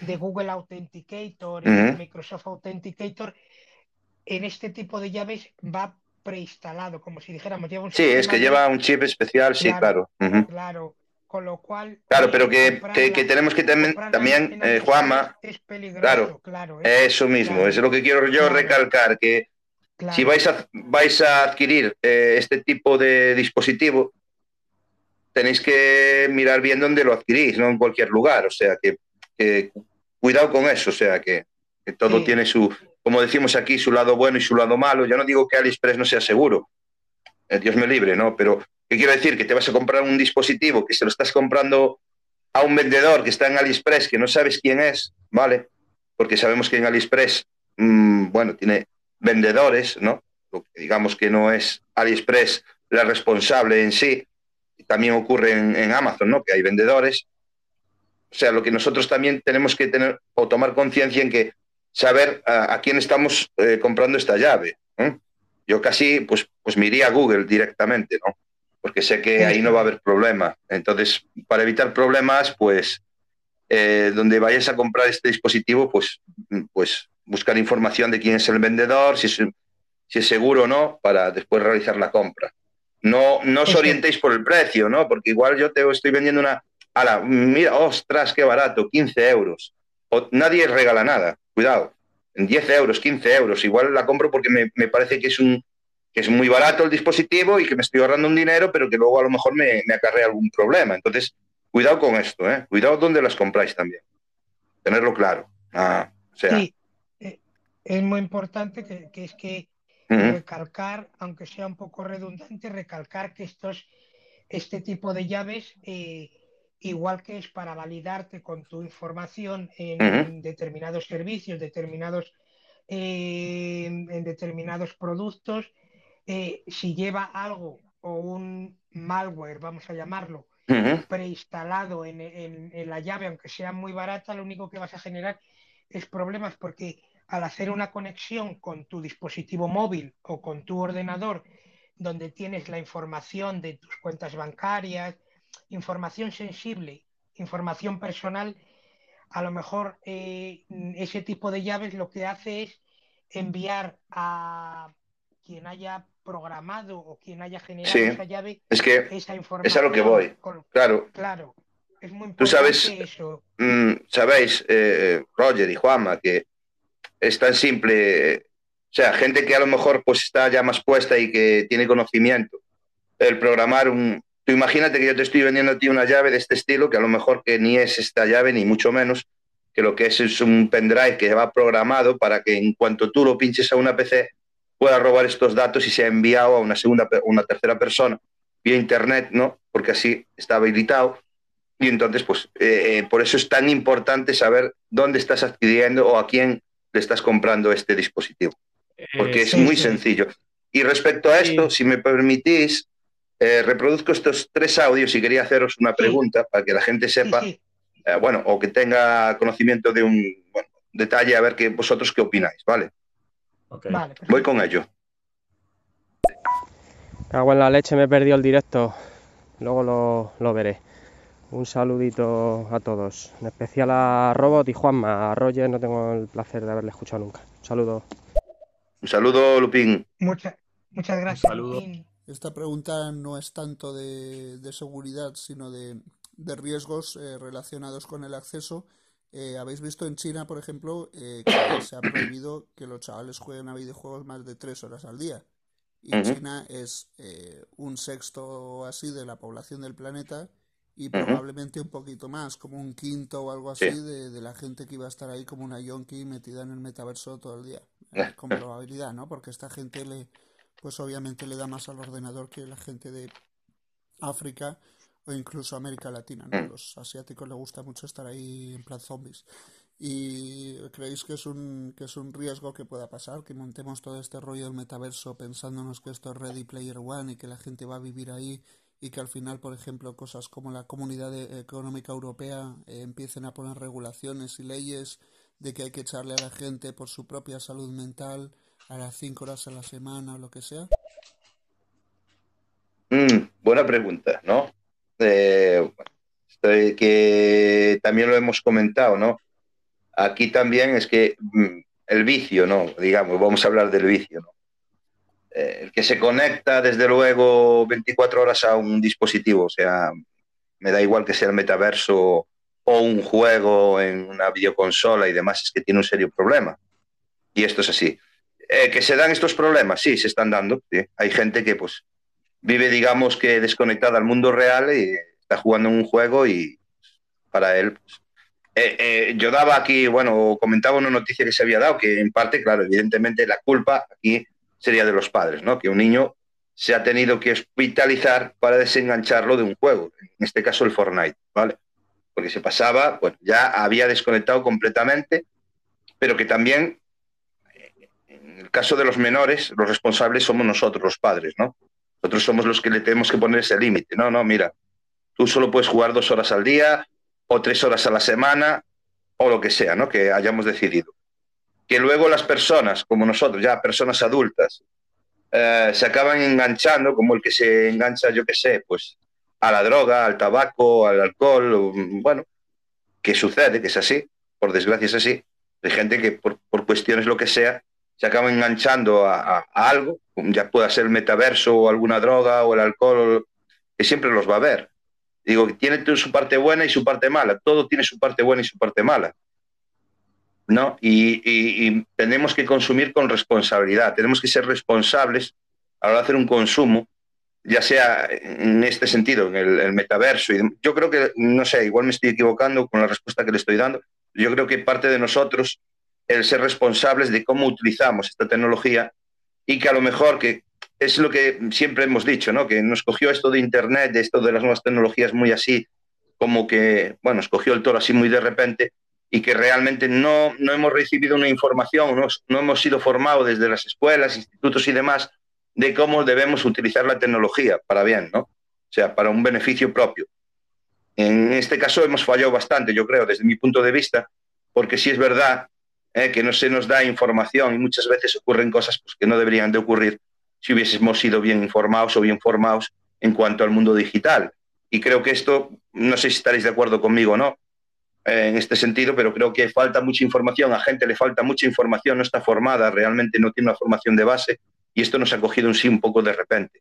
de Google Authenticator y Microsoft Authenticator, en este tipo de llaves va preinstalado, como si dijéramos, lleva un Sí, es que lleva un chip especial, sí, claro. Claro, con lo cual... Claro, pero que, que, tenemos que también, eh, Juanma, claro, claro ¿eh? eso mismo, es lo que quiero yo recalcar, que si vais a, vais a adquirir eh, este tipo de dispositivo, tenéis que mirar bien dónde lo adquirís, no en cualquier lugar, o sea, que, cuidado con eso, o sea, que, todo tiene su, como decimos aquí, su lado bueno y su lado malo. Yo no digo que AliExpress no sea seguro, Dios me libre, ¿no? Pero ¿Qué quiero decir? Que te vas a comprar un dispositivo que se lo estás comprando a un vendedor que está en AliExpress, que no sabes quién es, ¿vale? Porque sabemos que en AliExpress, mm, bueno, tiene vendedores, ¿no? digamos que no es AliExpress la responsable en sí. También ocurre en, Amazon, ¿no? Que hay vendedores. O sea, lo que nosotros también tenemos que tener o tomar conciencia en que saber a, quién estamos eh, comprando esta llave. Yo casi, pues, pues me iría a Google directamente, ¿no? porque sé que ahí no va a haber problema. Entonces, para evitar problemas, pues eh, donde vayas a comprar este dispositivo, pues, pues buscar información de quién es el vendedor, si es, si es seguro o no, para después realizar la compra. No, no os orientéis por el precio, ¿no? Porque igual yo te estoy vendiendo una... Ala, mira, ostras, qué barato, 15 euros. O, nadie regala nada, cuidado. En 10 euros, 15 euros. Igual la compro porque me, me parece que es un, que es muy barato el dispositivo y que me estoy ahorrando un dinero, pero que luego a lo mejor me, me acarrea algún problema. Entonces, cuidado con esto, ¿eh? cuidado dónde las compráis también. Tenerlo claro. Ah, sí, eh, es muy importante que, es que recalcar, aunque sea un poco redundante, recalcar que estos, este tipo de llaves, eh, igual que es para validarte con tu información en, determinados servicios, determinados, eh, en determinados productos, eh, si lleva algo o un malware, vamos a llamarlo, preinstalado en, la llave, aunque sea muy barata, lo único que vas a generar es problemas porque al hacer una conexión con tu dispositivo móvil o con tu ordenador, donde tienes la información de tus cuentas bancarias, información sensible, información personal, a lo mejor eh, ese tipo de llaves lo que hace es enviar a quien haya programado o quien haya generado esa llave, es que esa información. Es a lo que voy. claro. Claro. Es muy importante Tú sabes, eso. Mm, sabéis, eh, Roger y Juanma, que es tan simple. O sea, gente que a lo mejor pues está ya más puesta y que tiene conocimiento. El programar un. Tú imagínate que yo te estoy vendiendo a ti una llave de este estilo, que a lo mejor que ni es esta llave, ni mucho menos, que lo que es es un pendrive que va programado para que en cuanto tú lo pinches a una PC, pueda robar estos datos y sea enviado a una segunda una tercera persona vía internet, ¿no? Porque así está habilitado. Y entonces, pues, eh, eh, por eso es tan importante saber dónde estás adquiriendo o a quién le estás comprando este dispositivo. Porque es muy sencillo. Y respecto a esto, si me permitís, eh, reproduzco estos tres audios y quería haceros una pregunta para que la gente sepa, bueno, o que tenga conocimiento de un detalle, a ver que vosotros qué opináis, ¿vale? Voy con ello. Cago en la leche, me perdió el directo. Luego lo, veré. Un saludito a todos, en especial a Robot y Juanma. A Roger no tengo el placer de haberle escuchado nunca. Un saludo. Un saludo, Lupín. muchas gracias. Esta pregunta no es tanto de, seguridad, sino de, riesgos eh, relacionados con el acceso eh, Habéis visto en China, por ejemplo, eh, que se ha prohibido que los chavales jueguen a videojuegos más de tres horas al día. Y China es eh, un sexto así de la población del planeta y probablemente un poquito más, como un quinto o algo así de, la gente que iba a estar ahí como una yonki metida en el metaverso todo el día. *laughs* con probabilidad, ¿no? Porque esta gente le, pues obviamente le da más al ordenador que la gente de África o incluso América Latina. ¿no? Mm. Los asiáticos les gusta mucho estar ahí en plan zombies. ¿Y creéis que es, un, que es un riesgo que pueda pasar? Que montemos todo este rollo del metaverso pensándonos que esto es Ready Player One y que la gente va a vivir ahí y que al final, por ejemplo, cosas como la Comunidad Económica Europea eh, empiecen a poner regulaciones y leyes de que hay que echarle a la gente por su propia salud mental a las cinco horas a la semana o lo que sea? Mm, buena pregunta, ¿no? eh, que también lo hemos comentado, ¿no? Aquí también es que mm, el vicio, ¿no? Digamos, vamos a hablar del vicio, ¿no? Eh, el que se conecta desde luego 24 horas a un dispositivo, o sea, me da igual que sea el metaverso o un juego en una videoconsola y demás, es que tiene un serio problema. Y esto es así. Eh, ¿Que se dan estos problemas? Sí, se están dando. Hay gente que pues vive, digamos, que desconectada al mundo real y está jugando en un juego y para él. Pues, eh, eh, yo daba aquí, bueno, comentaba una noticia que se había dado, que en parte, claro, evidentemente la culpa aquí sería de los padres, ¿no? Que un niño se ha tenido que hospitalizar para desengancharlo de un juego, en este caso el Fortnite, ¿vale? Porque se pasaba, pues ya había desconectado completamente, pero que también, en el caso de los menores, los responsables somos nosotros, los padres, ¿no? Nosotros somos los que le tenemos que poner ese límite. No, no, mira, tú solo puedes jugar dos horas al día o tres horas a la semana o lo que sea, ¿no? Que hayamos decidido. Que luego las personas, como nosotros, ya personas adultas, eh, se acaban enganchando, como el que se engancha, yo qué sé, pues a la droga, al tabaco, al alcohol, bueno, que sucede, que es así, por desgracia es así. Hay gente que por, cuestiones lo que sea, se acaba enganchando a, algo, ya pueda ser el metaverso o alguna droga o el alcohol, que siempre los va a ver. Digo, tiene su parte buena y su parte mala, todo tiene su parte buena y su parte mala. ¿no? Y, tenemos que consumir con responsabilidad, tenemos que ser responsables a la hora de hacer un consumo, ya sea en este sentido, en el, metaverso. Y yo creo que, no sé, igual me estoy equivocando con la respuesta que le estoy dando, yo creo que parte de nosotros el ser responsables de cómo utilizamos esta tecnología y que a lo mejor que es lo que siempre hemos dicho, ¿no? Que nos cogió esto de Internet, de esto de las nuevas tecnologías muy así, como que, bueno, nos cogió el toro así muy de repente y que realmente no, no hemos recibido una información, no, no hemos sido formados desde las escuelas, institutos y demás de cómo debemos utilizar la tecnología para bien, ¿no? O sea, para un beneficio propio. En este caso hemos fallado bastante, yo creo, desde mi punto de vista, porque sí es verdad eh, que no se nos da información y muchas veces ocurren cosas pues, que no deberían de ocurrir si hubiésemos sido bien informados o bien formados en cuanto al mundo digital. Y creo que esto, no sé si estaréis de acuerdo conmigo o no, eh, en este sentido, pero creo que falta mucha información, a gente le falta mucha información, no está formada, realmente no tiene una formación de base y esto nos ha cogido un sí un poco de repente,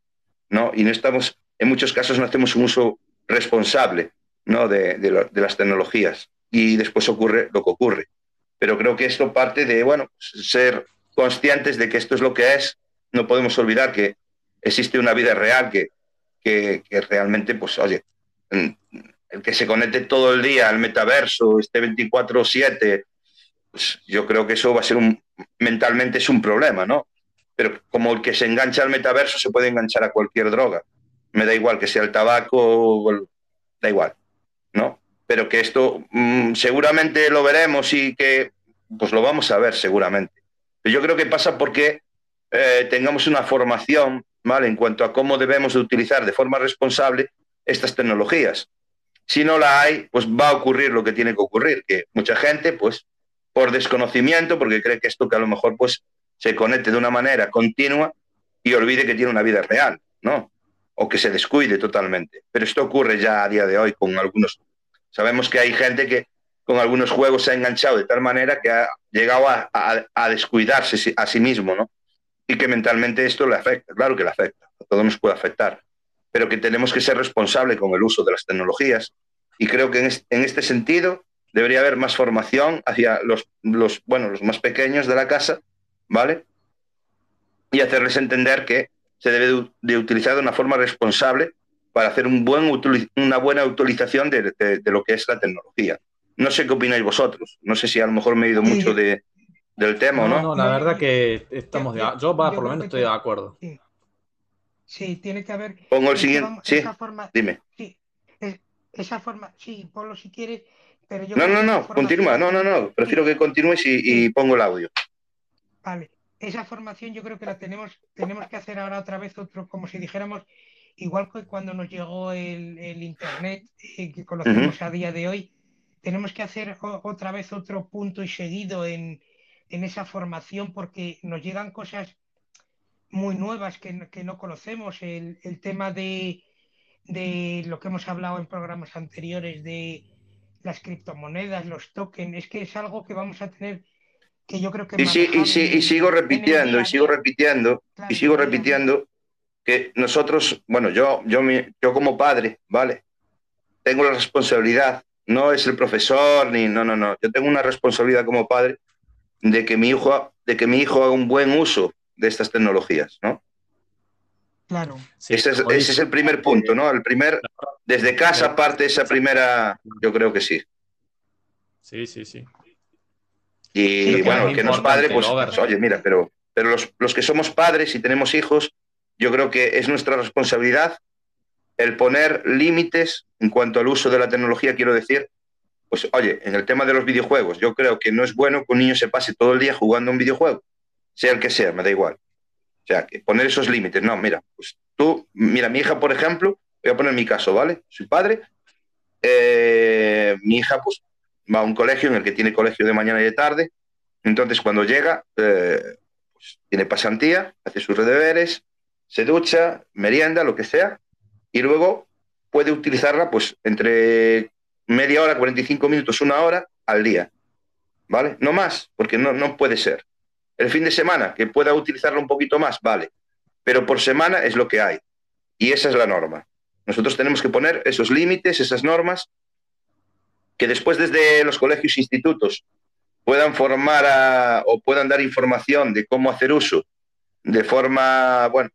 ¿no? Y no estamos, en muchos casos no hacemos un uso responsable, ¿no? De, de, las tecnologías y después ocurre lo que ocurre. Pero creo que esto parte de, bueno, ser conscientes de que esto es lo que es, no podemos olvidar que existe una vida real que, que, que realmente, pues, oye, el que se conecte todo el día al metaverso, este 24/7, pues yo creo que eso va a ser un, mentalmente es un problema, ¿no? Pero como el que se engancha al metaverso se puede enganchar a cualquier droga. Me da igual que sea el tabaco, da igual, ¿no? Pero que esto mm, seguramente lo veremos y que pues lo vamos a ver seguramente. Yo creo que pasa porque eh, tengamos una formación, ¿vale? En cuanto a cómo debemos de utilizar de forma responsable estas tecnologías. Si no la hay, pues va a ocurrir lo que tiene que ocurrir, que mucha gente, pues por desconocimiento, porque cree que esto que a lo mejor pues se conecte de una manera continua y olvide que tiene una vida real, ¿no? O que se descuide totalmente. Pero esto ocurre ya a día de hoy con algunos. Sabemos que hay gente que con algunos juegos se ha enganchado de tal manera que ha llegado a, a descuidarse a sí mismo, ¿no? Y que mentalmente esto le afecta, claro que le afecta, a todos nos puede afectar pero que tenemos que ser responsables con el uso de las tecnologías. Y creo que en este sentido debería haber más formación hacia los, los, bueno, los más pequeños de la casa, ¿vale? Y hacerles entender que se debe de, utilizar de una forma responsable para hacer un buen, una buena utilización de, de, lo que es la tecnología. No sé qué opináis vosotros. No sé si a lo mejor me he ido mucho de, del tema o no. No, la verdad que estamos de, yo, por lo menos estoy de acuerdo. Sí, tiene que haber. Pongo el siguiente. Sí, forma, dime. Sí, esa forma, sí, ponlo si quieres, pero yo. No, no, no, continúa, no, no, no, prefiero que continúes y, pongo el audio. Vale, esa formación yo creo que la tenemos, tenemos que hacer ahora otra vez otro, como si dijéramos, igual que cuando nos llegó el, Internet eh, que conocemos a día de hoy, tenemos que hacer otra vez otro punto y seguido en, en esa formación porque nos llegan cosas muy nuevas que, que no conocemos. El, el tema de, de, lo que hemos hablado en programas anteriores de las criptomonedas, los tokens, es que es algo que vamos a tener que yo creo que... Y, sigo repitiendo, y sigo repitiendo, y sigo repitiendo que nosotros, bueno, yo, yo, yo como padre, ¿vale? Tengo la responsabilidad, no es el profesor, ni, no, no, no, yo tengo una responsabilidad como padre de que mi hijo, de que mi hijo haga un buen uso de estas tecnologías, ¿no? Claro. ese, es, el primer punto, ¿no? El primer, desde casa parte esa primera, yo creo que sí. Sí, sí, sí. Y bueno, el que no es padre, pues, pues, oye, mira, pero, pero los, los, que somos padres y tenemos hijos, yo creo que es nuestra responsabilidad el poner límites en cuanto al uso de la tecnología, quiero decir, pues oye, en el tema de los videojuegos, yo creo que no es bueno que un niño se pase todo el día jugando un videojuego sea el que sea, me da igual. O sea, que poner esos límites. No, mira, pues tú, mira, mi hija, por ejemplo, voy a poner mi caso, ¿vale? Soy padre. Eh, mi hija, pues, va a un colegio en el que tiene colegio de mañana y de tarde. Entonces, cuando llega, eh, pues, tiene pasantía, hace sus deberes, se ducha, merienda, lo que sea, y luego puede utilizarla pues entre media hora, 45 minutos, una hora al día. ¿Vale? No más, porque no, no puede ser. El fin de semana, que pueda utilizarla un poquito más, vale. Pero por semana es lo que hay. Y esa es la norma. Nosotros tenemos que poner esos límites, esas normas, que después desde los colegios e institutos puedan formar o puedan dar información de cómo hacer uso de forma, bueno,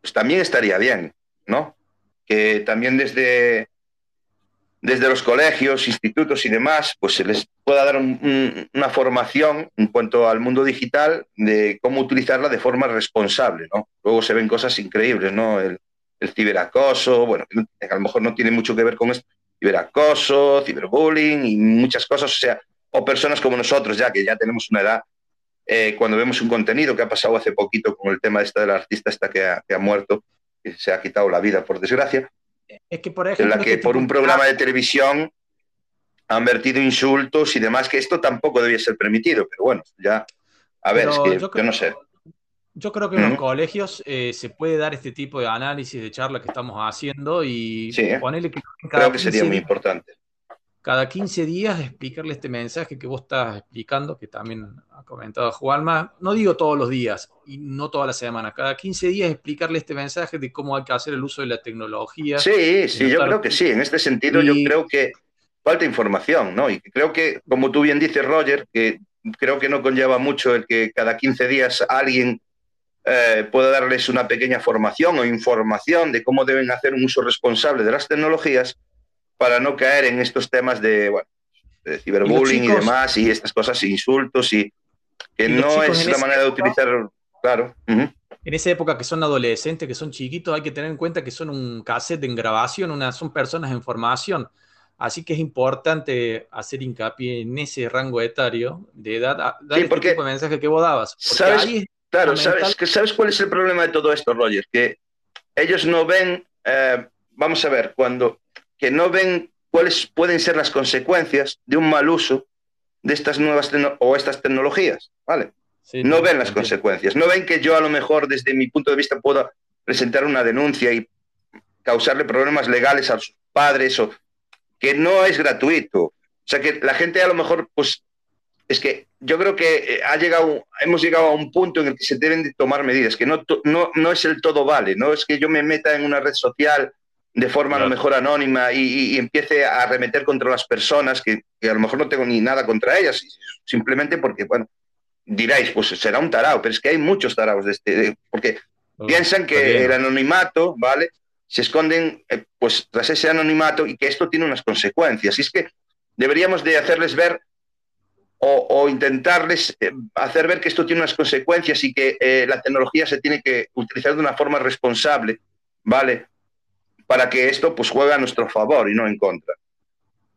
pues también estaría bien, ¿no? Que también desde, desde los colegios, institutos y demás, pues se les pueda dar una formación en cuanto al mundo digital de cómo utilizarla de forma responsable, ¿no? Luego se ven cosas increíbles, ¿no? El, el ciberacoso, bueno, a lo mejor no tiene mucho que ver con esto, ciberacoso, ciberbullying y muchas cosas, o sea, o personas como nosotros ya, que ya tenemos una edad, eh, cuando vemos un contenido que ha pasado hace poquito con el tema esta del artista esta que ha, que ha muerto, que se ha quitado la vida por desgracia, es que por ejemplo, en la que por un programa de televisión han vertido insultos y demás, que esto tampoco debía ser permitido, pero bueno, ya, a ver, es que yo, no sé. Yo creo que en los colegios eh, se puede dar este tipo de análisis de charla que estamos haciendo y ponerle que creo que sería muy importante. Cada 15 días explicarle este mensaje que vos estás explicando, que también ha comentado Juanma. No digo todos los días y no toda la semana. Cada 15 días explicarle este mensaje de cómo hay que hacer el uso de la tecnología. Sí, sí, yo creo que sí. En este sentido, yo creo que falta información, ¿no? Y creo que, como tú bien dices, Roger, que creo que no conlleva mucho el que cada 15 días alguien eh, pueda darles una pequeña formación o información de cómo deben hacer un uso responsable de las tecnologías para no caer en estos temas de, bueno, de ciberbullying y, demás y estas cosas, insultos y que no es la manera de utilizar, claro. En esa época que son adolescentes, que son chiquitos, hay que tener en cuenta que son un cassette en grabación, una, son personas en formación. Así que es importante hacer hincapié en ese rango etario de edad, dar sí, este porque, tipo de mensaje que vos dabas. ¿sabes? Claro, ¿sabes, ¿sabes cuál es el problema de todo esto, Roger? Que ellos no ven, eh, vamos a ver, cuando que no ven cuáles pueden ser las consecuencias de un mal uso de estas nuevas o estas tecnologías, ¿vale? no ven las consecuencias, no ven que yo a lo mejor desde mi punto de vista pueda presentar una denuncia y causarle problemas legales a sus padres o que no es gratuito. O sea que la gente a lo mejor pues es que yo creo que eh, ha llegado, hemos llegado a un punto en el que se deben de tomar medidas, que no, no, no es el todo vale, no es que yo me meta en una red social de forma a lo mejor anónima y, empiece a arremeter contra las personas que, a lo mejor no tengo ni nada contra ellas, simplemente porque, bueno, diráis, pues será un tarao, pero es que hay muchos taraos de este, porque oh, piensan que el anonimato, ¿vale? Se esconden eh, pues tras ese anonimato y que esto tiene unas consecuencias. Y es que deberíamos de hacerles ver o, intentarles eh, hacer ver que esto tiene unas consecuencias y que eh, la tecnología se tiene que utilizar de una forma responsable, ¿vale? Para que esto pues juegue a nuestro favor y no en contra.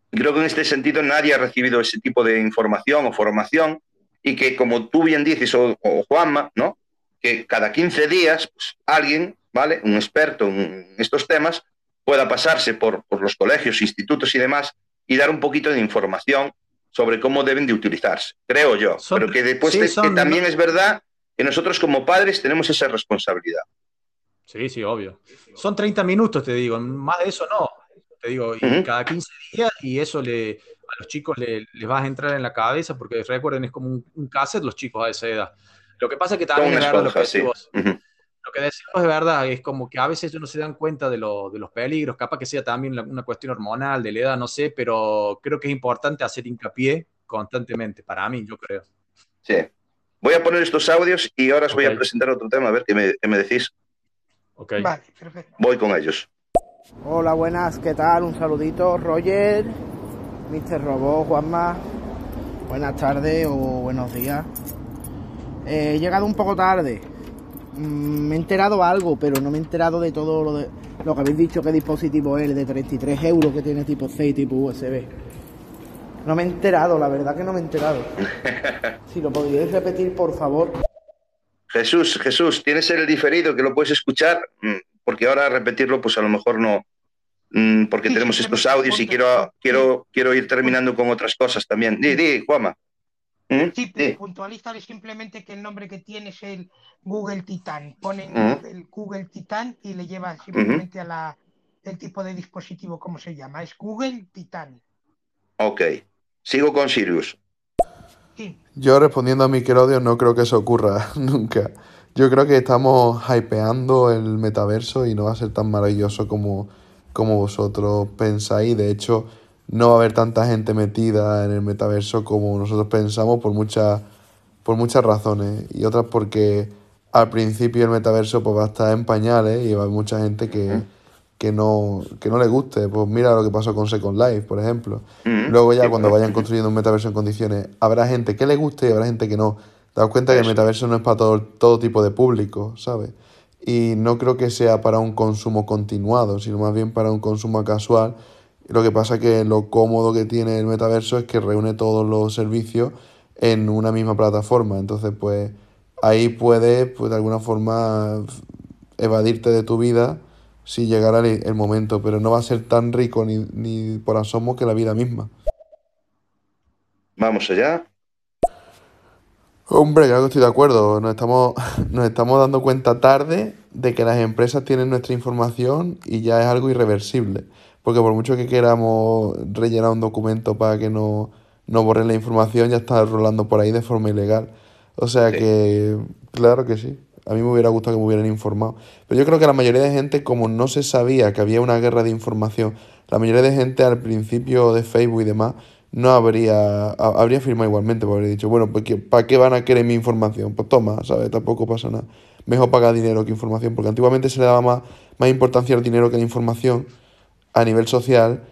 Creo que en este sentido nadie ha recibido ese tipo de información o formación y que como tú bien dices, o, Juanma, ¿no? Que cada 15 días pues, alguien, ¿vale? Un experto en estos temas pueda pasarse por, por los colegios, institutos y demás y dar un poquito de información sobre cómo deben de utilizarse, creo yo. pero que después que también es verdad que nosotros como padres tenemos esa responsabilidad. Sí, sí, obvio. Son 30 minutos, te digo, más de eso no. Te digo, cada 15 días y eso le, a los chicos les va a entrar en la cabeza porque recuerden, es como un, cassette los chicos a esa edad. Lo que pasa es que también es lo que decimos, lo que decimos es verdad, es como que a veces ellos no se dan cuenta de, de los peligros, capaz que sea también una cuestión hormonal, de la edad, no sé, pero creo que es importante hacer hincapié constantemente, para mí, yo creo. Sí. Voy a poner estos audios y ahora os voy a presentar otro tema, a ver qué me, qué me decís. Ok. Vale, perfecto. Voy con ellos. Hola, buenas, ¿qué tal? Un saludito, Roger, Mr. Robot, Juanma. Buenas tardes o buenos días. he llegado un poco tarde, Mm, me he enterado algo, pero no me he enterado de todo lo, de, lo que habéis dicho que dispositivo es, de 33 euros que tiene tipo C y tipo USB. No me he enterado, la verdad que no me he enterado. *laughs* si lo podríais repetir, por favor. Jesús, Jesús, tienes el diferido que lo puedes escuchar, mm, porque ahora repetirlo, pues a lo mejor no, mm, porque tenemos estos audios y quiero, quiero, quiero ir terminando con otras cosas también. Di, di, Juama. ¿Mm? Sí, sí. puntualízale simplemente que el nombre que tiene es el Google Titan. Pone ¿Mm? el Google Titan y le lleva simplemente a la el tipo de dispositivo, ¿cómo se llama? Es Google Titan. Ok. Sigo con Sirius. Yo respondiendo a mi querodio no creo que eso ocurra *laughs* nunca. Yo creo que estamos hypeando el metaverso y no va a ser tan maravilloso como, como vosotros pensáis. De hecho, no va a haber tanta gente metida en el metaverso como nosotros pensamos por muchas, por muchas razones. Y otras porque al principio el metaverso pues, va a estar en pañales y va a haber mucha gente que, que no, que no le guste. Pues mira lo que pasó con Second Life, por ejemplo. Luego ya cuando vayan construyendo un metaverso en condiciones, habrá gente que le guste y habrá gente que no. Daos cuenta que el metaverso no es para todo, todo tipo de público, ¿sabes? Y no creo que sea para un consumo continuado, sino más bien para un consumo casual. Lo que pasa es que lo cómodo que tiene el metaverso es que reúne todos los servicios en una misma plataforma. Entonces, pues ahí puedes, pues de alguna forma, evadirte de tu vida si llegara el, momento, pero no va a ser tan rico ni, ni por asomo que la vida misma. Vamos allá. Hombre, claro que estoy de acuerdo. Nos estamos, *laughs* nos estamos dando cuenta tarde de que las empresas tienen nuestra información y ya es algo irreversible. Porque por mucho que queramos rellenar un documento para que no, no borren la información, ya está rolando por ahí de forma ilegal. O sea que, claro que sí. A mí me hubiera gustado que me hubieran informado. Pero yo creo que la mayoría de gente, como no se sabía que había una guerra de información, la mayoría de gente al principio de Facebook y demás no habría, habría firmado igualmente, porque habría dicho, bueno, pues ¿para qué van a querer mi información? Pues toma, ¿sabes? Tampoco pasa nada. Mejor pagar dinero que información, porque antiguamente se le daba más, más importancia al dinero que a la información a nivel social,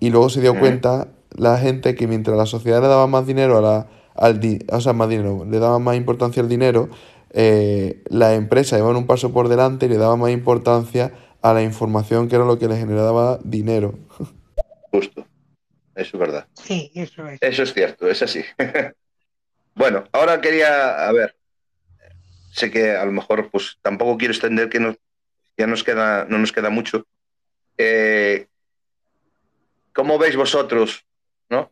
y luego se dio cuenta la gente que mientras la sociedad le daba más dinero a la, al o sea, más dinero, le daba más importancia al dinero, eh, la empresa iba un paso por delante y le daba más importancia a la información que era lo que le generaba dinero. *laughs* Justo, eso es verdad. Sí, eso es. Eso es cierto, es así. *laughs* bueno, ahora quería, a ver, sé que a lo mejor pues tampoco quiero extender que nos, ya nos queda, no nos queda mucho. Eh, ¿Cómo veis vosotros, no?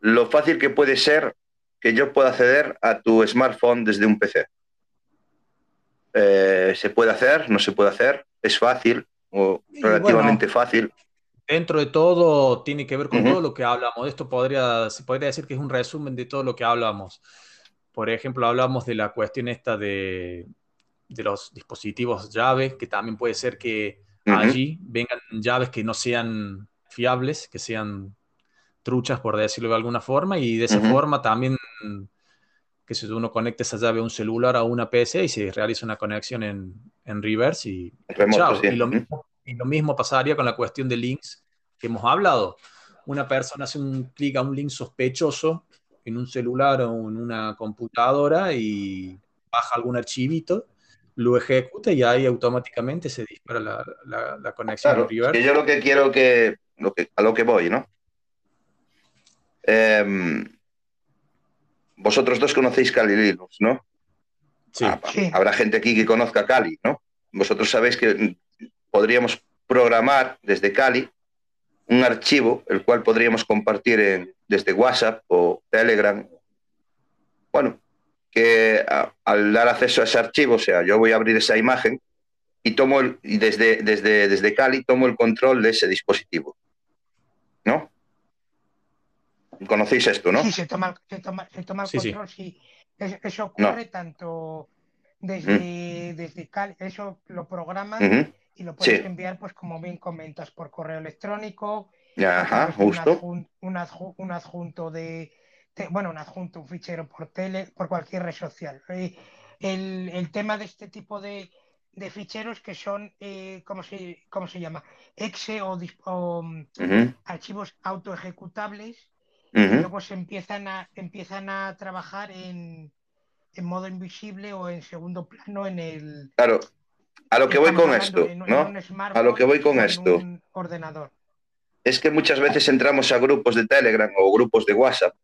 Lo fácil que puede ser que yo pueda acceder a tu smartphone desde un PC. Eh, ¿Se puede hacer? ¿No se puede hacer? ¿Es fácil o relativamente fácil? Dentro de todo, tiene que ver con todo lo que hablamos. Esto podría, se podría decir que es un resumen de todo lo que hablamos. Por ejemplo, hablamos de la cuestión esta de, de los dispositivos llaves, que también puede ser que allí vengan llaves que no sean fiables, que sean truchas, por decirlo de alguna forma, y de esa forma también que si uno conecta esa llave a un celular a una PC y se realiza una conexión en, en reverse y, y, lo mismo, y, lo mismo, pasaría con la cuestión de links que hemos hablado. Una persona hace un clic a un link sospechoso en un celular o en una computadora y baja algún archivito, lo ejecuta y ahí automáticamente se dispara la, la, conexión en reverse. yo lo que quiero que, lo que, a lo que voy, ¿no? Eh, vosotros dos conocéis Kali Linux, ¿no? Ah, sí. Habrá gente aquí que conozca Kali, ¿no? Vosotros sabéis que podríamos programar desde Kali un archivo, el cual podríamos compartir desde WhatsApp o Telegram. Bueno, que al dar acceso a ese archivo, o sea, yo voy a abrir esa imagen y tomo y desde, desde, desde Kali tomo el control de ese dispositivo. ¿No? Conocéis esto, ¿no? Sí, se toma, se toma, se toma el control, sí. Eso ocurre tanto desde, desde Cal, eso lo programas y lo puedes enviar, pues como bien comentas, por correo electrónico. Ajá, justo. Un, adjunto de, bueno, un adjunto, un fichero por tele, por cualquier red social. Eh, el, el tema de este tipo de, de ficheros que son, eh, ¿cómo, se, ¿cómo se llama? Exe o, o archivos autoejecutables y luego se empiezan a, empiezan a trabajar en, en, modo invisible o en segundo plano en el... Claro, a lo que voy con esto, ¿no? A lo que voy con esto. ordenador. Es que muchas veces entramos a grupos de Telegram o grupos de WhatsApp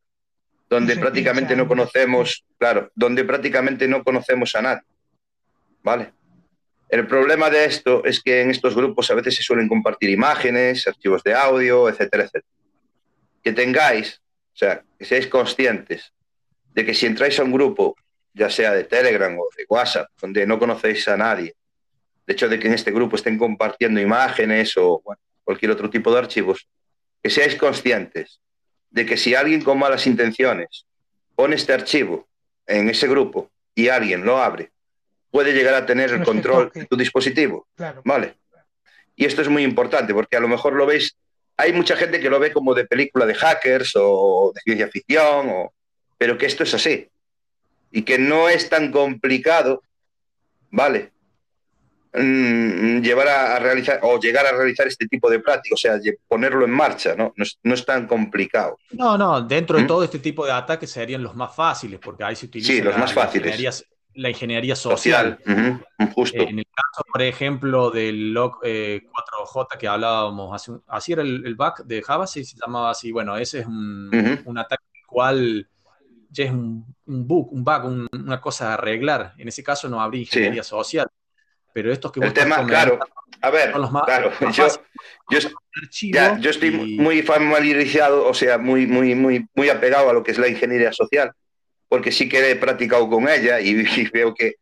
donde prácticamente no conocemos, claro, donde prácticamente no conocemos a nadie. ¿Vale? El problema de esto es que en estos grupos a veces se suelen compartir imágenes, archivos de audio, etcétera, etcétera que tengáis, o sea, que seáis conscientes de que si entráis a un grupo, ya sea de Telegram o de WhatsApp, donde no conocéis a nadie, de hecho de que en este grupo estén compartiendo imágenes o cualquier otro tipo de archivos, que seáis conscientes de que si alguien con malas intenciones pone este archivo en ese grupo y alguien lo abre, puede llegar a tener el control de tu dispositivo. ¿Vale? Y esto es muy importante porque a lo mejor lo veis, hay mucha gente que lo ve como de película de hackers o de ciencia ficción, o, pero que esto es así. Y que no es tan complicado, ¿vale? Mm, llevar a, realizar o llegar a realizar este tipo de prácticas, o sea, ponerlo en marcha, ¿no? No es, tan complicado. No, no, dentro de ¿Mm? todo este tipo de ataques serían los más fáciles, porque ahí se utiliza sí, los más fáciles. La ingeniería, social. justo. en el caso, por ejemplo, del log 4J eh, que hablábamos, hace así era el, bug de Java, sí, se llamaba así. Bueno, ese es un, un ataque cual ya es un, bug, un bug, una cosa a arreglar. En ese caso no habría ingeniería social pero estos que el tema claro a ver claro yo, yo, estoy muy familiarizado o sea muy muy muy muy apegado a lo que es la ingeniería social porque sí que he practicado con ella y, veo que,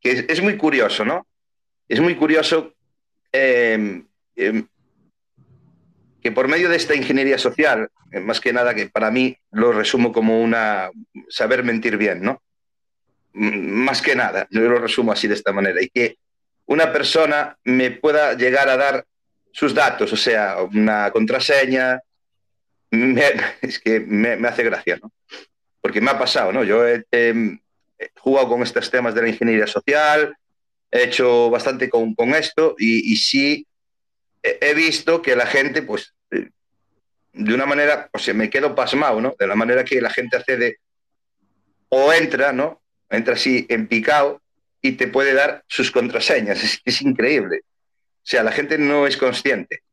es, muy curioso no es muy curioso em, em, que por medio de esta ingeniería social eh, más que nada que para mí lo resumo como una saber mentir bien no más que nada yo lo resumo así de esta manera y que una persona me pueda llegar a dar sus datos, o sea, una contraseña, *laughs* es que me, hace gracia, ¿no? Porque me ha pasado, ¿no? Yo he, jugado con estos temas de la ingeniería social, he hecho bastante con, esto y, sí he, visto que la gente, pues, eh, de una manera, o sea, me quedo pasmado, ¿no? De la manera que la gente accede o entra, ¿no? Entra así en picado y te puede dar sus contraseñas. *laughs* Es, es increíble. O sea, la gente no es consciente.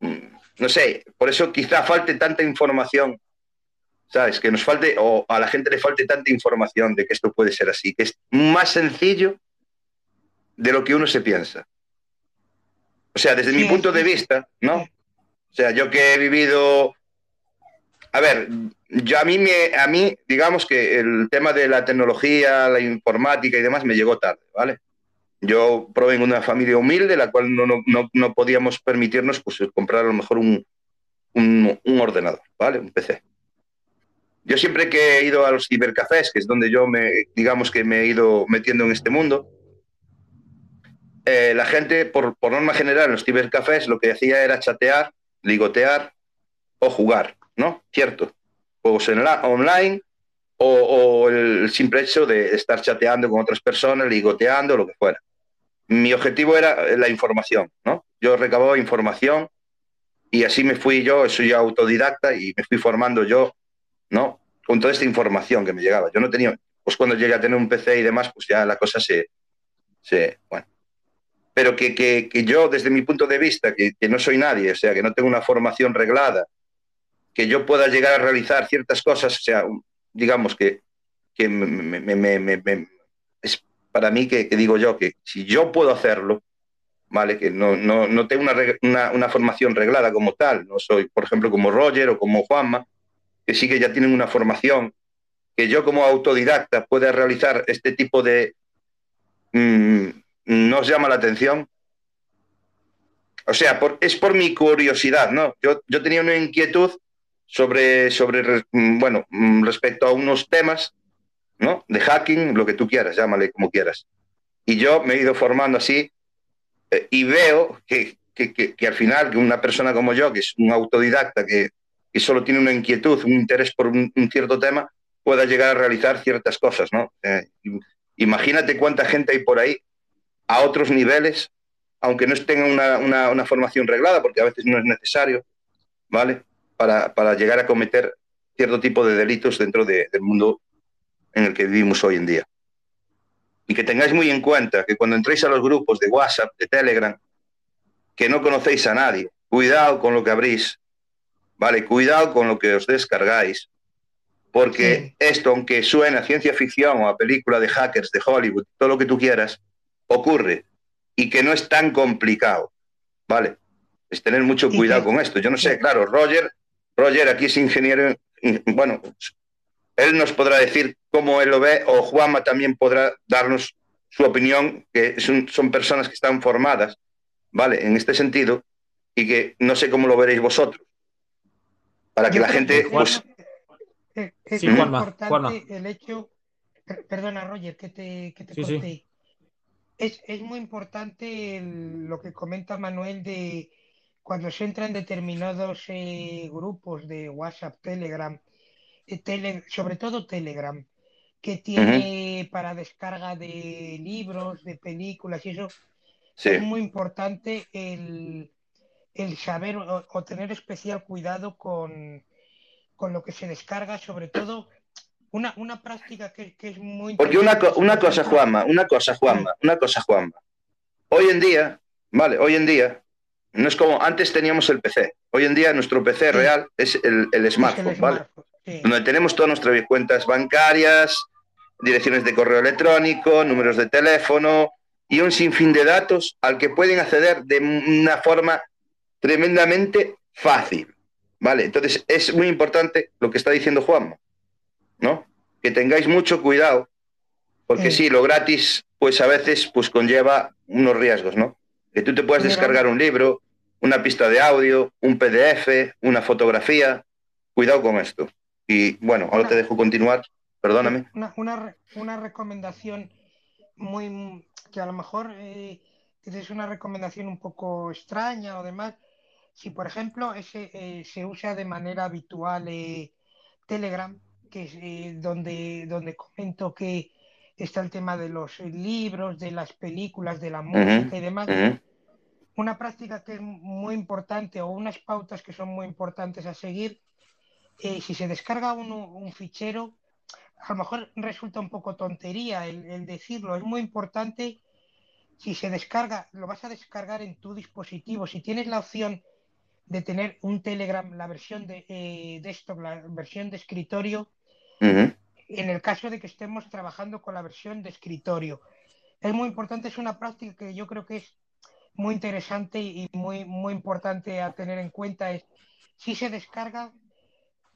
Mm, no sé, por eso quizá falte tanta información, ¿sabes? Que nos falte, o a la gente le falte tanta información de que esto puede ser así, que es más sencillo de lo que uno se piensa. O sea, desde mi punto de vista, ¿no? O sea, yo que he vivido a ver, yo a mí, me, a mí, digamos que el tema de la tecnología, la informática y demás me llegó tarde, ¿vale? Yo provengo de una familia humilde, la cual no, no, no podíamos permitirnos pues, comprar a lo mejor un, un, un, ordenador, ¿vale? Un PC. Yo siempre que he ido a los cibercafés, que es donde yo me, digamos que me he ido metiendo en este mundo, eh, la gente, por, por norma general, en los cibercafés lo que hacía era chatear, ligotear o jugar. ¿no? Cierto. Juegos en la, online o, el simple hecho de estar chateando con otras personas, ligoteando, lo que fuera. Mi objetivo era la información, ¿no? Yo recababa información y así me fui yo, soy autodidacta y me fui formando yo, ¿no? Con toda esta información que me llegaba. Yo no tenía, pues cuando llegué a tener un PC y demás, pues ya la cosa se, se bueno. Pero que, que, que yo, desde mi punto de vista, que, no soy nadie, o sea, que no tengo una formación reglada, que yo pueda llegar a realizar ciertas cosas, o sea, digamos que, que me, es para mí que, digo yo que si yo puedo hacerlo, ¿vale? Que no, no, no tengo una, una, formación reglada como tal, no soy, por ejemplo, como Roger o como Juanma, que sí que ya tienen una formación, que yo como autodidacta pueda realizar este tipo de... Mm, ¿No os llama la atención? O sea, es por mi curiosidad, ¿no? Yo, yo tenía una inquietud sobre, sobre mm, bueno, mm, respecto a unos temas, ¿no? De hacking, lo que tú quieras, llámale como quieras. Y yo me he ido formando así eh, y veo que, que, que, al final que una persona como yo, que es un autodidacta, que, que solo tiene una inquietud, un interés por un, cierto tema, pueda llegar a realizar ciertas cosas, ¿no? Eh, imagínate cuánta gente hay por ahí a otros niveles, aunque no tengan una, una, formación reglada, porque a veces no es necesario, ¿vale? para, llegar a cometer cierto tipo de delitos dentro del mundo en el que vivimos hoy en día. Y que tengáis muy en cuenta que cuando entréis a los grupos de WhatsApp, de Telegram, que no conocéis a nadie, cuidado con lo que abrís, ¿vale? Cuidado con lo que os descargáis, porque esto, aunque suene a ciencia ficción o a película de hackers de Hollywood, todo lo que tú quieras, ocurre y que no es tan complicado, ¿vale? Es tener mucho cuidado con esto. Yo no sé, claro, Roger Roger aquí es ingeniero, bueno, él nos podrá decir cómo él lo ve o Juanma también podrá darnos su opinión, que son, personas que están formadas, ¿vale? En este sentido, y que no sé cómo lo veréis vosotros. Para que la gente... Pues... Es, muy importante el hecho... Perdona, Roger, que te, que te Es, es, muy importante lo que comenta Manuel de cuando se entra en determinados eh, grupos de WhatsApp, Telegram, eh, sobre todo Telegram, que tiene para descarga de libros, de películas y eso, es muy importante el, saber o, tener especial cuidado con, lo que se descarga, sobre todo una, una práctica que, es muy... Porque una, una cosa, Juanma, una cosa, Juanma, una cosa, Juanma. Hoy en día, vale, hoy en día, no es como antes teníamos el PC. Hoy en día nuestro PC real es el, smartphone, ¿vale? donde tenemos todas nuestras cuentas bancarias, direcciones de correo electrónico, números de teléfono y un sinfín de datos al que pueden acceder de una forma tremendamente fácil. ¿Vale? Entonces es muy importante lo que está diciendo Juan, ¿no? Que tengáis mucho cuidado, porque sí, lo gratis, pues a veces pues conlleva unos riesgos, ¿no? Que tú te puedas descargar un libro, una pista de audio, un PDF, una fotografía. Cuidado con esto. Y bueno, ahora te dejo continuar, perdóname. Una, recomendación muy que a lo mejor eh, es una recomendación un poco extraña o demás. Si por ejemplo ese, eh, se usa de manera habitual eh, Telegram, que es donde, donde comento que está el tema de los libros, de las películas, de la música y demás. Una práctica que es muy importante o unas pautas que son muy importantes a seguir eh, si se descarga un fichero, a lo mejor resulta un poco tontería el, decirlo. Es muy importante, si se descarga, lo vas a descargar en tu dispositivo. Si tienes la opción de tener un Telegram, la versión de eh, desktop, la versión de escritorio, en el caso de que estemos trabajando con la versión de escritorio. Es muy importante, es una práctica que yo creo que es muy interesante y muy, muy importante a tener en cuenta. Es si se descarga,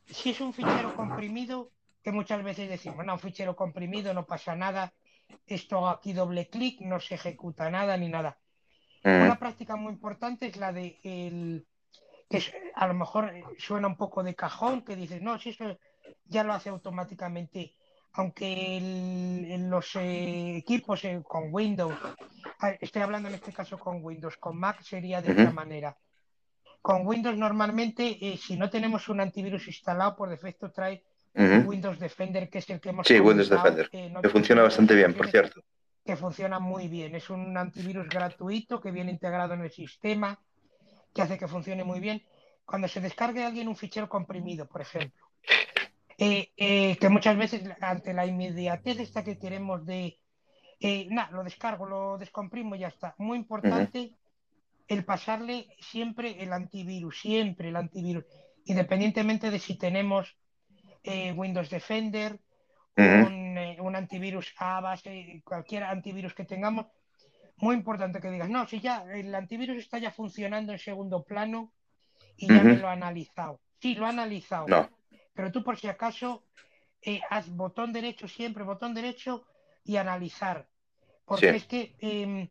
si es un fichero comprimido, que muchas veces decimos, no, un fichero comprimido, no pasa nada, esto aquí doble clic, no se ejecuta nada ni nada. Mm. Una práctica muy importante es la de el que a lo mejor suena un poco de cajón, que dices, no, si eso ya lo hace automáticamente, aunque en los eh, equipos eh, con Windows, estoy hablando en este caso con Windows, con Mac sería de otra manera con Windows normalmente, eh, si no tenemos un antivirus instalado, por defecto trae Windows Defender, que es el que hemos Sí, Windows Defender, eh, que funciona bastante bien, por cierto. Que funciona muy bien. Es un antivirus gratuito que viene integrado en el sistema, que hace que funcione muy bien. Cuando se descargue a alguien un fichero comprimido, por ejemplo, eh, que muchas veces ante la inmediatez esta que queremos de, nada, lo descargo, lo descomprimo y ya está. Muy importante el pasarle siempre el antivirus, siempre el antivirus, independientemente de si tenemos eh, Windows Defender, eh, un, antivirus a base, cualquier antivirus que tengamos, muy importante que digas, no, si ya el antivirus está ya funcionando en segundo plano y ya me lo ha analizado. Sí, lo ha analizado. Pero tú por si acaso eh, haz botón derecho siempre, botón derecho y analizar. Porque es que em,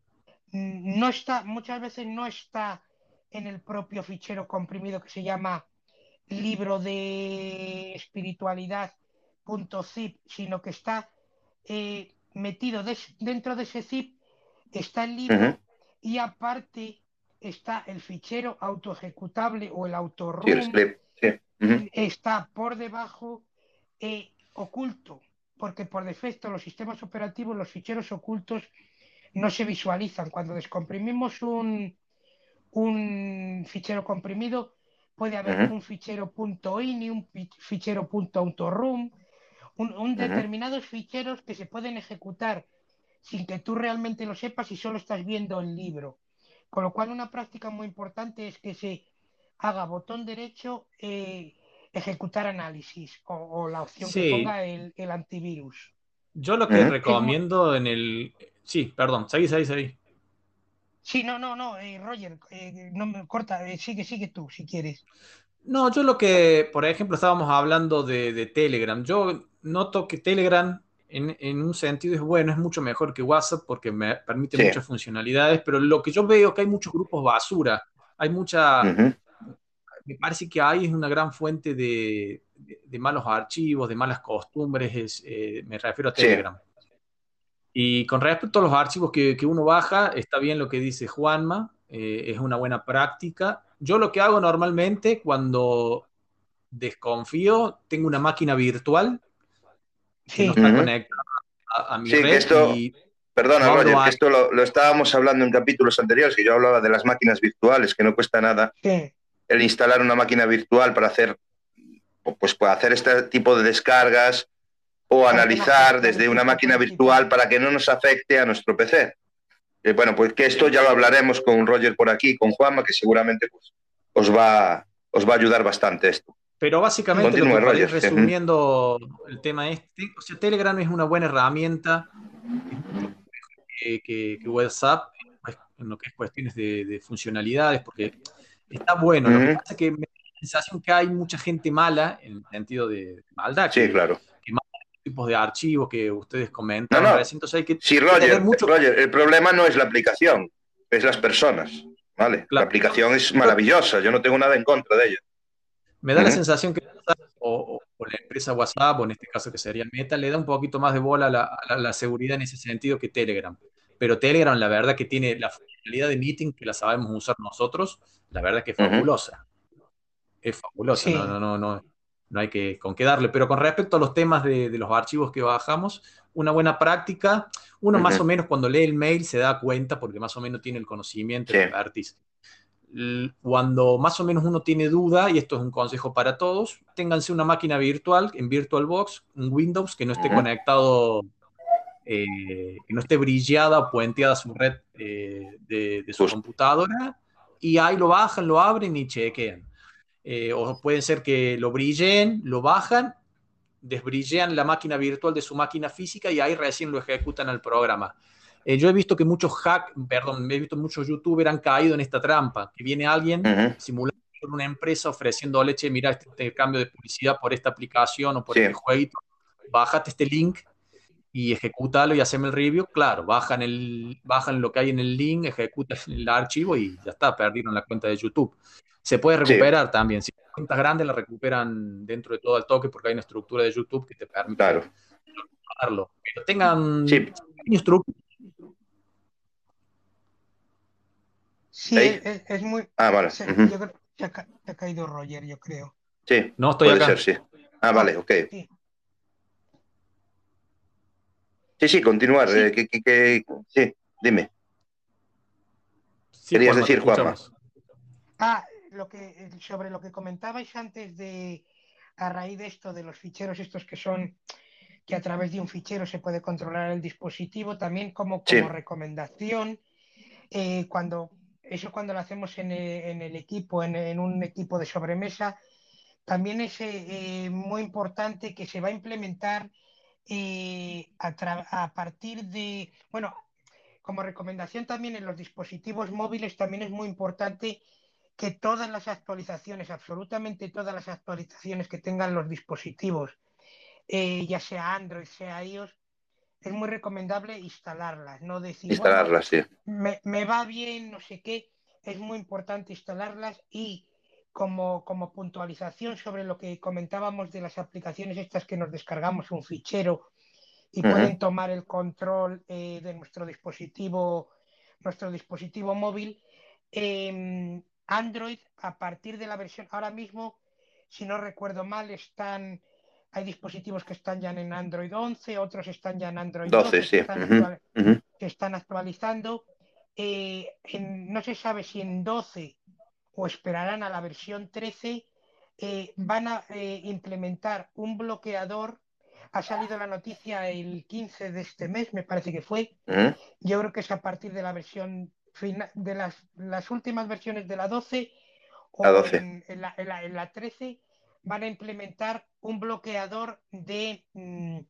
no está, muchas veces no está en el propio fichero comprimido que se llama libro de espiritualidad.zip, sino que está eh, metido dentro de ese zip, está el libro y aparte está el fichero auto ejecutable o el auto está por debajo eh, oculto, porque por defecto los sistemas operativos, los ficheros ocultos no se visualizan. Cuando descomprimimos un, un fichero comprimido, puede haber un fichero .ini, un fichero .autoroom, un, un determinados ficheros que se pueden ejecutar sin que tú realmente lo sepas y solo estás viendo el libro. Con lo cual una práctica muy importante es que se haga botón derecho eh, ejecutar análisis o, la opción que ponga el, el antivirus. Yo lo que recomiendo en el, Sí, perdón, seguí, seguí, seguí. Sí, no, no, no, eh, Roger, eh, no me corta, eh, sigue, sigue tú, si quieres. No, yo lo que, por ejemplo, estábamos hablando de, Telegram. Yo noto que Telegram en, un sentido es bueno, es mucho mejor que WhatsApp porque me permite muchas funcionalidades, pero lo que yo veo es que hay muchos grupos basura, hay mucha... Me parece que ahí es una gran fuente de, malos archivos, de malas costumbres, eh, me refiero a Telegram. Y con respecto a los archivos que, uno baja, está bien lo que dice Juanma, eh, es una buena práctica. Yo lo que hago normalmente cuando desconfío, tengo una máquina virtual que a, mi red. esto, perdona, Roger, que esto lo, estábamos hablando en capítulos anteriores, que yo hablaba de las máquinas virtuales, que no cuesta nada el instalar una máquina virtual para hacer, pues, para hacer este tipo de descargas o analizar desde una máquina virtual para que no nos afecte a nuestro PC. Eh, bueno, pues que esto ya lo hablaremos con Roger por aquí, con Juanma, que seguramente pues, os, va, os va a ayudar bastante esto. Pero básicamente, lo que resumiendo el tema este, o sea, Telegram es una buena herramienta que, WhatsApp en lo que es cuestiones de, funcionalidades, porque está bueno. Lo que pasa es que me da la sensación que hay mucha gente mala, en el sentido de maldad. Sí, claro. Que tipos de archivos que ustedes comentan. No, que sí, Roger, Roger, el problema no es la aplicación, es las personas. ¿vale? La aplicación es maravillosa, yo no tengo nada en contra de ella. Me da la sensación que o, la empresa WhatsApp, o en este caso que sería Meta, le da un poquito más de bola a la, seguridad en ese sentido que Telegram. Pero Telegram, la verdad que tiene la funcionalidad de meeting que la sabemos usar nosotros, la verdad que es fabulosa. Es fabulosa, no, no, no, no, no hay que con qué darle. Pero con respecto a los temas de, los archivos que bajamos, una buena práctica, uno más o menos cuando lee el mail se da cuenta, porque más o menos tiene el conocimiento, de artista cuando más o menos uno tiene duda, y esto es un consejo para todos, ténganse una máquina virtual en VirtualBox, un Windows que no esté conectado, eh, que no esté brillada o puenteada su red eh, de, su computadora, y ahí lo bajan, lo abren y chequean. Eh, o puede ser que lo brillen, lo bajan, desbrillean la máquina virtual de su máquina física y ahí recién lo ejecutan al programa. Eh, yo he visto que muchos hack, perdón, he visto muchos youtubers han caído en esta trampa, que viene alguien simulando una empresa ofreciendo leche, mira este, cambio de publicidad por esta aplicación o por este jueguito, bájate este link y ejecútalo y haceme el review, claro, bajan, el, bajan lo que hay en el link, ejecutan *laughs* el archivo y ya está, perdieron la cuenta de YouTube. Se puede recuperar también, si la cuenta grande la recuperan dentro de todo el toque porque hay una estructura de YouTube que te permite claro. Pero tengan sí. Sí, es, muy. Ah, vale. Yo creo que ha, caído Roger, yo creo. Sí, no estoy puede ser, sí. Ah, vale, ok. Sí, sí, continuar. Sí, eh, sí dime. Querías decir, Juanma. Ah, lo que, sobre lo que comentabais antes de, a raíz de esto, de los ficheros estos que son, que a través de un fichero se puede controlar el dispositivo, también como, como recomendación, eh, cuando eso cuando lo hacemos en el, equipo, en, un equipo de sobremesa, también es eh, muy importante que se va a implementar eh, a, partir de, bueno, como recomendación también en los dispositivos móviles, también es muy importante que todas las actualizaciones, absolutamente todas las actualizaciones que tengan los dispositivos, eh, ya sea Android, sea iOS, es muy recomendable instalarlas, no decir, instalarlas, sí. me, va bien, no sé qué, es muy importante instalarlas y como, como puntualización sobre lo que comentábamos de las aplicaciones estas que nos descargamos un fichero y pueden tomar el control eh, de nuestro dispositivo, nuestro dispositivo móvil. Em, Android, a partir de la versión, ahora mismo, si no recuerdo mal, están hay dispositivos que están ya en Android 11, otros están ya en Android 12, que, están actualizando. Eh, no se sabe si en 12 o esperarán a la versión 13, eh, van a eh, implementar un bloqueador. Ha salido la noticia el 15 de este mes, me parece que fue. Yo creo que es a partir de la versión final, de las, las últimas versiones de la 12 o En, la, en, la, 13 van a implementar un bloqueador de mm,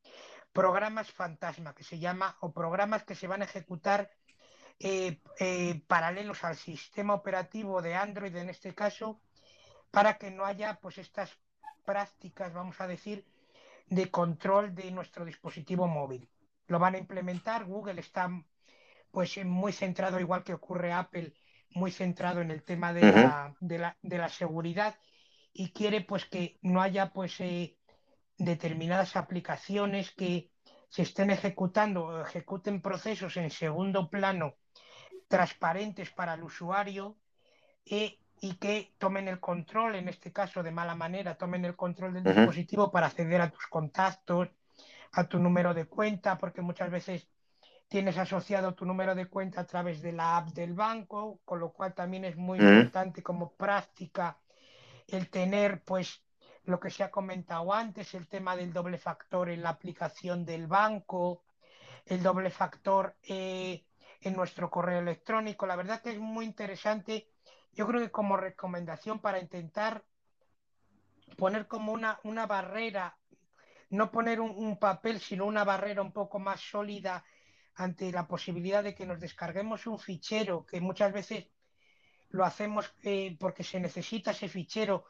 programas fantasma que se llama o programas que se van a ejecutar eh, eh, paralelos al sistema operativo de Android en este caso para que no haya pues estas prácticas vamos a decir de control de nuestro dispositivo móvil. Lo van a implementar, Google está pues muy centrado, igual que ocurre Apple, muy centrado en el tema de, la, de, la, de la, seguridad y quiere pues que no haya pues eh, determinadas aplicaciones que se estén ejecutando o ejecuten procesos en segundo plano transparentes para el usuario eh, y que tomen el control, en este caso de mala manera, tomen el control del dispositivo para acceder a tus contactos, a tu número de cuenta, porque muchas veces tienes asociado tu número de cuenta a través de la app del banco, con lo cual también es muy importante como práctica el tener pues lo que se ha comentado antes, el tema del doble factor en la aplicación del banco, el doble factor eh, en nuestro correo electrónico. La verdad que es muy interesante yo creo que como recomendación para intentar poner como una, una barrera, no poner un, papel, sino una barrera un poco más sólida ante la posibilidad de que nos descarguemos un fichero, que muchas veces lo hacemos eh, porque se necesita ese fichero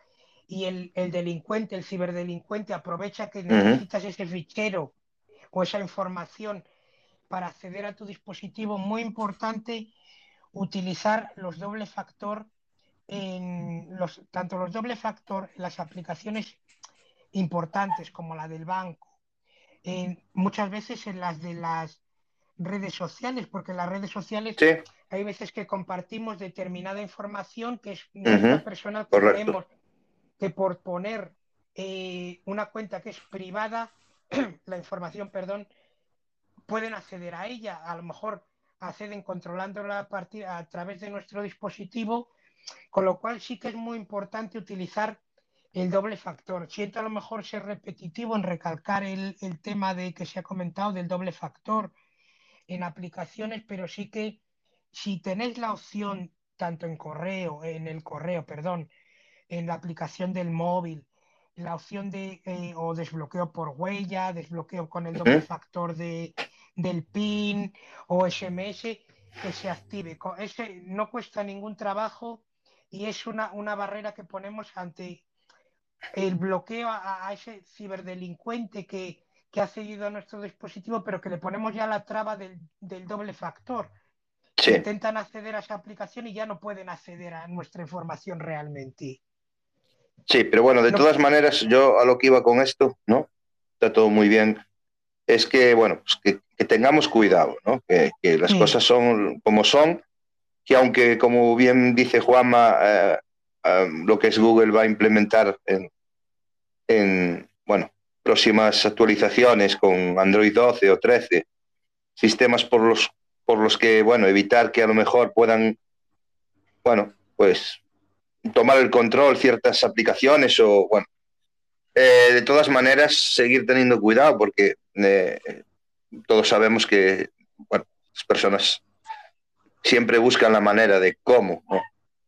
y el, delincuente, el ciberdelincuente aprovecha que necesitas ese fichero o esa información para acceder a tu dispositivo. Muy importante utilizar los doble factor en los, tanto los doble factor en las aplicaciones importantes como la del banco, en, muchas veces en las de las redes sociales, porque las redes sociales hay veces que compartimos determinada información que es nuestra persona que creemos que por poner eh, una cuenta que es privada, *clears throat* la información, perdón, pueden acceder a ella. A lo mejor acceden controlándola a, a través de nuestro dispositivo, con lo cual sí que es muy importante utilizar el doble factor. Siento a lo mejor ser repetitivo en recalcar el, tema de que se ha comentado del doble factor en aplicaciones, pero sí que si tenéis la opción tanto en correo, en el correo, perdón, en la aplicación del móvil, la opción de eh, o desbloqueo por huella, desbloqueo con el doble factor de, del PIN o SMS, que se active. Ese no cuesta ningún trabajo y es una, una barrera que ponemos ante el bloqueo a, ese ciberdelincuente que, que, ha seguido a nuestro dispositivo, pero que le ponemos ya la traba del, del doble factor. Intentan acceder a esa aplicación y ya no pueden acceder a nuestra información realmente. Sí, pero bueno, de todas maneras, yo a lo que iba con esto, ¿no? Está todo muy bien. Es que, bueno, pues que, que, tengamos cuidado, ¿no? Que, que las cosas son como son, que aunque, como bien dice Juanma, eh, eh, lo que es Google va a implementar en, en, bueno, próximas actualizaciones con Android 12 o 13, sistemas por los, por los que, bueno, evitar que a lo mejor puedan, bueno, pues tomar el control ciertas aplicaciones o, bueno, eh, de todas maneras, seguir teniendo cuidado porque eh, todos sabemos que, bueno, las personas siempre buscan la manera de cómo.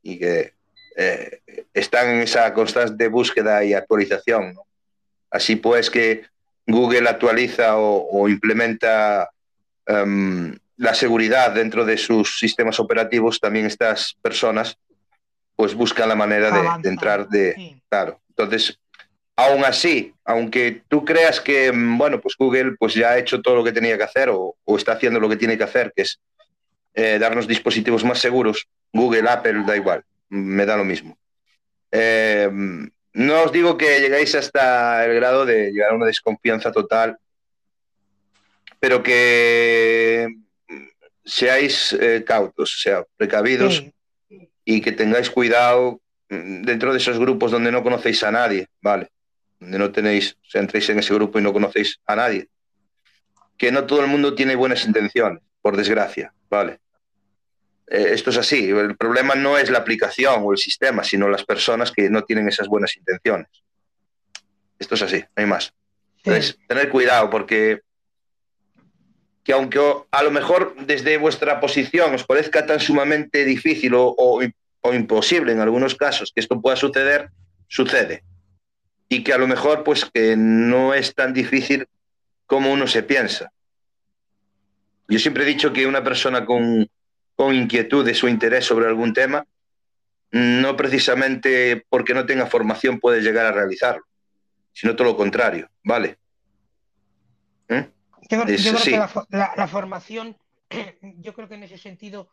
Y que eh, están en esa constante búsqueda y actualización, ¿no? Así pues que Google actualiza o, implementa em, la seguridad dentro de sus sistemas operativos, también estas personas pues buscan la manera de, entrar de... Claro, entonces, aún así, aunque tú creas que, mm, bueno, pues Google pues ya ha hecho todo lo que tenía que hacer o, está haciendo lo que tiene que hacer, que es eh, darnos dispositivos más seguros, Google, Apple, da igual, me da lo mismo. Eh, no os digo que llegáis hasta el grado de llegar a una desconfianza total, pero que seáis eh, cautos, o sea, precavidos y que tengáis cuidado mm, dentro de esos grupos donde no conocéis a nadie, ¿vale? Donde no tenéis, o sea, entréis en ese grupo y no conocéis a nadie. Que no todo el mundo tiene buenas intenciones, por desgracia, ¿vale? Eh, esto es así. El problema no es la aplicación o el sistema, sino las personas que no tienen esas buenas intenciones. Esto es así, no hay más. Entonces, tener cuidado porque que aunque a lo mejor desde vuestra posición os parezca tan sumamente difícil o, imposible en algunos casos que esto pueda suceder, sucede. Y que a lo mejor pues que no es tan difícil como uno se piensa. Yo siempre he dicho que una persona con, con inquietudes o interés sobre algún tema, no precisamente porque no tenga formación puede llegar a realizarlo, sino todo lo contrario, ¿vale? ¿Eh? Yo, creo que la, formación, *clears throat* yo creo que en ese sentido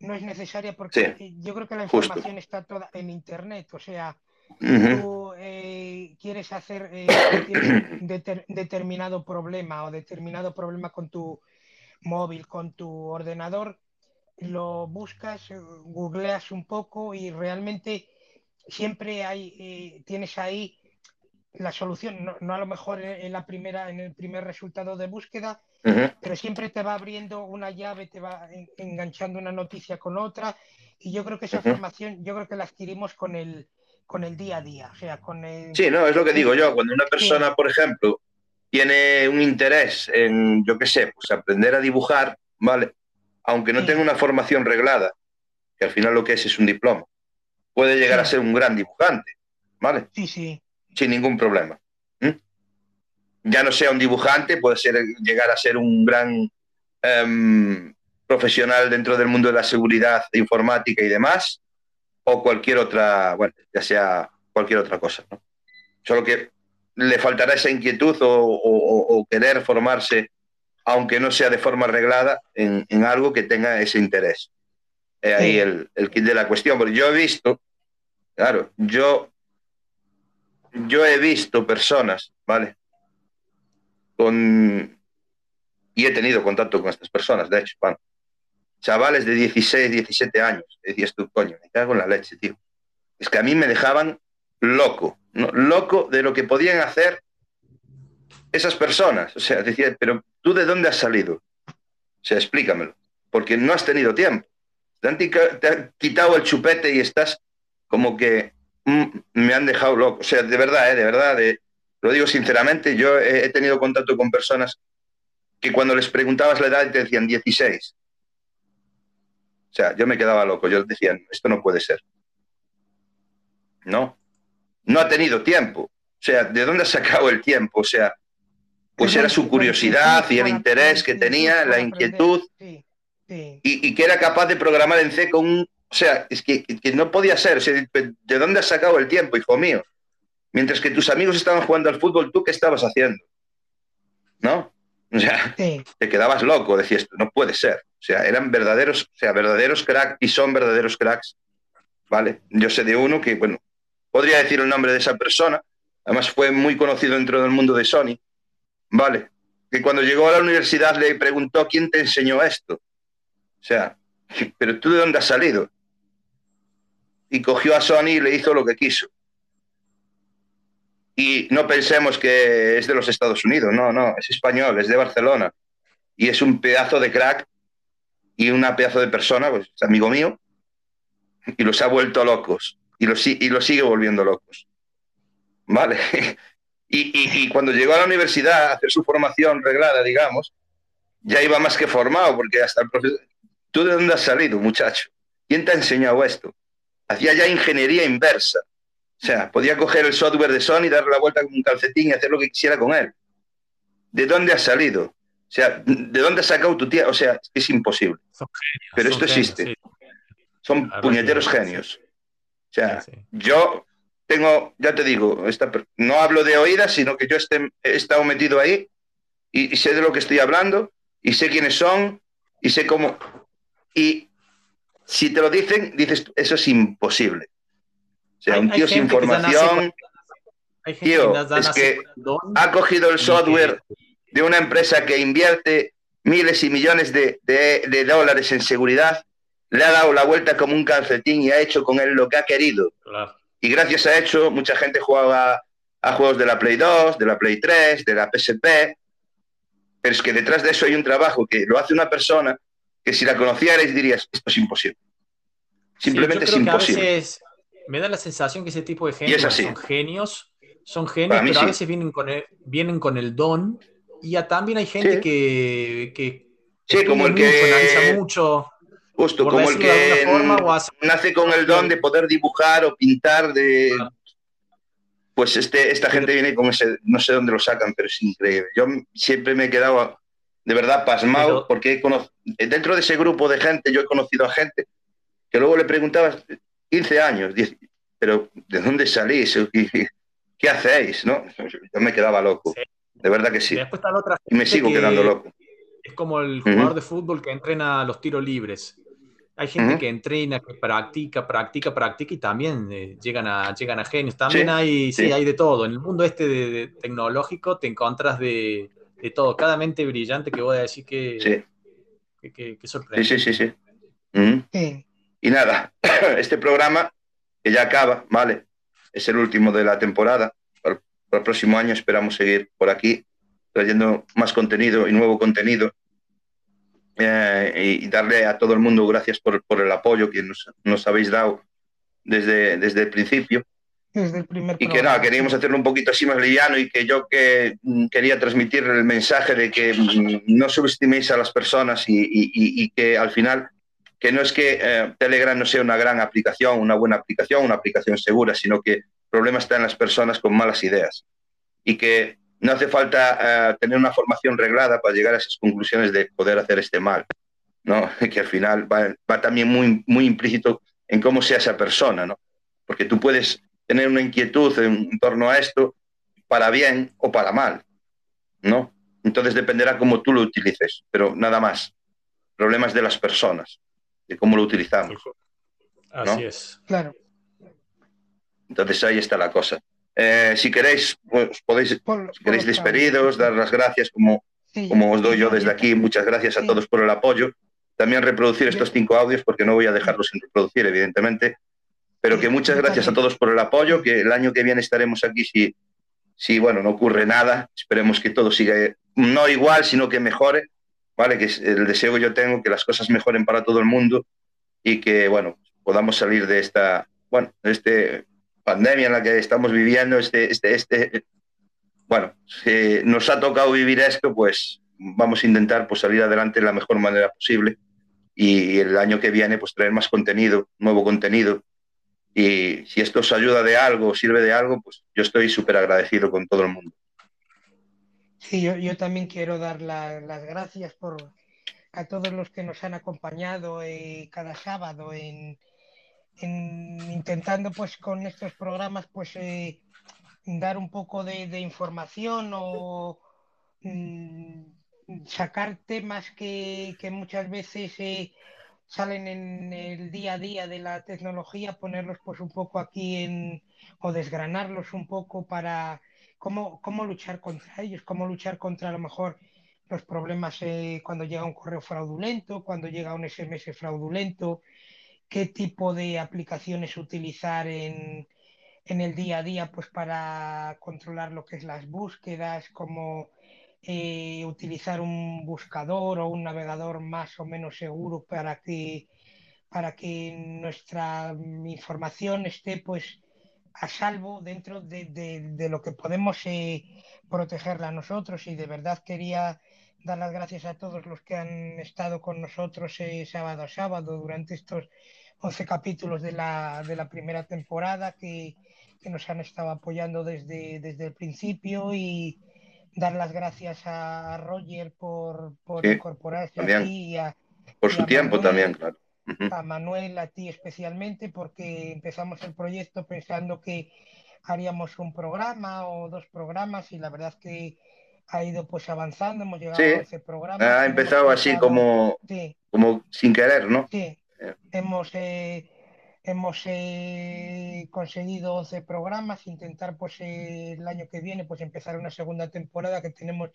no es necesaria porque yo creo que la información está toda en Internet. O sea, tú eh, quieres hacer eh, *coughs* determinado problema o determinado problema con tu móvil, con tu ordenador, lo buscas, googleas un poco y realmente siempre hay, tienes ahí la solución, no, a lo mejor en la primera, en el primer resultado de búsqueda, pero siempre te va abriendo una llave, te va enganchando una noticia con otra, y yo creo que esa formación, yo creo que la adquirimos con el, con el día a día, o sea, con el... Sí, no, es lo que digo yo, cuando una persona, por ejemplo, tiene un interés en, yo qué sé, pues aprender a dibujar, ¿vale? Aunque no tenga una formación reglada, que al final lo que es es un diploma, puede llegar a ser un gran dibujante, ¿vale? Sí, sí sin ningún problema. Ya no sea un dibujante, puede ser, llegar a ser un gran em, profesional dentro del mundo de la seguridad informática y demás, o cualquier otra, bueno, ya sea cualquier otra cosa. Solo que le faltará esa inquietud o, querer formarse, aunque no sea de forma arreglada, en, algo que tenga ese interés. ahí el, el kit de la cuestión, porque yo he visto, claro, yo yo he visto personas, ¿vale? Con... Y he tenido contacto con estas personas, de hecho, chavales de 16, 17 años. Decías tú, coño, me cago en la leche, tío. Es que a mí me dejaban loco, loco de lo que podían hacer esas personas. O sea, decía, pero ¿tú de dónde has salido? O sea, explícamelo. Porque no has tenido tiempo. te han quitado el chupete y estás como que me han dejado loco. O sea, de verdad, ¿eh? de verdad, lo digo sinceramente, yo he, tenido contacto con personas que cuando les preguntabas la edad te decían 16. O sea, yo me quedaba loco, yo decía, esto no puede ser. No, no ha tenido tiempo. O sea, ¿de dónde ha sacado el tiempo? O sea, pues era su curiosidad y el interés que tenía, la inquietud, y, y, que era capaz de programar en C con un o sea, es que, no podía ser. ¿De dónde has sacado el tiempo, hijo mío? Mientras que tus amigos estaban jugando al fútbol, ¿tú qué estabas haciendo? ¿No? O sea, te quedabas loco, decías, no puede ser. O sea, eran verdaderos, o sea, verdaderos cracks y son verdaderos cracks. ¿Vale? Yo sé de uno que, bueno, podría decir el nombre de esa persona, además fue muy conocido dentro del mundo de Sony, ¿vale? Que cuando llegó a la universidad le preguntó, ¿quién te enseñó esto? O sea, pero tú de dónde has salido? Y cogió a Sony y le hizo lo que quiso. Y no pensemos que es de los Estados Unidos, no, no, es español, es de Barcelona. Y es un pedazo de crack y una pedazo de persona, pues es amigo mío, y los ha vuelto locos y los, y los sigue volviendo locos. ¿Vale? *laughs* Y, y, cuando llegó a la universidad a hacer su formación reglada, digamos, ya iba más que formado, porque hasta el profesor... ¿Tú de dónde has salido, muchacho? ¿Quién te ha enseñado esto? Hacía ya ingeniería inversa. O sea, podía coger el software de Sony, darle la vuelta con un calcetín y hacer lo que quisiera con él. ¿De dónde has salido? O sea, ¿de dónde has sacado tu tía? O sea, es imposible. Pero esto existe. Son puñeteros genios. O sea, yo tengo, ya te digo, no hablo de oídas, sino que yo he estado metido ahí y, y, sé de lo que estoy hablando y sé quiénes son y sé cómo. Y si te lo dicen, dices, eso es imposible. O sea, un tío sin formación, tío, es que ha cogido el software de una empresa que invierte miles y millones de, dólares en seguridad, le ha dado la vuelta como un calcetín y ha hecho con él lo que ha querido. Y gracias a eso, mucha gente juega a juegos de la Play 2, de la Play 3, de la PSP, pero es que detrás de eso hay un trabajo que lo hace una persona que si la conocierais dirías, esto es imposible. Simplemente es imposible. me da la sensación que ese tipo de genios son genios, son genios, pero a veces vienen con, el, vienen con el don. Y ya también hay gente que, que sí, como el que mucho. Justo, como el que nace con el don de poder dibujar o pintar de, pues este, esta gente viene con ese, no sé dónde lo sacan, pero es increíble. Yo siempre me he quedado de verdad pasmado, porque dentro de ese grupo de gente yo he conocido a gente que luego le preguntabas 15 años, pero ¿de dónde salís? ¿Qué hacéis? ¿no? Yo me quedaba loco. de verdad que sí. Y me sigo quedando loco. Es como el jugador de fútbol que entrena los tiros libres. Hay gente que entrena, que practica, practica, practica y también eh, llegan, a, llegan a genios. También hay, sí, hay de todo. En el mundo este de, tecnológico te encuentras de, de, todo. Cada mente brillante que voy a decir que, que, que, sorprende. Sí, sí, sí. sí. Y nada, *clears throat* este programa que ya acaba, ¿vale? Es el último de la temporada. Para, el próximo año esperamos seguir por aquí trayendo más contenido y nuevo contenido eh, y darle a todo el mundo gracias por, por el apoyo que nos, nos, habéis dado desde, desde el principio. Desde el primer y que nada, queríamos hacerlo un poquito así más liviano y que yo que mm, quería transmitir el mensaje de que mm, no subestiméis a las personas y, y, y que al final que no es que eh, Telegram no sea una gran aplicación, una buena aplicación, una aplicación segura, sino que el problema está en las personas con malas ideas y que no hace falta eh, tener una formación reglada para llegar a esas conclusiones de poder hacer este mal, ¿no? *laughs* que al final va, también muy, muy implícito en cómo sea esa persona, ¿no? porque tú puedes tener una inquietud en, torno a esto para bien o para mal, ¿no? Entonces dependerá cómo tú lo utilices, pero nada más. Problemas de las personas, de cómo lo utilizamos. Así es. Claro. Entonces ahí está la cosa. Eh, si queréis, pues, podéis, si queréis despedidos, dar las gracias como, como os doy yo desde aquí. Muchas gracias a todos por el apoyo. También reproducir estos cinco audios porque no voy a dejarlos sin reproducir, evidentemente. Pero que muchas gracias a todos por el apoyo, que el año que viene estaremos aquí si, si bueno, no ocurre nada. Esperemos que todo siga, no igual, sino que mejore, ¿vale? Que el deseo que yo tengo, que las cosas mejoren para todo el mundo y que, bueno, podamos salir de esta, bueno, de este pandemia en la que estamos viviendo, este, este, este, bueno, si nos ha tocado vivir esto, pues vamos a intentar pues, salir adelante de la mejor manera posible y el año que viene pues traer más contenido, nuevo contenido. Y si esto os ayuda de algo, sirve de algo, pues yo estoy súper agradecido con todo el mundo. Sí, yo, yo también quiero dar las gracias por a todos los que nos han acompañado eh, cada sábado en, intentando pues con estos programas pues eh, dar un poco de, información o mm, sacar temas que, muchas veces eh, salen en el día a día de la tecnología, ponerlos pues un poco aquí en o desgranarlos un poco para cómo, cómo luchar contra ellos, cómo luchar contra a lo mejor los problemas eh, cuando llega un correo fraudulento, cuando llega un SMS fraudulento, qué tipo de aplicaciones utilizar en, el día a día pues para controlar lo que es las búsquedas, como eh, utilizar un buscador o un navegador más o menos seguro para que para que nuestra información esté pues a salvo dentro de, lo que podemos eh, protegerla nosotros. Y de verdad quería dar las gracias a todos los que han estado con nosotros eh, sábado a sábado durante estos 11 capítulos de la, de la primera temporada que, que, nos han estado apoyando desde, desde el principio. Y dar las gracias a Roger por, por incorporarse aquí y a, por su tiempo también, claro. A Manuel, a ti especialmente, porque empezamos el proyecto pensando que haríamos un programa o dos programas y la verdad es que ha ido pues avanzando, hemos llegado a ese programa. Ha empezado así como, como sin querer, ¿no? Sí, eh. hemos, eh, hemos eh, conseguido 11 programas, intentar pues el año que viene pues empezar una segunda temporada que tenemos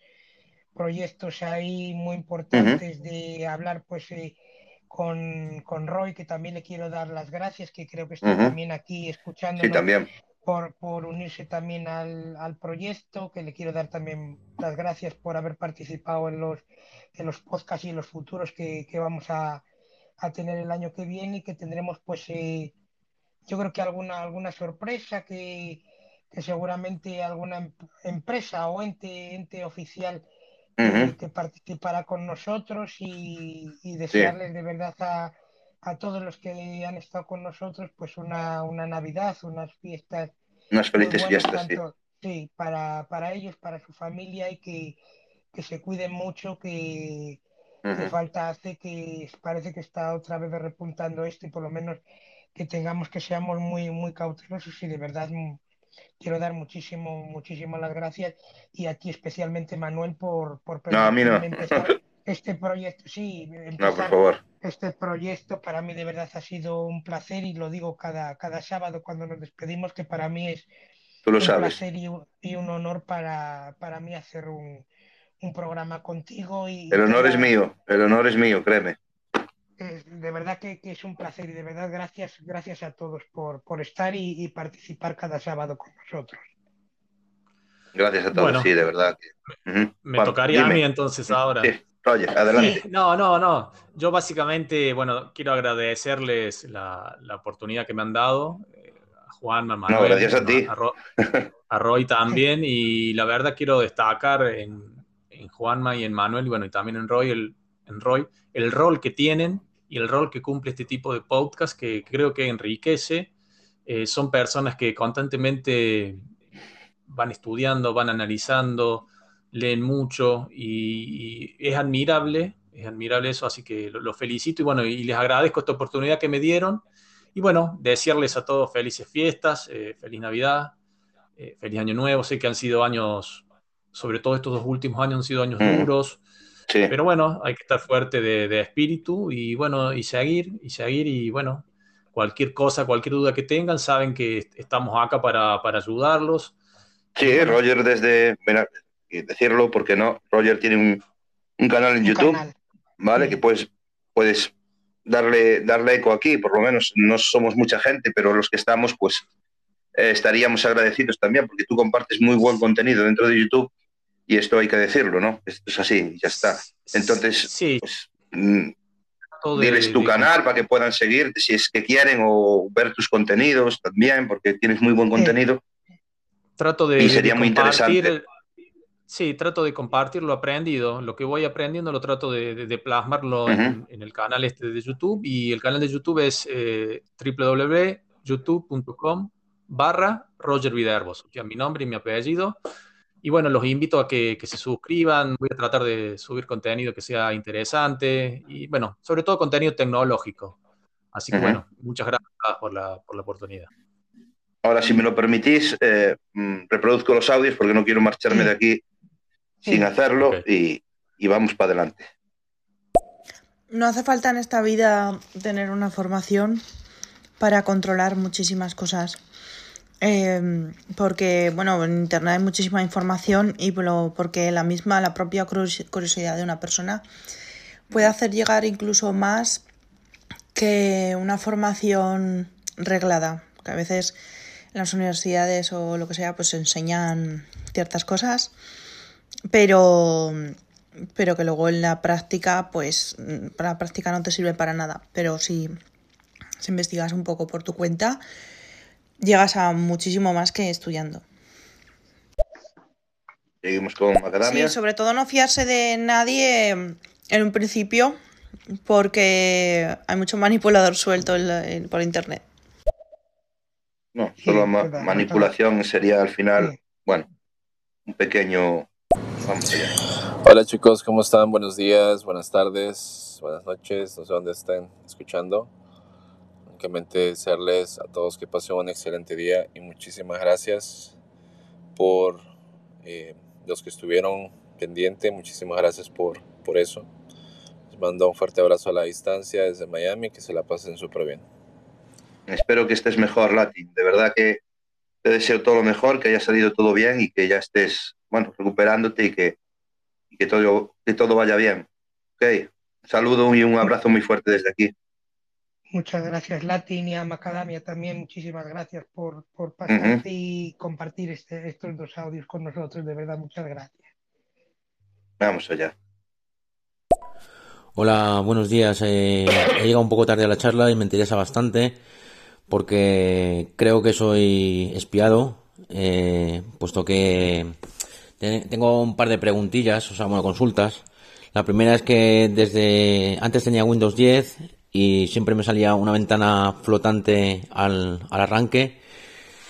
proyectos ahí muy importantes de hablar pues con, con, Roy, que también le quiero dar las gracias, que creo que está también aquí escuchando. Sí, también por, unirse también al, proyecto, que le quiero dar también las gracias por haber participado en los, en los podcasts y en los futuros que, vamos a, tener el año que viene y que tendremos pues eh, yo creo que alguna, alguna sorpresa que, seguramente alguna em, empresa o ente, ente oficial que participará con nosotros y, desearles de verdad a, a todos los que han estado con nosotros, pues una, una Navidad, unas fiestas. Unas felices fiestas, sí. para, para ellos, para su familia y que, que se cuiden mucho, que, falta hace que parece que está otra vez repuntando esto y por lo menos que tengamos que seamos muy, muy cautelosos y de verdad quiero dar muchísimo, muchísimas las gracias y a ti especialmente, Manuel, por, por empezar *laughs* este proyecto. Sí, no, por favor. Este proyecto para mí de verdad ha sido un placer y lo digo cada, cada sábado cuando nos despedimos, que para mí es un placer y un, honor para, para mí hacer un, un programa contigo. Y el honor es mío, el honor es mío, créeme. de verdad que, es un placer y de verdad gracias, gracias a todos por, por estar y, participar cada sábado con nosotros. Gracias a todos, sí, de verdad. Me tocaría a mí entonces ahora. Sí, adelante. no, no, no. Yo básicamente, bueno, quiero agradecerles la, la oportunidad que me han dado. Eh, a Juan, a Manuel, no, gracias a, ti. a Roy también. Y la verdad quiero destacar en, en Juanma y en Manuel, y bueno, y también en Roy, el, en Roy, el rol que tienen y el rol que cumple este tipo de podcast que creo que enriquece. Eh, son personas que constantemente van estudiando, van analizando, leen mucho y, es admirable, es admirable eso, así que los lo felicito y bueno, y les agradezco esta oportunidad que me dieron. Y bueno, desearles a todos felices fiestas, eh, feliz Navidad, eh, feliz Año Nuevo. Sé que han sido años sobre todo estos dos últimos años han sido años mm. duros. Pero bueno, hay que estar fuerte de, espíritu y bueno, y seguir, y seguir, y bueno, cualquier cosa, cualquier duda que tengan, saben que estamos acá para, ayudarlos. Sí, Roger desde, mira, decirlo porque no, Roger tiene un, canal en YouTube, ¿vale? Que puedes, puedes darle, darle eco aquí, por lo menos no somos mucha gente, pero los que estamos, pues eh, estaríamos agradecidos también, porque tú compartes muy buen contenido dentro de YouTube y esto hay que decirlo, ¿no? Esto es así, ya está. Entonces, sí. pues, mm, diles tu canal para que puedan seguirte si es que quieren o ver tus contenidos también, porque tienes muy buen contenido. Trato de, y sería muy interesante. Sí, trato de compartir lo aprendido. Lo que voy aprendiendo lo trato de, plasmarlo en, el canal este de YouTube. Y el canal de YouTube es eh, www.youtube.com barra Roger Viderbos, o sea, mi nombre y mi apellido. Y bueno, los invito a que, se suscriban, voy a tratar de subir contenido que sea interesante y bueno, sobre todo contenido tecnológico. Así que bueno, muchas gracias por la, oportunidad. Ahora, si me lo permitís, eh, mm, reproduzco los audios porque no quiero marcharme de aquí sin hacerlo y, y vamos para adelante. No hace falta en esta vida tener una formación para controlar muchísimas cosas. Em, porque, bueno, en Internet hay muchísima información y porque la misma, la propia curiosidad de una persona puede hacer llegar incluso más que una formación reglada. Que a veces en las universidades o lo que sea, pues enseñan ciertas cosas, pero, pero que luego en la práctica, pues, para la práctica no te sirve para nada. Pero si, si investigas un poco por tu cuenta, llegas a muchísimo más que estudiando. Seguimos con Macadamia. Sí, sobre todo no fiarse de nadie en un principio porque hay mucho manipulador suelto por internet. No, solo manipulación sería al final, bueno, un pequeño... Vamos allá. Hola chicos, ¿cómo están? Buenos días, buenas tardes, buenas noches, no sé dónde estén escuchando únicamente desearles a todos que pasen un excelente día y muchísimas gracias por eh, los que estuvieron pendientes, muchísimas gracias por, por eso. Les mando un fuerte abrazo a la distancia desde Miami, que se la pasen súper bien. Espero que estés mejor, Latin. De verdad que te deseo todo lo mejor, que haya salido todo bien y que ya estés, bueno, recuperándote y que, que, todo, que todo vaya bien. Ok, saludo y un abrazo muy fuerte desde aquí. Muchas gracias, Latin y a Macadamia también. Muchísimas gracias por, por pasarte y compartir este, estos dos audios con nosotros. De verdad, muchas gracias. Vamos allá. Hola, buenos días. Eh, he llegado un poco tarde a la charla y me interesa bastante porque creo que soy espiado, eh, puesto que tengo un par de preguntillas, o sea, bueno, consultas. La primera es que desde antes tenía Windows 10 y siempre me salía una ventana flotante al, al arranque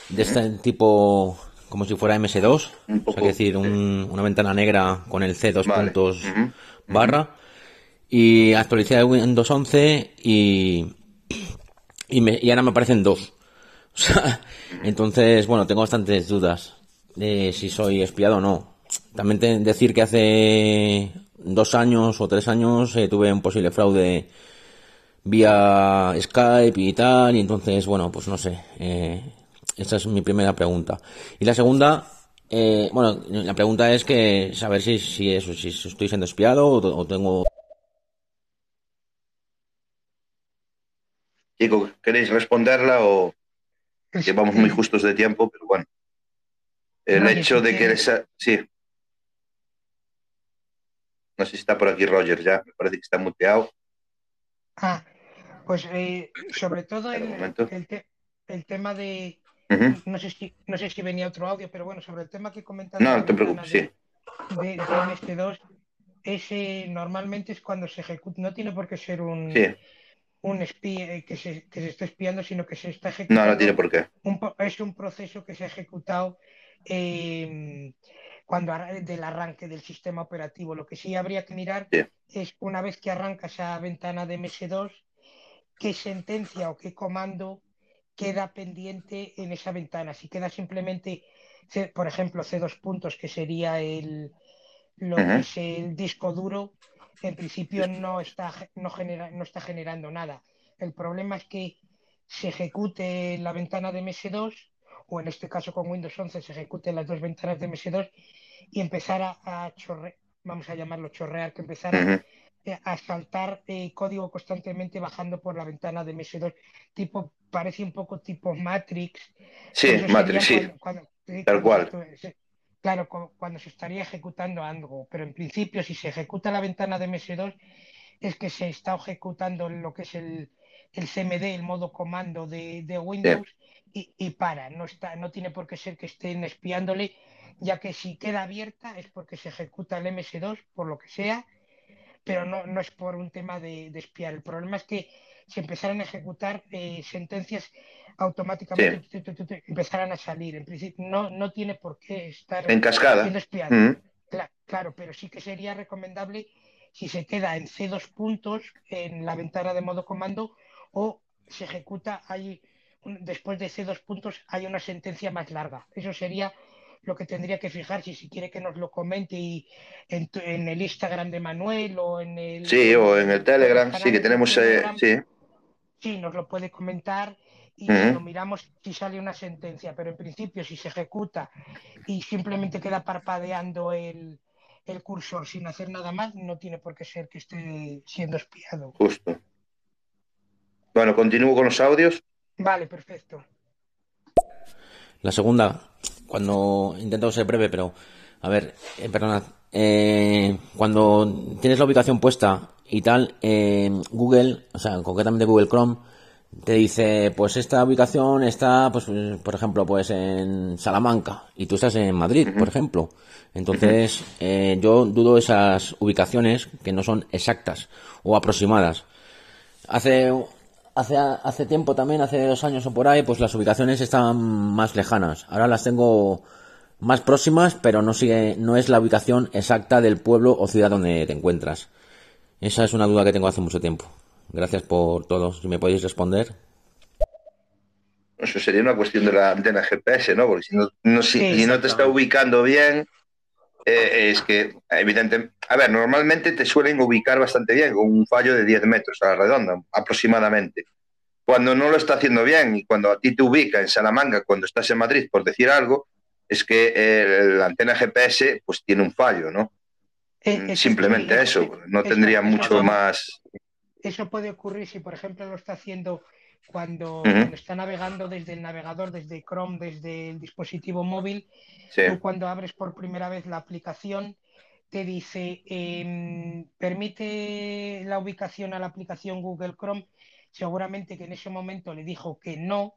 de este tipo como si fuera MS2, es decir, una ventana negra con el C dos puntos barra. Y actualicé Windows 11 y, y, me, y ahora me aparecen dos. *laughs* O entonces, bueno, tengo bastantes dudas de si soy espiado o no. También decir que hace dos años o tres años eh, tuve un posible fraude vía Skype y tal, y entonces, bueno, pues no sé. Eh, esa es mi primera pregunta. Y la segunda, eh, bueno, la pregunta es que saber si, si eso, si estoy siendo espiado o, tengo. Chico, ¿queréis responderla o que vamos muy justos de tiempo? Pero bueno. El hecho de que Sí. No sé si está por aquí Roger ya, me parece que está muteado. Ah, pues eh, sobre todo el, el, tema de, no, sé si, no sé si venía otro audio, pero bueno, sobre el tema que comentas. No, no te preocupes, sí. De, de 2 ese normalmente es cuando se ejecuta, no tiene por qué ser un, un espía eh, que se, que se está espiando, sino que se está ejecutando. No, no tiene por qué. es un proceso que se ha ejecutado eh, cuando del arranque del sistema operativo. Lo que sí habría que mirar es una vez que arranca esa ventana de MS2, qué sentencia o qué comando queda pendiente en esa ventana. Si queda simplemente, por ejemplo, C2 puntos, que sería el, lo que es el disco duro, en principio no está, no, genera, no está generando nada. El problema es que se ejecute la ventana de MS2 o en este caso con Windows 11 se ejecuten las dos ventanas de MS2 y empezar a, chorrear, vamos a llamarlo chorrear, que empezara a saltar eh, código constantemente bajando por la ventana de MS2, tipo, parece un poco tipo Matrix. Sí, Matrix, sí. Tal cual. claro, cuando se estaría ejecutando algo, pero en principio si se ejecuta la ventana de MS2 es que se está ejecutando lo que es el, el CMD, el modo comando de, Windows, y, y, para, no, está, no tiene por qué ser que estén espiándole, ya que si queda abierta es porque se ejecuta el MS2, por lo que sea, pero no, no es por un tema de, espiar. El problema es que se empezaran a ejecutar eh, sentencias automáticamente, empezaran a salir. En principio, no, no tiene por qué estar en cascada. siendo espiado. claro, pero sí que sería recomendable si se queda en C2 puntos en la ventana de modo comando o se ejecuta ahí después de C2 puntos hay una sentencia más larga. Eso sería lo que tendría que fijar si, si quiere que nos lo comente y en, el Instagram de Manuel o en el... Sí, o en el Telegram, sí, que tenemos... Eh, sí. sí, nos lo puede comentar y lo miramos si sale una sentencia, pero en principio si se ejecuta y simplemente queda parpadeando el, el cursor sin hacer nada más, no tiene por qué ser que esté siendo espiado. Justo. Bueno, continúo con los audios. Vale, perfecto. La segunda, cuando intento ser breve, pero a ver, eh, perdonad, eh, cuando tienes la ubicación puesta y tal, eh, Google, o sea, concretamente Google Chrome, te dice, pues esta ubicación está, pues, por ejemplo, pues en Salamanca y tú estás en Madrid, por ejemplo. Entonces, yo dudo esas ubicaciones que no son exactas o aproximadas. Hace hace, hace tiempo también, hace dos años o por ahí, pues las ubicaciones estaban más lejanas. Ahora las tengo más próximas, pero no sigue, no es la ubicación exacta del pueblo o ciudad donde te encuentras. Esa es una duda que tengo hace mucho tiempo. Gracias por todo. Si me podéis responder. Eso sería una cuestión de la antena GPS, ¿no? Porque si no, no si no te está ubicando bien, eh, es que, evidentemente, a ver, normalmente te suelen ubicar bastante bien, con un fallo de 10 metros a la redonda, aproximadamente. Cuando no lo está haciendo bien y cuando a ti te ubica en Salamanca, cuando estás en Madrid, por decir algo, es que eh, la antena GPS pues tiene un fallo, ¿no? Eh, Simplemente eso, no tendría mucho más. Eso puede ocurrir si, por ejemplo, lo está haciendo cuando, está navegando desde el navegador, desde Chrome, desde el dispositivo móvil, tú cuando abres por primera vez la aplicación, te dice, em, permite la ubicación a la aplicación Google Chrome, seguramente que en ese momento le dijo que no,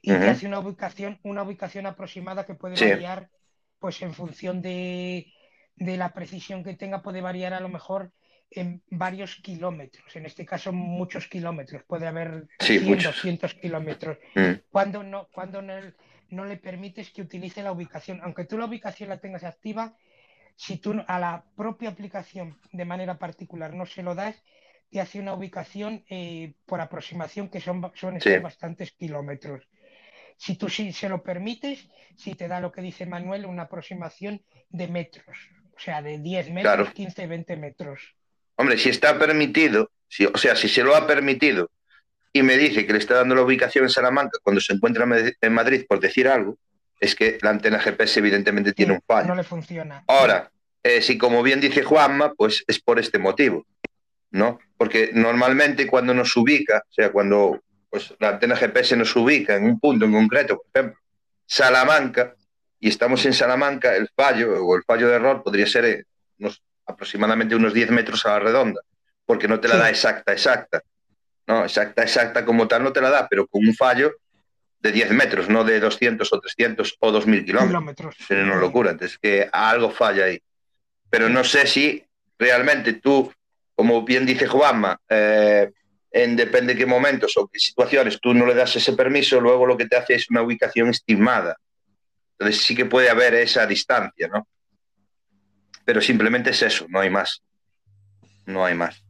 y te hace una ubicación, una ubicación aproximada que puede variar, pues en función de, de la precisión que tenga, puede variar a lo mejor en varios kilómetros, en este caso muchos kilómetros, puede haber 100, 200 kilómetros. Mm. Cuando, no, cuando no, le permites que utilice la ubicación, aunque tú la ubicación la tengas activa, si tú a la propia aplicación de manera particular no se lo das, te hace una ubicación eh, por aproximación que son, son bastantes kilómetros. si tú sí se lo permites, si te da lo que dice Manuel, una aproximación de metros, o sea, de 10 metros, 15, 20 metros. Hombre, si está permitido, si, o sea, si se lo ha permitido y me dice que le está dando la ubicación en Salamanca cuando se encuentra en Madrid por decir algo, es que la antena GPS evidentemente tiene un fallo. No le funciona. Ahora, eh, si como bien dice Juanma, pues es por este motivo, ¿no? Porque normalmente cuando nos ubica, o sea, cuando pues, la antena GPS nos ubica en un punto en concreto, por ejemplo, Salamanca, y estamos en Salamanca, el fallo o el fallo de error podría ser eh, aproximadamente unos 10 metros a la redonda, porque no te la da exacta, exacta. No, exacta, exacta como tal no te la da, pero con un fallo de 10 metros, no de 200 o 300 o 2000 kilómetros. Sería una locura. Entonces, que algo falla ahí. Pero no sé si realmente tú, como bien dice Juanma, eh, en depende de qué momentos o qué situaciones tú no le das ese permiso, luego lo que te hace es una ubicación estimada. Entonces sí que puede haber esa distancia, ¿no? Pero simplemente es eso, no hay más. No hay más.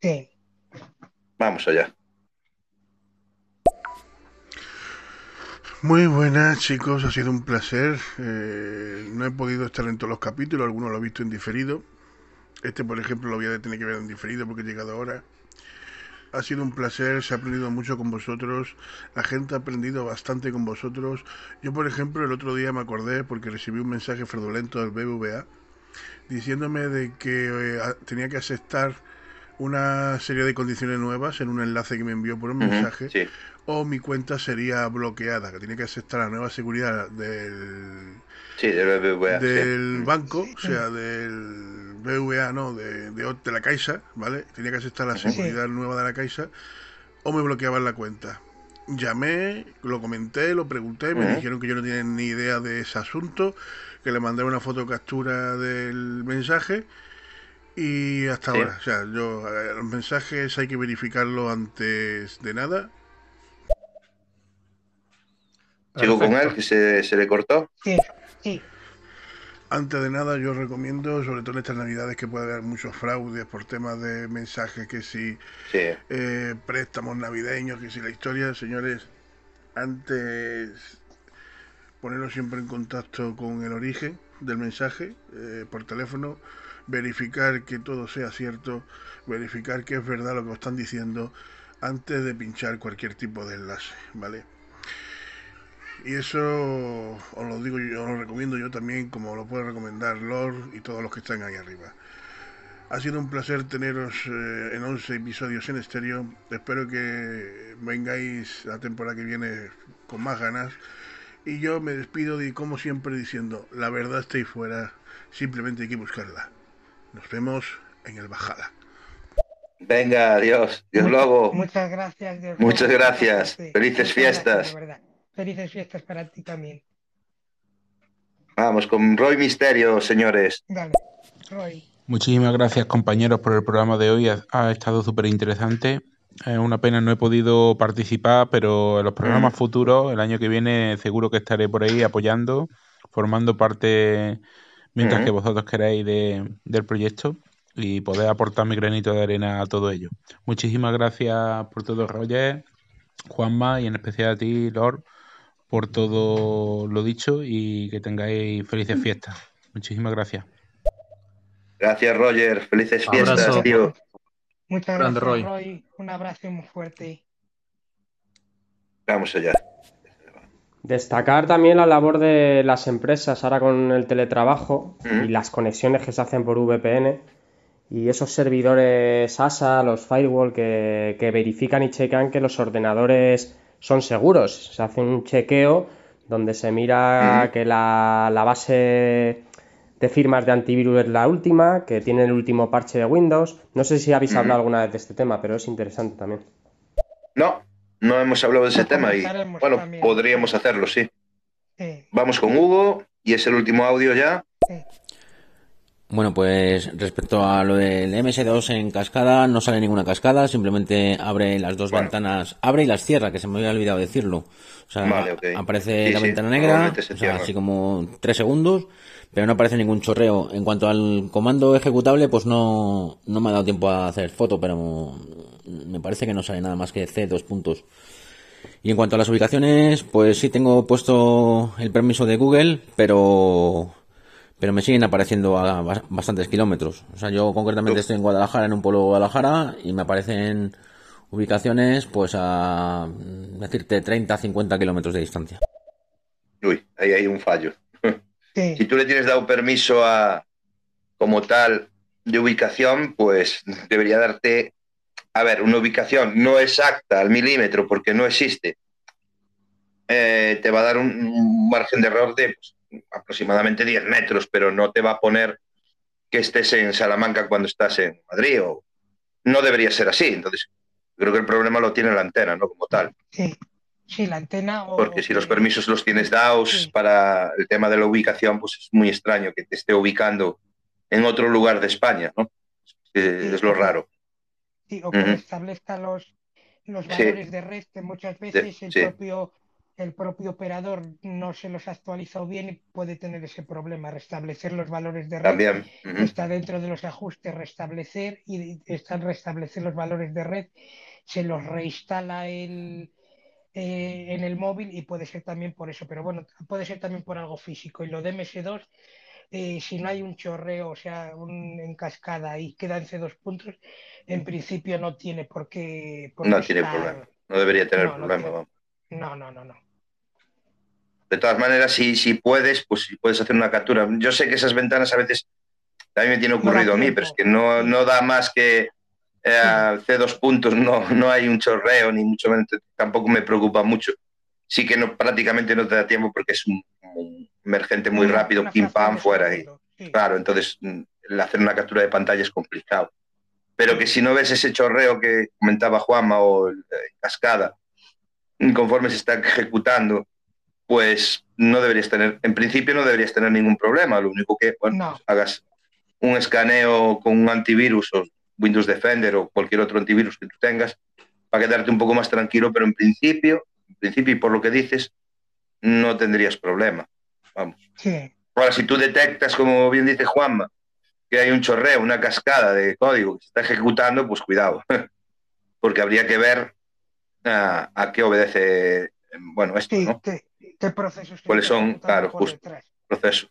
Sí. Vamos allá. Muy buenas chicos, ha sido un placer. Eh, no he podido estar en todos los capítulos, algunos lo he visto en diferido. Este, por ejemplo, lo voy a tener que ver en diferido porque he llegado ahora. Ha sido un placer, se ha aprendido mucho con vosotros, la gente ha aprendido bastante con vosotros. Yo, por ejemplo, el otro día me acordé porque recibí un mensaje fraudulento del BBVA diciéndome de que eh, tenía que aceptar una serie de condiciones nuevas en un enlace que me envió por un mensaje o mi cuenta sería bloqueada, que tiene que aceptar la nueva seguridad del, del, banco, o sea, del BVA, no, de, de, la Caixa, ¿vale? Tenía que aceptar la seguridad nueva de la Caixa o me bloqueaban la cuenta. Llamé, lo comenté, lo pregunté, me dijeron que yo no tenía ni idea de ese asunto, que le mandé una foto captura del mensaje y hasta ahora, o sea, yo, los mensajes hay que verificarlo antes de nada. ¿Sigo con él, que se, le cortó? Sí, sí. Antes de nada, yo recomiendo, sobre todo en estas navidades, que puede haber muchos fraudes por temas de mensajes, que si eh, préstamos navideños, que si la historia, señores, antes ponerlo siempre en contacto con el origen del mensaje eh, por teléfono verificar que todo sea cierto, verificar que es verdad lo que os están diciendo antes de pinchar cualquier tipo de enlace, ¿vale? Y eso os lo digo yo, os lo recomiendo yo también, como lo puede recomendar Lord y todos los que están ahí arriba. Ha sido un placer teneros eh, en 11 episodios en estéreo. Espero que vengáis la temporada que viene con más ganas. Y yo me despido y como siempre diciendo, la verdad está ahí fuera, simplemente hay que buscarla. Nos vemos en el Bajada. Venga, adiós. Dios Lobo. Muchas gracias. Dios Muchas gracias. Felices fiestas. Felices fiestas para ti también. Vamos con Roy Misterio, señores. Dale, Roy. Muchísimas gracias compañeros por el programa de hoy. Ha, estado súper interesante. Es una pena no he podido participar, pero en los programas mm. futuros, el año que viene, seguro que estaré por ahí apoyando, formando parte mientras que vosotros queráis del proyecto y poder aportar mi granito de arena a todo ello. Muchísimas gracias por todo, Roger, Juanma y en especial a ti, Lord, por todo lo dicho y que tengáis felices fiestas. Muchísimas gracias. Gracias, Roger. Felices fiestas, tío. Muchas gracias, Roy. Un abrazo muy fuerte. Vamos allá. Destacar también la labor de las empresas ahora con el teletrabajo y las conexiones que se hacen por VPN y esos servidores ASA, los firewall que, verifican y checan que los ordenadores son seguros. Se hace un chequeo donde se mira que la, base de firmas de antivirus es la última, que tiene el último parche de Windows. No sé si habéis hablado alguna vez de este tema, pero es interesante también. No, no hemos hablado de ese tema y bueno, podríamos hacerlo, sí. Vamos con Hugo y es el último audio ya. Bueno, pues respecto a lo del MS2 en cascada, no sale ninguna cascada, simplemente abre las dos ventanas, abre y las cierra, que se me había olvidado decirlo. O sea, aparece la ventana negra, así como tres segundos, pero no aparece ningún chorreo. En cuanto al comando ejecutable, pues no, me ha dado tiempo a hacer foto, pero me parece que no sale nada más que C, dos puntos. Y en cuanto a las ubicaciones, pues sí tengo puesto el permiso de Google, pero pero me siguen apareciendo a bastantes kilómetros. O sea, yo concretamente estoy en Guadalajara, en un pueblo de Guadalajara, y me aparecen ubicaciones pues a decirte 30, 50 kilómetros de distancia. Uy, ahí hay un fallo. Si tú le tienes dado permiso a como tal de ubicación, pues debería darte, a ver, una ubicación no exacta al milímetro porque no existe. Eh, te va a dar un, margen de error de pues, aproximadamente 10 metros, pero no te va a poner que estés en Salamanca cuando estás en Madrid. O... No debería ser así. Entonces, creo que el problema lo tiene la antena, ¿no? Como tal. Sí, sí la antena. Porque si los permisos los tienes dados para el tema de la ubicación, pues es muy extraño que te esté ubicando en otro lugar de España, ¿no? Es, lo raro. Sí, o que establezca los, los valores de red, que muchas veces el propio el propio operador no se los ha actualizado bien y puede tener ese problema. Restablecer los valores de red está dentro de los ajustes, restablecer y están restablecer los valores de red, se los reinstala el, eh, en el móvil y puede ser también por eso, pero bueno, puede ser también por algo físico. Y lo de MS2, eh, si no hay un chorreo, o sea, un, en cascada y queda en C2 puntos, en principio no tiene por qué. no tiene problema, no debería tener problema. No, no, no, no de todas maneras, si, si puedes, pues si puedes hacer una captura. Yo sé que esas ventanas a veces también me tiene ocurrido a mí, pero es que no, no da más que eh, C2 puntos, no, no hay un chorreo, ni mucho menos, tampoco me preocupa mucho. Sí que no, prácticamente no te da tiempo porque es un, emergente muy rápido, pim pam, fuera. Y, Claro, entonces mm, hacer una captura de pantalla es complicado. Pero que si no ves ese chorreo que comentaba Juanma o cascada, conforme se está ejecutando, pues no deberías tener, en principio no deberías tener ningún problema. Lo único que, bueno, pues hagas un escaneo con un antivirus o Windows Defender o cualquier otro antivirus que tú tengas para quedarte un poco más tranquilo, pero en principio, en principio y por lo que dices, no tendrías problema. Vamos. Ahora, si tú detectas, como bien dice Juanma, que hay un chorreo, una cascada de código que se está ejecutando, pues cuidado, *laughs* porque habría que ver a, qué obedece, bueno, esto, ¿no? ¿Qué procesos? ¿Cuáles son? Claro, justo. Proceso.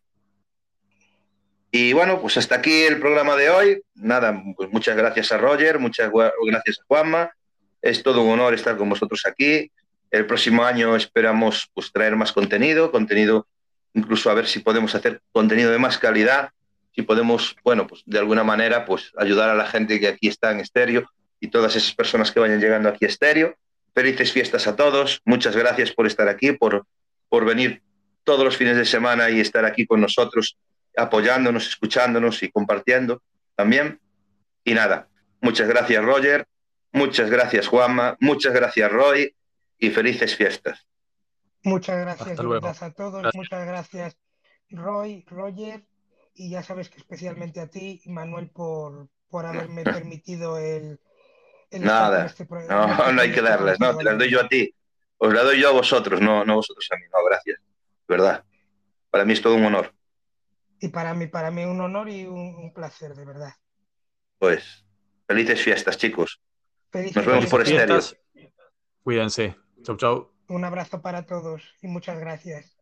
Y bueno, pues hasta aquí el programa de hoy. Nada, pues muchas gracias a Roger, muchas gracias a Juanma. Es todo un honor estar con vosotros aquí. El próximo año esperamos pues, traer más contenido, contenido incluso a ver si podemos hacer contenido de más calidad, si podemos, bueno, pues de alguna manera pues ayudar a la gente que aquí está en estéreo y todas esas personas que vayan llegando aquí a estéreo. Felices fiestas a todos. Muchas gracias por estar aquí, por por venir todos los fines de semana y estar aquí con nosotros, apoyándonos, escuchándonos y compartiendo también. Y nada, muchas gracias Roger, muchas gracias Juanma, muchas gracias Roy y felices fiestas. Muchas gracias a todos, muchas gracias Roy, Roger y ya sabes que especialmente a ti, Manuel, por, por haberme permitido el... Nada, este no, no hay que darles, no, te las doy yo a ti. Os la doy yo a vosotros, no, no vosotros a mí, no, gracias. ¿Verdad? Para mí es todo un honor. Y para mí, para mí un honor y un, placer, de verdad. Pues, felices fiestas, chicos. Nos vemos por estéreo. Cuídense. Chau, chau. Un abrazo para todos y muchas gracias.